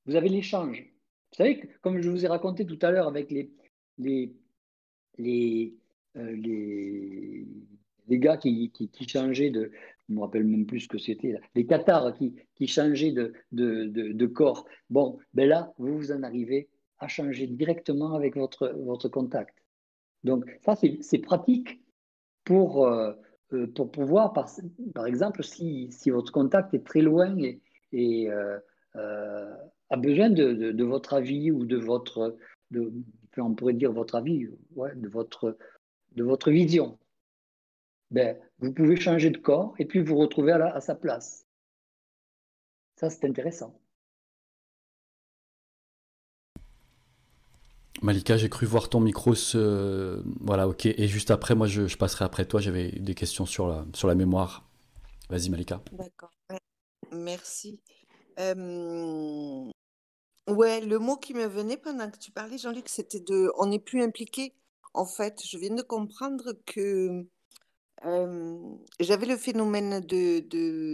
Vous avez l'échange. Vous savez, comme je vous ai raconté tout à l'heure avec les, les, les, euh, les, gars qui, qui, changeaient de, je me rappelle même plus ce que c'était, les cathares qui, qui changeaient de, de, de, corps. Bon, ben là, vous, vous en arrivez à changer directement avec votre, votre contact. Donc ça, c'est pratique pour, euh, euh, pour pouvoir, par, par exemple, si, si, votre contact est très loin et a besoin de, votre avis ou de votre, de, on pourrait dire votre avis, ouais, de, votre, de votre vision. Ben, vous pouvez changer de corps et puis vous retrouver à, à sa place. Ça, c'est intéressant. Malika, j'ai cru voir ton micro se... Voilà, ok. Et juste après, moi, je, je passerai après toi. J'avais des questions sur la, sur la mémoire. Vas-y, Malika. D'accord. Merci. Ouais, le mot qui me venait pendant que tu parlais, Jean-Luc, c'était de on n'est plus impliqué. En fait, je viens de comprendre que j'avais le phénomène de,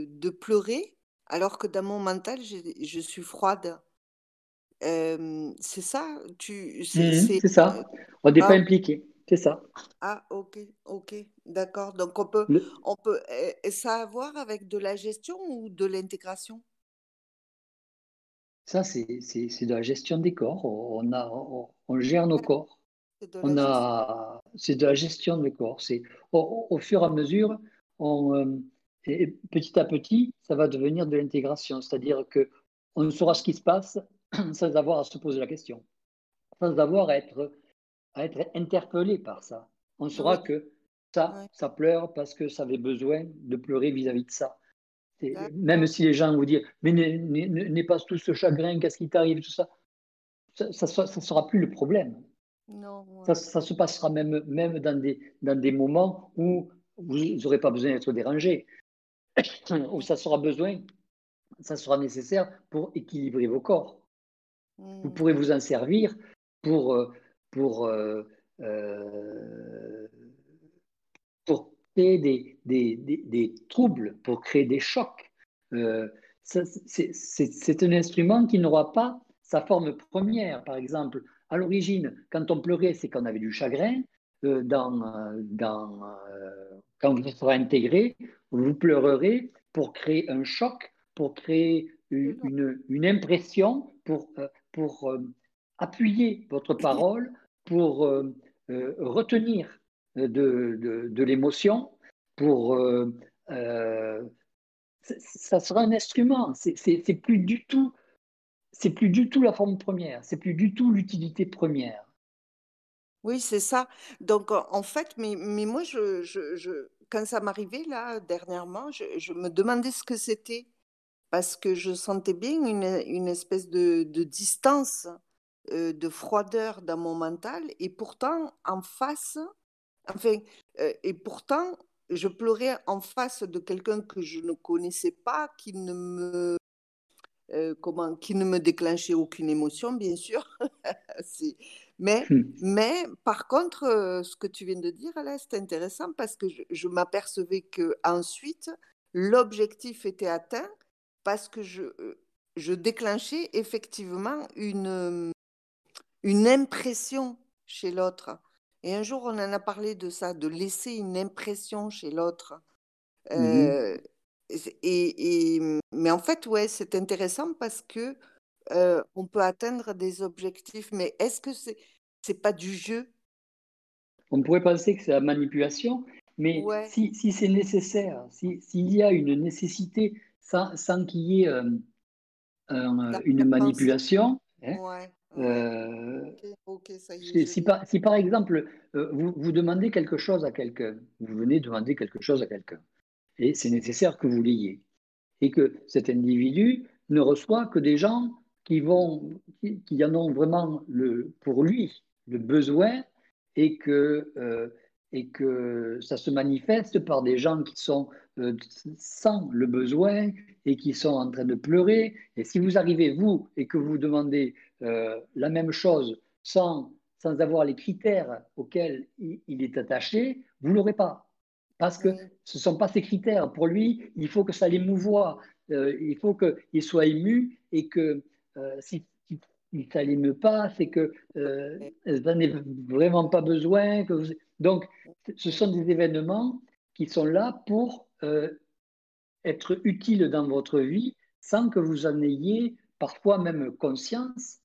de, pleurer, alors que dans mon mental, je, suis froide. c'est ça? Tu, mmh c'est, ça. On n'est pas ah. impliqué. C'est ça. Ah, ok, ok, d'accord. Donc on peut, on peut, eh, ça a à voir avec de la gestion ou de l'intégration? Ça, c'est de la gestion des corps. On, a, on, gère nos corps. On a, c'est de la gestion des corps. C'est au, fur et à mesure, on, euh, petit à petit, ça va devenir de l'intégration. C'est-à-dire que on saura ce qui se passe sans avoir à se poser la question, sans avoir à être, à être interpellé par ça. On saura que Ça, ça pleure parce que ça avait besoin de pleurer vis-à-vis de ça. Même si les gens vous disent, mais n'est pas tout ce chagrin, qu'est-ce qui t'arrive, tout ça, ça ne sera plus le problème. ça, ça, se passera même, même dans, des, dans des moments où vous n'aurez pas besoin d'être dérangé, où ça sera besoin, ça sera nécessaire pour équilibrer vos corps. Vous mmh. pourrez vous en servir pour, euh, pour, euh, euh, pour créer des, des, des, troubles, pour créer des chocs. c'est un instrument qui n'aura pas sa forme première. Par exemple, à l'origine, quand on pleurait, c'est qu'on avait du chagrin. dans, dans, quand vous serez intégré, vous pleurerez pour créer un choc, pour créer une, une impression, pour, pour euh, appuyer votre parole, pour euh, euh, retenir de, de, l'émotion, pour ça sera un instrument. C'est plus du tout, c'est plus du tout la forme première. C'est plus du tout l'utilité première. Oui, c'est ça. Donc, en fait, mais, mais moi, je, je, quand ça m'arrivait, là, dernièrement, je, je, me demandais ce que c'était parce que je sentais bien une, une espèce de, de distance, euh, de froideur dans mon mental, et pourtant en face, enfin, euh, et pourtant je pleurais en face de quelqu'un que je ne connaissais pas, qui ne me euh, comment, qui ne me déclenchait aucune émotion, bien sûr. mais, hmm. mais par contre, ce que tu viens de dire, là, c'est intéressant parce que je, je m'apercevais que ensuite l'objectif était atteint parce que je, je déclenchais effectivement une, une impression chez l'autre. Et un jour, on en a parlé de ça, de laisser une impression chez l'autre. Mmh et, mais en fait, ouais, c'est intéressant parce que on peut atteindre des objectifs. Mais est-ce que c'est c'est pas du jeu? On pourrait penser que c'est la manipulation, mais si, si c'est nécessaire, s'il y a une nécessité sans, qu'il y ait euh, une manipulation. Si, par, si, par, exemple, euh, vous, vous, demandez quelque chose à quelqu'un, vous venez demander quelque chose à quelqu'un, et c'est nécessaire que vous l'ayez, et que cet individu ne reçoit que des gens qui, vont, qui, en ont vraiment le, pour lui le besoin, et que euh, et que ça se manifeste par des gens qui sont euh, sans le besoin et qui sont en train de pleurer. Et si vous arrivez, vous, et que vous demandez euh, la même chose sans, sans avoir les critères auxquels il, est attaché, vous ne l'aurez pas. Parce que ce ne sont pas ces critères. Pour lui, il faut que ça l'émouvoie. Euh, il faut qu'il soit ému et que si, ça ne l'émeut pas, c'est que n'en est vraiment pas besoin. Que Donc, ce sont des événements qui sont là pour euh, être utiles dans votre vie sans que vous en ayez parfois même conscience euh,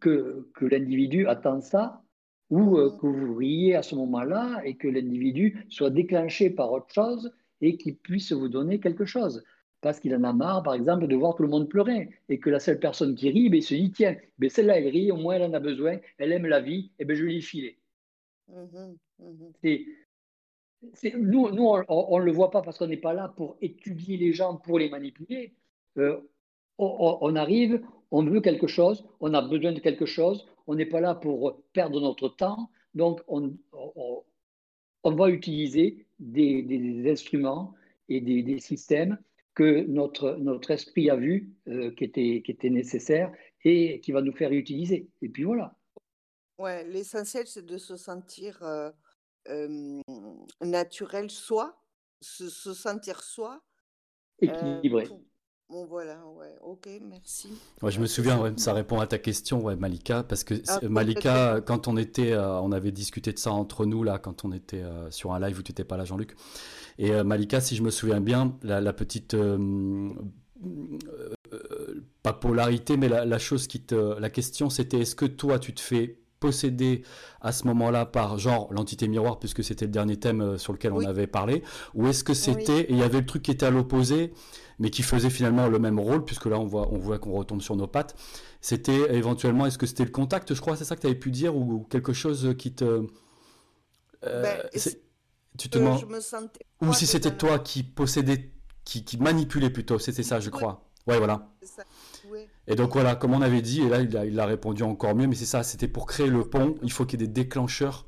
que, que l'individu attend ça ou euh, que vous riez à ce moment-là et que l'individu soit déclenché par autre chose et qu'il puisse vous donner quelque chose. Parce qu'il en a marre, par exemple, de voir tout le monde pleurer et que la seule personne qui rit, ben, il se dit tiens, ben, celle-là, elle rit, au moins elle en a besoin, elle aime la vie, et ben, je lui ai filé. Mmh mmh nous, nous on ne le voit pas parce qu'on n'est pas là pour étudier les gens, pour les manipuler. Euh, on, arrive, on veut quelque chose, on a besoin de quelque chose, on n'est pas là pour perdre notre temps, donc on, on va utiliser des, instruments et des, systèmes que notre, notre esprit a vu euh, qui, étaient, qui et qui va nous faire utiliser. Et puis voilà. Ouais, l'essentiel, c'est de se sentir euh, naturel soi, se, sentir soi. Équilibré. Bon, voilà, ouais, ok, merci. Ouais, je me souviens, ça répond à ta question, ouais, Malika, parce que ah, Malika, quand on était, euh, on avait discuté de ça entre nous, là, quand on était euh, sur un live où tu n'étais pas là, Jean-Luc. Et euh, Malika, si je me souviens bien, la, petite, pas polarité, mais la, la, chose qui te, la question, c'était est-ce que toi, tu te fais possédé à ce moment-là par genre l'entité miroir puisque c'était le dernier thème euh, sur lequel on avait parlé ou est-ce que c'était et il y avait le truc qui était à l'opposé mais qui faisait finalement le même rôle puisque là on voit on voit qu'on retombe sur nos pattes. C'était éventuellement est-ce que c'était le contact je crois c'est ça que tu avais pu dire ou quelque chose qui te euh, ben, tu te demandes... Ou si c'était toi qui possédais, qui, qui manipulait plutôt, c'était ça, je crois. Ouais, voilà. Et donc voilà, comme on avait dit, et là il a, il a répondu encore mieux, mais c'est ça, c'était pour créer le pont, il faut qu'il y ait des déclencheurs.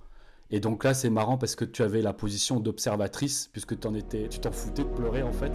Et donc là c'est marrant parce que tu avais la position d'observatrice, puisque en étais, tu t'en foutais de pleurer en fait.